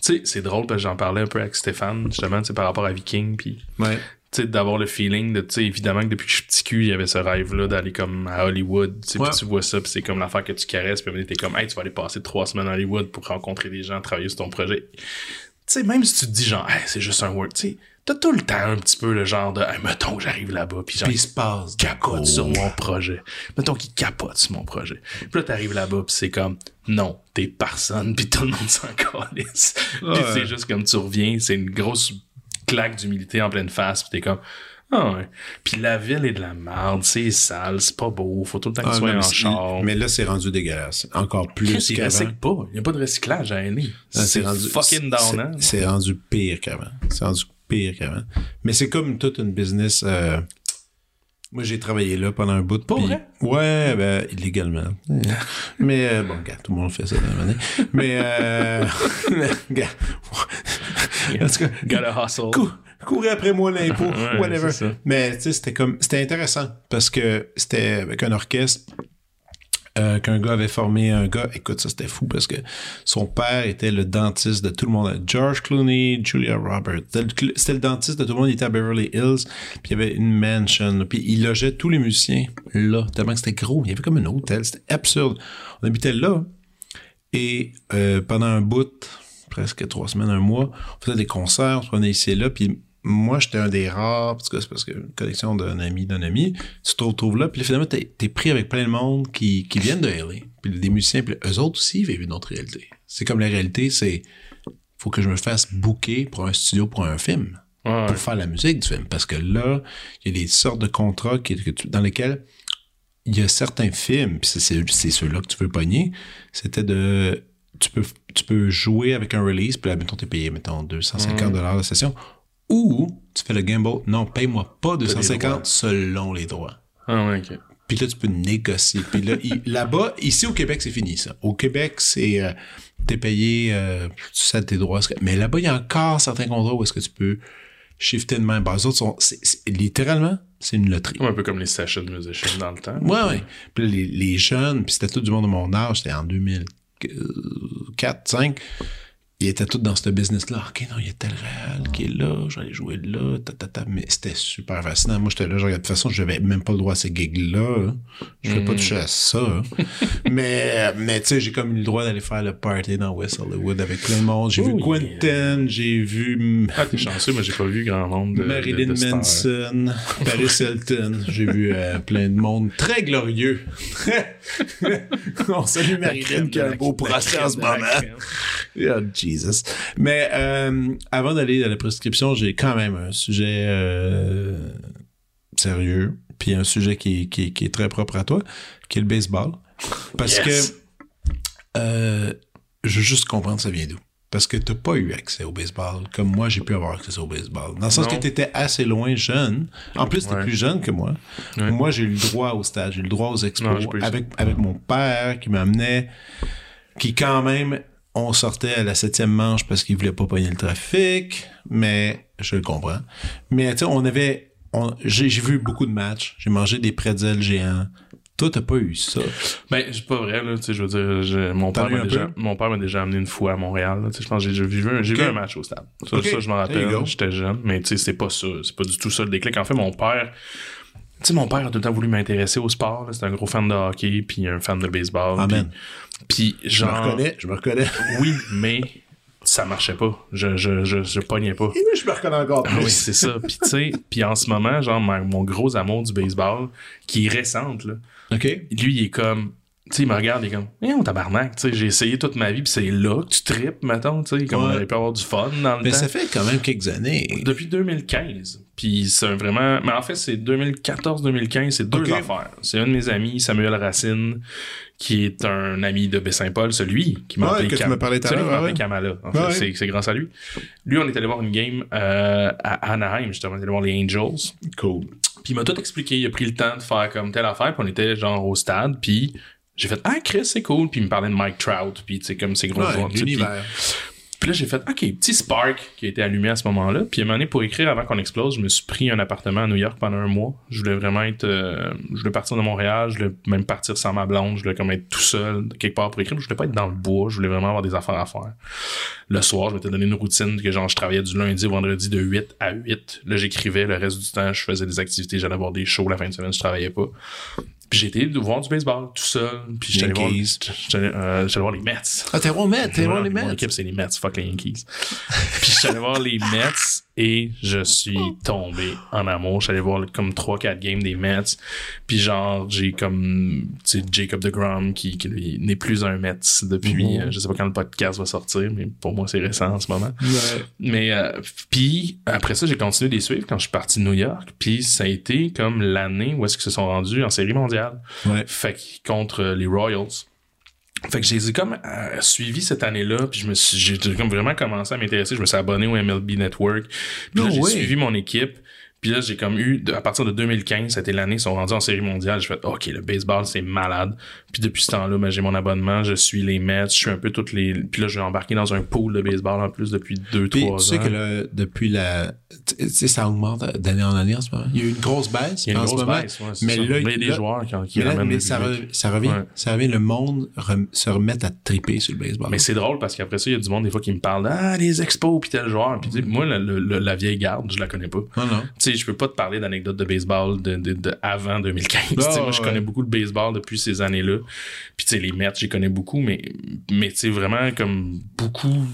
sais, c'est drôle, parce que j'en parlais un peu avec Stéphane, justement, par rapport à Viking, puis Ouais. tu sais, d'avoir le feeling de, tu sais, évidemment que depuis que je suis petit cul, il y avait ce rêve-là d'aller comme à Hollywood, tu sais, Ouais. tu vois ça, puis c'est comme l'affaire que tu caresses, puis t'es comme, hey, tu vas aller passer trois semaines à Hollywood pour rencontrer des gens, travailler sur ton projet. Tu sais, même si tu te dis genre, hey, c'est juste un work, tu sais, t'as tout le temps un petit peu le genre de, hey, mettons que j'arrive là-bas, puis genre, Puis il se passe. capote sur mon projet. Mettons qu'il capote sur mon projet. Puis là, t'arrives là-bas, puis c'est comme, non, t'es personne, puis tout le monde s'en calisse. *laughs* Puis Ouais. c'est juste comme tu reviens, c'est une grosse claque d'humilité en pleine face, puis t'es comme, ah ouais. Puis la ville est de la merde, c'est sale, c'est pas beau, faut tout le temps que Ah, tu sois en char. mais là, c'est rendu dégueulasse. Encore plus qu'avant. recycle pas. Il n'y a pas de recyclage à LA. Ah, C'est fucking c'est- down, hein? C'est rendu pire qu'avant. C'est rendu pire qu'avant. Mais c'est comme toute une business. euh, Moi, j'ai travaillé là pendant un bout de Pour puis- vrai? Ouais, ben, illégalement. *laughs* Mais euh, bon, gars, tout le monde fait ça dans la. Mais, euh, *laughs* gars, *laughs* en tout cas, Gotta hustle. cou- courez après moi l'impôt, whatever. Mais tu sais, c'était comme, c'était intéressant parce que c'était avec un orchestre euh, qu'un gars avait formé un gars. Écoute, ça c'était fou parce que son père était le dentiste de tout le monde. George Clooney, Julia Roberts. C'était le, dentiste de tout le monde. Il était à Beverly Hills. Puis il y avait une mansion. Puis il logeait tous les musiciens là. Tellement que c'était gros. Il y avait comme un hôtel. C'était absurde. On habitait là. Et euh, pendant un bout, presque trois semaines, un mois, on faisait des concerts, on se prenait ici et là, puis moi, j'étais un des rares, parce que c'est parce que une connexion d'un ami, d'un ami, tu te retrouves là, puis là, finalement, t'es, t'es pris avec plein de monde qui, qui viennent de LA, puis des musiciens, puis eux autres aussi vivent une autre réalité. C'est comme la réalité, c'est faut que je me fasse booker pour un studio, pour un film, Ouais, pour faire la musique du film, parce que là, il y a des sortes de contrats qui, que tu- dans lesquels il y a certains films, puis c'est, ceux-là que tu veux pogner, c'était de tu peux tu peux jouer avec un release puis là mettons t'es payé mettons 250 dollars la session ou tu fais le gamble non paye-moi pas droits. 250 selon les droits Ah ouais, ok. Puis là, tu peux négocier. Puis là, *laughs* là-bas, ici au Québec, c'est fini, ça. Au Québec, c'est... euh, t'es payé, euh, tu sais tes droits. Mais là-bas, il y a encore certains contrats où est-ce que tu peux shifter de même. Ben, eux autres sont... c'est- c'est- littéralement, c'est une loterie. Un peu comme les session musicians dans le temps. Ouais, ouais. Puis là, les, les jeunes, puis c'était tout du monde de mon âge, c'était en 2004, 2005, ils étaient tous dans ce business-là. OK, non, il y a tel réel qui est là, aller jouer là, ta, ta, ta. Mais c'était super fascinant. Moi, j'étais là, je regardais, de toute façon, je n'avais même pas le droit à ces gigs-là. hein. Je ne Mm. vais pas toucher à ça. hein. *laughs* mais, mais tu sais, j'ai comme eu le droit d'aller faire le party dans West Hollywood avec plein de monde. J'ai vu Oh, Quentin, j'ai vu Ah, t'es chanceux, mais j'ai pas vu grand nombre de. Marilyn de- de stars. Manson, Paris Hilton. J'ai vu euh, plein de monde très glorieux. *laughs* On salue Marilyn qui a un beau procès en ce moment. Jesus. Mais euh, avant d'aller à la prescription, j'ai quand même un sujet euh, sérieux, puis un sujet qui, qui, qui est très propre à toi, qui est le baseball. Parce Yes. que euh, je veux juste comprendre ça vient d'où? Parce que t'as pas eu accès au baseball, comme moi j'ai pu avoir accès au baseball. Dans le sens Non. que t'étais assez loin jeune. En plus, t'es Ouais. plus jeune que moi. Ouais. Moi, j'ai eu le droit au stade, j'ai eu le droit aux expos avec, avec mon père qui m'amenait, qui quand même, on sortait à la septième manche parce qu'il voulait pas pogner le trafic, mais je le comprends. Mais tu sais, on avait, j'ai vu beaucoup de matchs, j'ai mangé des pretzels géants. Toi, t'as pas eu ça? Ben, c'est pas vrai, là. Tu sais, je veux dire, je- mon, père m'a déjà, mon père m'a déjà amené une fois à Montréal. là. Tu sais, je pense que j'ai vu, vu un match au stade. Ça, ça je m'en rappelle. J'étais jeune. Mais tu sais, c'est pas ça. C'est pas du tout ça le déclic. En fait, mon père. Tu sais, mon père a tout le temps voulu m'intéresser au sport. C'est un gros fan de hockey, puis un fan de baseball. Amen. Puis, puis Je me genre. reconnais, je me reconnais. *laughs* Oui, mais ça marchait pas. Je, je, je, je pognais pas. Et oui, je me reconnais encore Ah oui, c'est ça. Puis tu sais, puis en ce moment, genre, ma- mon gros amour du baseball, qui est récente, là, OK. lui, il est comme. Tu sais, il me regarde, il est comme, eh, on tabarnak, tu sais, j'ai essayé toute ma vie, puis c'est là que tu tripes, mettons, tu sais, comme Ouais. on aurait pu avoir du fun dans le Mais temps. ça fait quand même quelques années. Depuis 2015. Puis c'est vraiment. Mais en fait, c'est 2014-2015, c'est deux affaires. C'est un de mes amis, Samuel Racine, qui est un ami de Baie-Saint-Paul, celui qui m'a Ouais, appelé que tu Cam- parlé tout à celui l'heure, qui m'a appelé. Kamala. En fait, Ouais. c'est, c'est grâce à lui. Lui, on est allé voir une game euh, à Anaheim, justement. On est allé voir les Angels. Cool. Puis il m'a tout expliqué. Il a pris le temps de faire comme telle affaire. Puis on était genre au stade. Puis j'ai fait Ah, Chris, c'est cool. Puis il me parlait de Mike Trout. Puis tu sais, comme ces gros Ouais, joueurs. Puis- là, j'ai fait, OK, petit spark qui a été allumé à ce moment-là. Puis à un moment donné, pour écrire avant qu'on explose, je me suis pris un appartement à New York pendant un mois. Je voulais vraiment être... euh, je voulais partir de Montréal. Je voulais même partir sans ma blonde. Je voulais comme être tout seul, quelque part pour écrire. Je voulais pas être dans le bois. Je voulais vraiment avoir des affaires à faire. Le soir, je m'étais donné une routine que genre, je travaillais du lundi au vendredi de 8 à 8. Là, j'écrivais. Le reste du temps, je faisais des activités. J'allais voir des shows la fin de semaine. Je travaillais pas. Puis j'ai été voir du baseball tout seul. Puis j'étais allé voir, j'étais allé, euh, j'étais allé voir les Mets. Ah, t'es bon, Mets, t'es bon, les Mon Mets? équipe, c'est les Mets, fuck les Yankees. *laughs* puis je suis allé voir les Mets et je suis tombé en amour. Je suis allé voir comme 3-4 games des Mets. Puis genre, j'ai comme, tu sais, Jacob DeGrom qui, qui n'est plus un Mets depuis, Mhm. euh, je sais pas quand le podcast va sortir, mais pour moi, c'est récent en ce moment. Ouais. Mais euh, puis après ça, j'ai continué de les suivre quand je suis parti de New York. Puis ça a été comme l'année où est-ce qu'ils se sont rendus en série mondiale. Ouais. Fait que contre les Royals. Fait que j'ai comme euh, suivi cette année-là, puis je me suis, j'ai comme vraiment commencé à m'intéresser. Je me suis abonné au MLB Network. Puis j'ai suivi mon équipe. Puis là, j'ai comme eu, à partir de 2015, c'était l'année, ils sont rendus en série mondiale. J'ai fait, OK, le baseball, c'est malade. Puis depuis ce temps-là, ben, j'ai mon abonnement, je suis les Mets, je suis un peu toutes les. Puis là, je vais embarquer dans un pool de baseball en plus depuis deux, Puis, trois tu ans. sais que là, depuis la. Tu sais, ça augmente d'année en année en ce moment. Il y a eu une grosse baisse. Il y a une grosse moment. baisse, ouais, mais ça. là, il y a des joueurs qui, qui Mais, là, ramènent mais ça, re- ça revient. Ouais. Ça revient. Le monde rem- se remet à triper sur le baseball. Mais c'est drôle parce qu'après ça, il y a du monde des fois qui me parle ah les expos puis tel joueur. Puis moi la, le- le- la vieille garde, je la connais pas. Non, non. Sais, je peux pas te parler d'anecdotes de baseball de, de, de avant 2015. Tu sais, Ah, moi, je connais beaucoup le baseball depuis ces années-là. Puis tu sais, les Mets, j'y connais beaucoup, mais mais tu sais vraiment comme beaucoup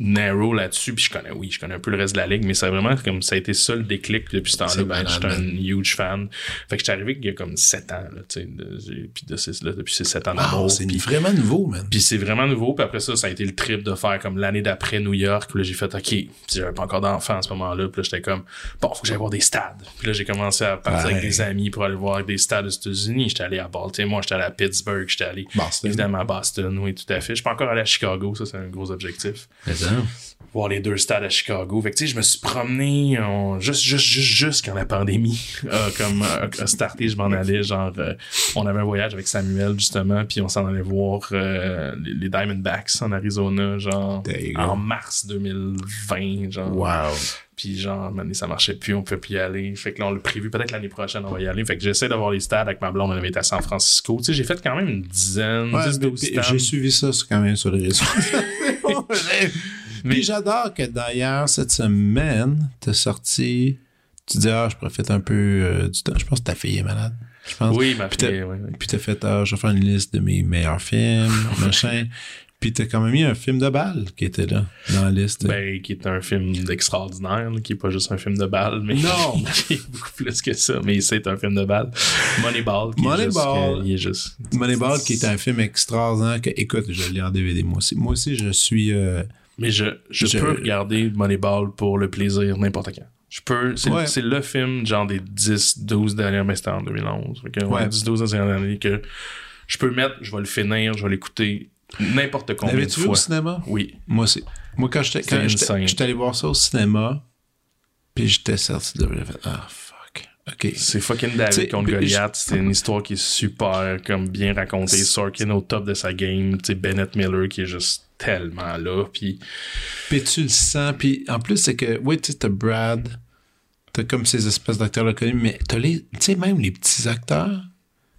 narrow là-dessus puis je connais oui je connais un peu le reste de la ligue mais c'est vraiment comme ça a été ça le déclic depuis ce temps-là ben, j'étais un huge fan fait que j'étais arrivé il y a comme 7 ans là tu sais de- j'ai- puis de, ces- là, depuis ces 7 ans Wow, d'amour c'est vraiment nouveau, man. puis c'est vraiment nouveau. Puis après ça, ça a été le trip de faire comme l'année d'après New York. Puis là, j'ai fait OK. Puis j'avais pas encore d'enfants à ce moment-là. Puis là, j'étais comme bon, faut que j'aille voir des stades. Puis là, j'ai commencé à partir Ouais. avec des amis pour aller voir des stades aux États-Unis. J'étais allé à Baltimore, j'étais allé à Pittsburgh, j'étais allé Boston. évidemment à Boston. Oui, tout à fait. Je suis pas encore allé à Chicago. Ça, c'est un gros objectif. Mais là-dedans? voir les deux stades à Chicago. Fait que, tu sais, je me suis promené on- juste, juste, juste, juste quand la pandémie *laughs* a comme a starté, je m'en allais, genre, euh, on avait un voyage avec Samuel, justement, puis on s'en allait voir euh, les, les Diamondbacks en Arizona, genre, en mars 2020, genre. Wow. Puis genre, ça marchait plus, on pouvait plus y aller. Fait que là, on l'a prévu, peut-être l'année prochaine, on va y aller. Fait que j'essaie d'avoir les stades avec ma blonde, on avait été à San Francisco. Tu sais, j'ai fait quand même une dizaine, Ouais, 10, mais 12 puis stades. J'ai suivi ça quand même sur les réseaux. *laughs* *laughs* Mais- Puis j'adore que d'ailleurs, cette semaine, t'as sorti. Tu dis, ah, je profite un peu euh, du temps. Je pense que ta fille est malade. Je pense. Oui, ma Puis t'as- fille, oui, oui. Puis t'as fait, ah, je vais faire une liste de mes meilleurs films, *laughs* machin. Puis t'as quand même mis un film de balle qui était là, dans la liste. Ben, qui est un film d'extraordinaire, qui est pas juste un film de balle, mais Non. *laughs* qui est beaucoup plus que ça, mais c'est un film de balle. Moneyball, qui Moneyball. est juste, il est juste. Moneyball, qui est un film extraordinaire que, écoute, je l'ai en DVD moi aussi. Moi aussi, je suis. euh, Mais je, je, Je- peux regarder Moneyball pour le plaisir n'importe quand. Je peux, c'est, Ouais. le film, genre des 10, 12 dernières, mais c'était en 2011. Fait que, ouais, Ouais. 10, 12 dernières années que je peux mettre, je vais le finir, je vais l'écouter n'importe combien de L'avais-tu vu au cinéma? Oui. Moi aussi. Moi, quand j'étais, quand j'étais, j'étais allé voir ça au cinéma, puis j'étais sorti de là, j'ai fait, ah, fuck. OK. C'est fucking David T'sais, contre Goliath. C'est une histoire qui est super comme bien racontée. Sorkin au top de sa game. T'sais, Bennett Miller qui est juste tellement là. Puis Puis tu le sens, puis en plus, c'est que, oui, tu sais, t'as Brad, t'as comme ces espèces d'acteurs-là connus, mais t'as les, tu sais, même les petits acteurs,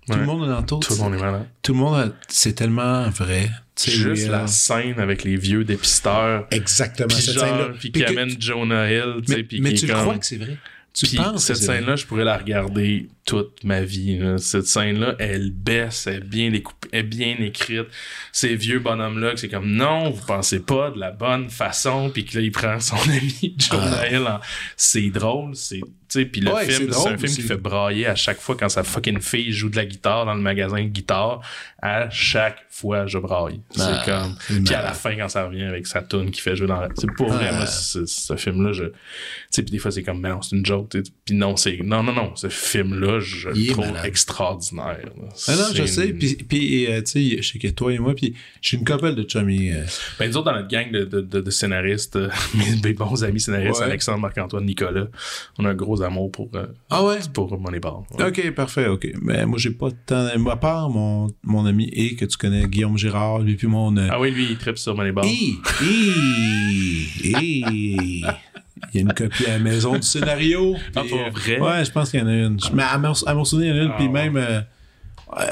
tout Ouais. le monde est dans tout le monde est malade. Tout le monde, a- c'est tellement vrai. C'est Juste la scène avec les vieux dépisteurs. Exactement, Puis cette scène-là. puis qui amène Jonah Hill. t'sais, mais puis mais qui tu comme- crois que c'est vrai? Tu Puis penses cette que c'est vrai? scène-là, je pourrais la regarder toute ma vie. là. Cette scène-là, elle baisse, elle est bien, découpée, elle est bien écrite. Ces vieux bonhommes-là, c'est comme non, vous pensez pas de la bonne façon, puis que là, il prend son *laughs* ami Jonah Hill. en- C'est drôle, c'est. Puis le Ah. Ouais, film, c'est un film aussi. qui fait brailler à chaque fois quand sa fucking fille joue de la guitare dans le magasin de guitare. À chaque fois, je braille. Ah, c'est comme. c'est Puis à la fin, quand ça revient avec sa tune qui fait jouer dans la. C'est pour Ah. vrai, moi, ce, ce film-là, je. Tu sais, puis des fois, c'est comme, mais non, c'est une joke. Puis non, c'est. Non, non, non, ce film-là, je le trouve malade. extraordinaire. Ah non, je sais. Puis, puis euh, tu sais, je sais que toi et moi, puis j'ai une couple de chummies. euh, Ben, nous autres, dans notre gang de, de, de, de scénaristes, *laughs* mes, mes bons amis scénaristes, Ouais. Alexandre, Marc-Antoine, Nicolas, on a un gros amour pour, euh, Ah ouais? pour Moneyball. Ouais. Ok, parfait, ok. Mais moi, j'ai pas tant. À part mon, mon ami E, que tu connais, Guillaume Girard, lui, puis mon. euh, Ah oui, lui, il tripe sur Moneyball. Hi! Hi! Hi! Il y a une copie à la maison du scénario. Ah, pour euh, vrai? Ouais, je pense qu'il y en a une. Mais à mon, à mon souvenir, il y en a une, Ah, puis ouais. même, euh,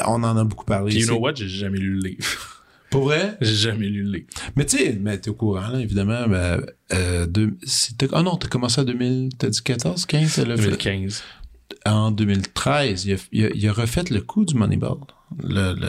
on en a beaucoup parlé. You know what? J'ai jamais lu le livre. Pour vrai? J'ai jamais lu le livre. Mais tu sais, mais t'es au courant, là, évidemment. Ben, euh, deux, ah non, t'as commencé en 2000, t'as dit 14, 15, t'as le fait. 2015. En 2013, il a, il a- il a refait le coup du Moneyball. Le, le,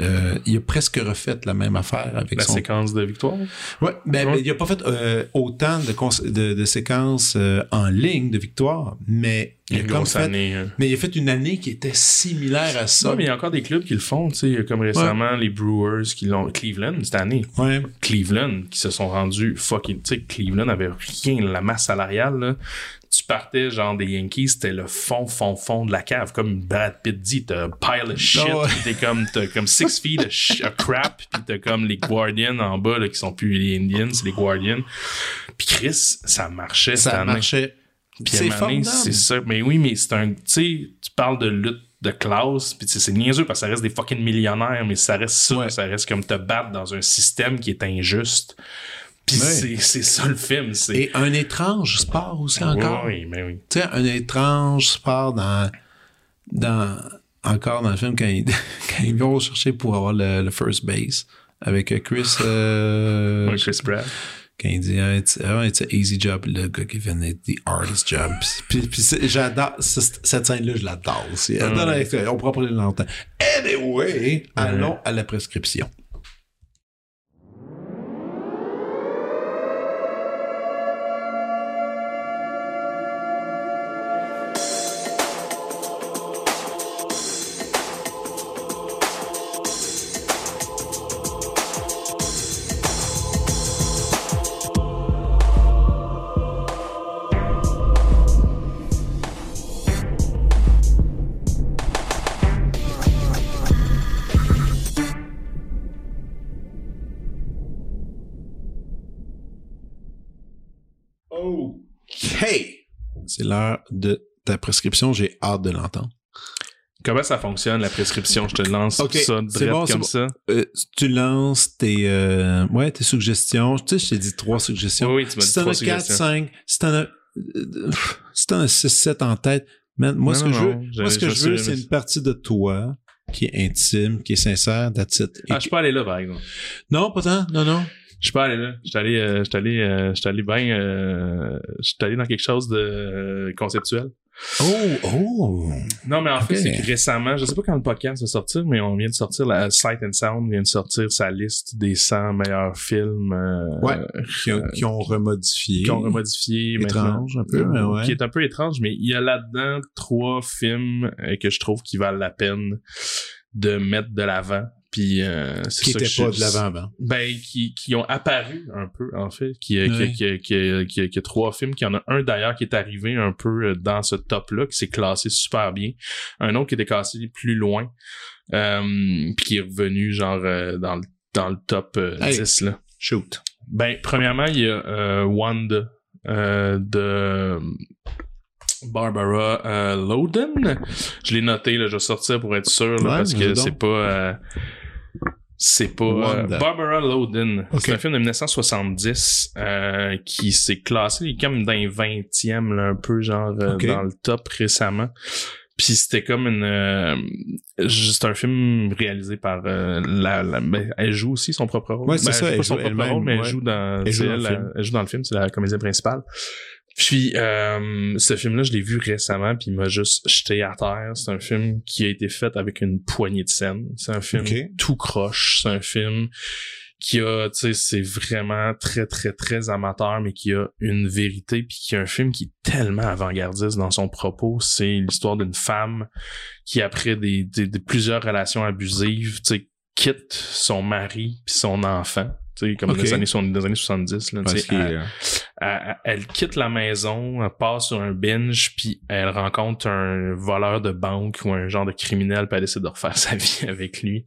euh, il a presque refait la même affaire avec La son séquence de victoire? Ouais, ben, Ouais. ben, il a pas fait euh, autant de, cons- de, de séquences euh, en ligne de victoire, mais il a comme fait, année. hein. mais il a fait une année qui était similaire à ça. Non, mais il y a encore des clubs qui le font, comme récemment les Brewers qui l'ont. Cleveland, cette année. Ouais. Cleveland qui se sont rendus fucking. Tu sais, Cleveland avait rien, la masse salariale. Tu partais genre des Yankees, c'était le fond, fond, fond de la cave. Comme Brad Pitt dit, t'as un pile of shit, ouais. pis t'es comme, t'as comme six *laughs* feet of crap, pis t'as comme les Guardians en bas, là, qui sont plus les Indians, c'est les Guardians. Pis Chris, ça marchait Ça marchait. Puis C'est ça. Mais oui, mais c'est un. Tu sais, tu parles de lutte de classe, puis tu sais, c'est niaiseux parce que ça reste des fucking millionnaires, mais ça reste ça. Ouais. Ça reste comme te battre dans un système qui est injuste. Puis Ouais. c'est, ça le film. Et un étrange sport aussi encore. Oui, mais oui. Tu sais, un étrange sport dans, dans, encore dans le film quand ils, *laughs* quand ils vont chercher pour avoir le, le first base avec Chris, euh, *laughs* Oui, Chris Pratt. quand il dit ah, it's, it's an easy job, le gars qui fait the hardest job. Puis, puis j'adore ce- cette scène-là, je l'adore aussi. Ouais. on pourra parler longtemps. Anyway, allons à la prescription. De ta prescription. J'ai hâte de l'entendre. Comment ça fonctionne, la prescription? Je te lance Ok, ça c'est direct bon, c'est comme bon. ça. Euh, tu lances tes, euh, ouais, tes suggestions. Tu sais, je t'ai dit trois suggestions. Oui, oui, tu m'as dit si t'en trois as 4, suggestions. 5, si t'en as, euh, si t'en as 6, 7 en tête, man, moi, Non, ce que non, je veux, moi, ce que je- je veux, c'est une partie de toi qui est intime, qui est sincère, that's it. Et Ah, je pas allé là, par exemple. Non, pas tant, non, non. Je suis pas allé là. Je suis allé, euh, allé, euh, allé bien, euh, je suis allé dans quelque chose de euh, conceptuel. Oh, oh. Non, mais en fait, c'est que récemment, je sais pas quand le podcast va sortir, mais on vient de sortir, la Sight and Sound vient de sortir sa liste des 100 meilleurs films euh, Ouais. Qui ont, qui ont remodifié. qui ont remodifié. Étrange un peu, mais ouais. Qui est un peu étrange, mais il y a là-dedans trois films euh, que je trouve qui valent la peine de mettre de l'avant. Puis euh, c'est Qui que pas de l'avant avant. ben qui, qui ont apparu un peu en fait qui qui Ouais. qui, qui, qui, qui a trois films qui en a un d'ailleurs qui est arrivé un peu euh, dans ce top là qui s'est classé super bien un autre qui était classé plus loin euh, puis qui est revenu genre euh, dans le dans le top euh, Hey. 10 là Shoot. ben premièrement il y a euh, Wanda euh, de Barbara euh, Loden. Je l'ai noté, là, je vais sortir pour être sûr, là, Ouais, parce que c'est pas... euh, c'est pas... euh. Barbara Loden. C'est un film de 1970 euh, qui s'est classé, il est comme dans les 20e, là, un peu genre euh, dans le top récemment. Puis c'était comme une... euh, c'est un film réalisé par euh, la, la- ben, Elle joue aussi son propre rôle. Ouais, c'est Ben, ça, elle joue elle pas son joue propre elle-même, rôle, mais elle ouais. joue dans... Elle joue dans le elle, film. elle joue dans le film, c'est la comédienne principale. Puis euh, ce film-là, je l'ai vu récemment, puis il m'a juste jeté à terre. C'est un film qui a été fait avec une poignée de scènes. C'est un film tout croche. C'est un film qui a, tu sais, c'est vraiment très, très, très amateur, mais qui a une vérité, puis qui a un film qui est tellement avant-gardiste dans son propos. C'est l'histoire d'une femme qui, après des, des, des- plusieurs relations abusives, tu sais, quitte son mari puis son enfant. Tu sais, comme dans, les années, dans les années 70, là, tu sais, elle- quitte la maison, elle passe sur un binge, puis elle rencontre un voleur de banque ou un genre de criminel, puis elle décide de refaire *laughs* sa vie avec lui.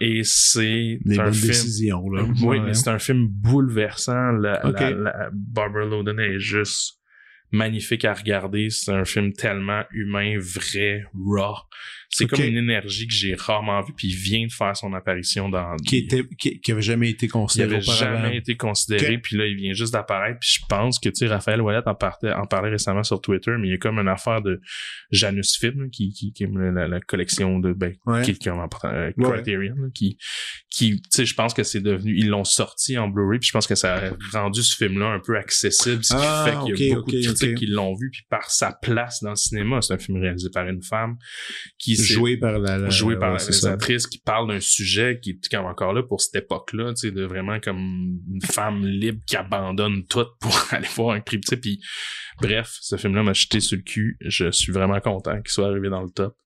Et c'est un film... décisions, là. Oui, Ouais. mais c'est un film bouleversant. La, Ok. la- la- Barbara Loden est juste magnifique à regarder. C'est un film tellement humain, vrai, raw. C'est comme une énergie que j'ai rarement vue, puis il vient de faire son apparition dans... Qui était, qui, qui avait jamais été il considéré avait auparavant. jamais été considéré, Ok. puis là, il vient juste d'apparaître. Puis je pense que, tu sais, Raphaël Ouellet en, partait- en parlait récemment sur Twitter, mais il y a comme une affaire de Janus Film, qui, qui, qui est la, la collection de, ben, Ouais. qui, est en euh, Ouais. Criterion, là, qui, qui, tu sais, je pense que c'est devenu, ils l'ont sorti en Blu-ray, puis je pense que ça a rendu ce film-là un peu accessible, ce qui Ah, fait qu'il y a beaucoup de critiques qui l'ont vu, puis par sa place dans le cinéma, c'est un film réalisé par une femme qui Joué par la, la- joué par ouais, la réalisatrice qui parle d'un sujet qui est comme encore là pour cette époque-là, tu sais, de vraiment comme une femme libre qui abandonne tout pour *laughs* aller voir un crime, tu sais, puis bref, ce film-là m'a jeté sur le cul, je suis vraiment content qu'il soit arrivé dans le top,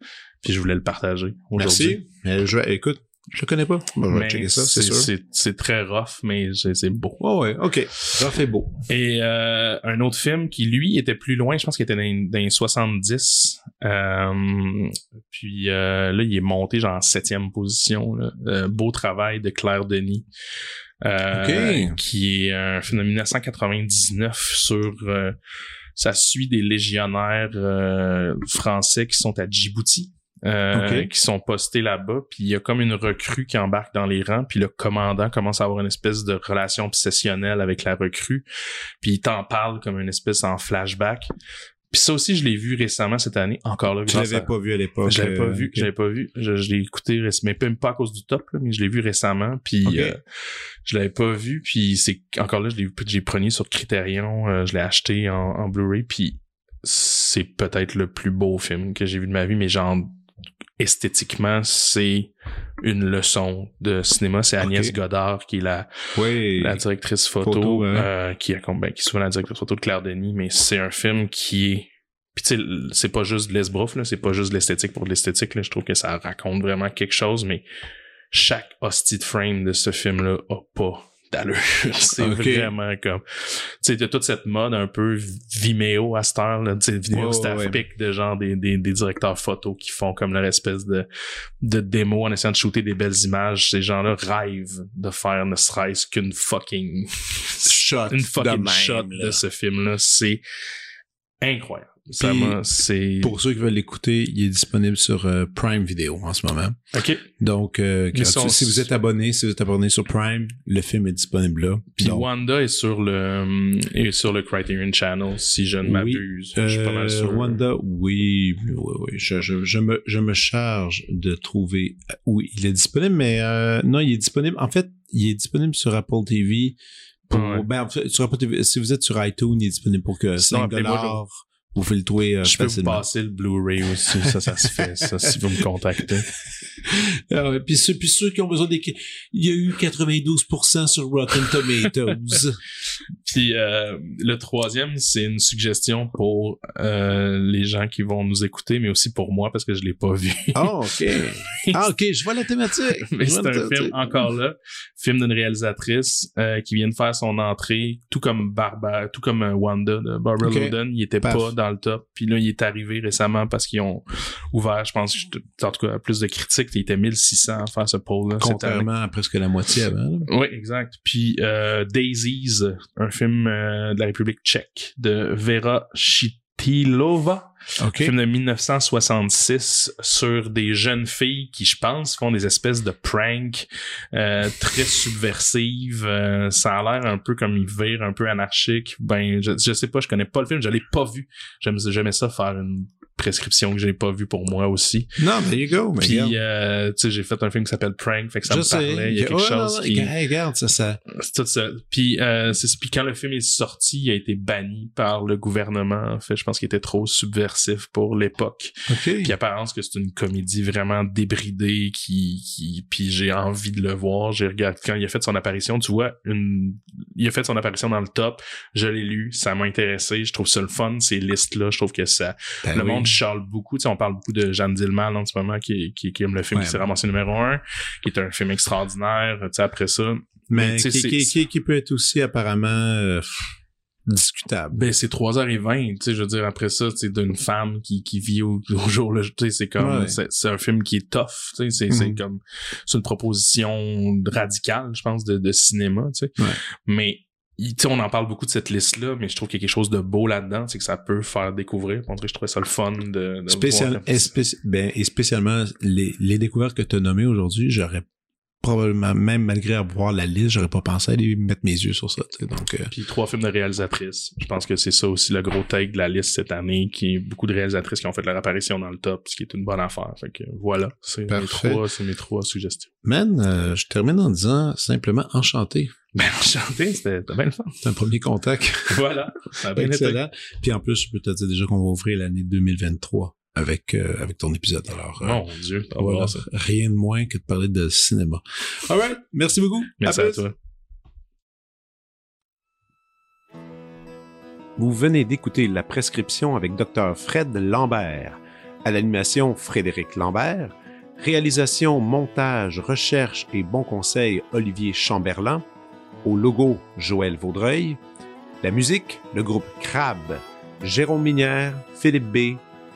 puis je voulais le partager aujourd'hui. Merci. Mais je, écoute, je le connais pas. Bon, Mais checker ça, c'est sûr. c'est, c'est très rough, mais c'est, c'est beau. Ouais, ouais, ok. Ça fait beau. Et euh, un autre film qui, lui, était plus loin, je pense qu'il était dans, les- dans les 70. Euh, puis euh, là, il est monté genre en septième position. Là. Euh, Beau travail de Claire Denis. Euh. Qui est un film de 1999 sur... euh, ça suit des légionnaires euh, français qui sont à Djibouti. Euh, qui sont postés là-bas, puis il y a comme une recrue qui embarque dans les rangs, puis le commandant commence à avoir une espèce de relation obsessionnelle avec la recrue, puis il t'en parle comme une espèce en flashback. Puis ça aussi, je l'ai vu récemment cette année, encore là. Grâce l'avais à- pas vu à l'époque. je l'avais pas euh, vu, ok. je l'avais pas vu. Je, je l'ai écouté, mais même pas à cause du top, là, mais je l'ai vu récemment. Puis euh, je l'avais pas vu. Puis c'est encore là, je l'ai j'ai pris sur Criterion, euh, je l'ai acheté en, en Blu-ray. Puis c'est peut-être le plus beau film que j'ai vu de ma vie, mais genre esthétiquement, c'est une leçon de cinéma. C'est Agnès. Godard qui est la Oui. la directrice photo, Photo, ouais. euh, qui, ben, qui est souvent la directrice photo de Claire Denis, mais c'est un film qui est puis tu sais, c'est pas juste de l'esbrouf, là, c'est pas juste de l'esthétique pour de l'esthétique, là. Je trouve que ça raconte vraiment quelque chose, mais chaque hostie de frame de ce film-là a pas d'allure. c'est vraiment comme, tu sais, t'as toute cette mode un peu Vimeo à cette heure, là, tu sais, vidéo staff ouais. pic de genre des, des, des directeurs photos qui font comme leur espèce de, de démo en essayant de shooter des belles images. Ces gens-là rêvent de faire ne serait-ce qu'une fucking, Shot. une de fucking même, shot là. de ce film-là. C'est incroyable. C'est, Pour ceux qui veulent l'écouter, il est disponible sur euh, Prime Video en ce moment. ok. Donc, euh, Ils quand- sont- si vous êtes abonné, si vous êtes abonné sur Prime, le film est disponible là. Puis Donc, Wanda est sur le, est sur le Criterion Channel, si je ne Oui. m'abuse. je suis pas mal Euh, sûr. Wanda, oui, oui, oui. Je, je, je, me, je me charge de trouver où il est disponible, mais euh, non, il est disponible. En fait, il est disponible sur Apple TV. Pour, Ouais. ben, en fait, sur Apple TV, si vous êtes sur iTunes, il est disponible pour que Sinon, 5 appelez-moi, dollars. Vous filtrez euh, Je peux vous facilement. passer le Blu-ray aussi, ça, ça se fait, ça, si vous me contactez. *laughs* Ah ouais, puis, ceux, puis ceux qui ont besoin des... Il y a eu 92% sur Rotten Tomatoes. Puis euh, le troisième, c'est une suggestion pour euh, les gens qui vont nous écouter, mais aussi pour moi, parce que je l'ai pas vu. *laughs* Ah, OK. *laughs* Ah, OK, je vois la thématique. mais c'est un film, encore là, film d'une réalisatrice euh, qui vient de faire son entrée, tout comme Barbara, tout comme euh, Wanda de Barbara Ok. Loden, il était Paf. pas dans le top. Puis là, il est arrivé récemment parce qu'ils ont ouvert, je pense, en tout cas, plus de critiques. Il était 1600 à faire ce année. Contrairement à presque la moitié avant. là. Oui, exact. Puis euh, Daisies, un film euh, de la République tchèque de Vera Chitilova, OK. un film de 1966 sur des jeunes filles qui, je pense, font des espèces de pranks euh, très subversives. Euh, ça a l'air un peu comme ils virent, un peu anarchique. Ben, je, je sais pas, je connais pas le film, je l'ai pas vu. J'aime j'aimais ça faire une prescription que j'ai pas vue pour moi aussi. Non, there you go. Mais Puis, euh, tu sais, j'ai fait un film qui s'appelle Prank, fait que ça je me parlait. sais. Il y a quelque chose non, non, qui... Hey, regarde, ça, ça. C'est tout ça. Puis, euh, c'est puis quand le film est sorti, il a été banni par le gouvernement. En fait, je pense qu'il était trop subversif pour l'époque. OK. Puis apparence que c'est une comédie vraiment débridée qui, qui puis j'ai envie de le voir. J'ai regardé quand il a fait son apparition, tu vois, une il a fait son apparition dans le top. Je l'ai lu, ça m'a intéressé. Je trouve ça le fun ces listes là. Je trouve que ça Ben le oui. monde charle beaucoup. Tu sais, on parle beaucoup de Jeanne Dillman en ce moment qui, qui, qui aime le film Ouais. qui s'est ramassé numéro un, qui est un film extraordinaire. Tu sais, après ça, Mais qui, c'est- qui, qui, qui peut être aussi apparemment euh, discutable. Ben, c'est 3h20, tu sais, je veux dire, après ça, sais, d'une femme qui, qui vit au, au jour le, tu sais, c'est comme, Ouais. c'est, c'est un film qui est tough, tu sais, c'est, c'est Mhm. comme, c'est une proposition radicale, je pense, de, de cinéma, tu sais. Ouais. Mais, il- on en parle beaucoup de cette liste-là, mais je trouve qu'il y a quelque chose de beau là-dedans, c'est que ça peut faire découvrir. Je trouvais ça le fun de, de Spécial, voir- et, spéci- ben, et spécialement les, les découvertes que tu as nommées aujourd'hui, j'aurais probablement, même malgré avoir la liste, j'aurais pas pensé à aller mettre mes yeux sur ça. tu sais, Donc, euh, Puis trois films de réalisatrices. Je pense que c'est ça aussi le gros take de la liste cette année, qui est beaucoup de réalisatrices qui ont fait leur apparition dans le top, ce qui est une bonne affaire. Fait que voilà, c'est mes trois, c'est mes trois suggestions. man, euh, je termine en disant simplement enchanté. Ben enchanté, c'était bien le fun. C'est un premier contact. Voilà, ça a bien été. Excellent. Puis en plus, je peux te dire déjà qu'on va ouvrir l'année 2023 avec, euh, avec ton épisode. Alors, euh, Mon Dieu, voilà, voir ça. rien de moins que de parler de cinéma. All right. Merci beaucoup. Merci À à, plus. toi. Vous venez d'écouter La prescription avec Dr. Fred Lambert. À l'animation, Frédéric Lambert. Réalisation, montage, recherche et bon conseil, Olivier Chamberlain. Au logo, Joël Vaudreuil. La musique, le groupe Crab. Jérôme Minière, Philippe B.,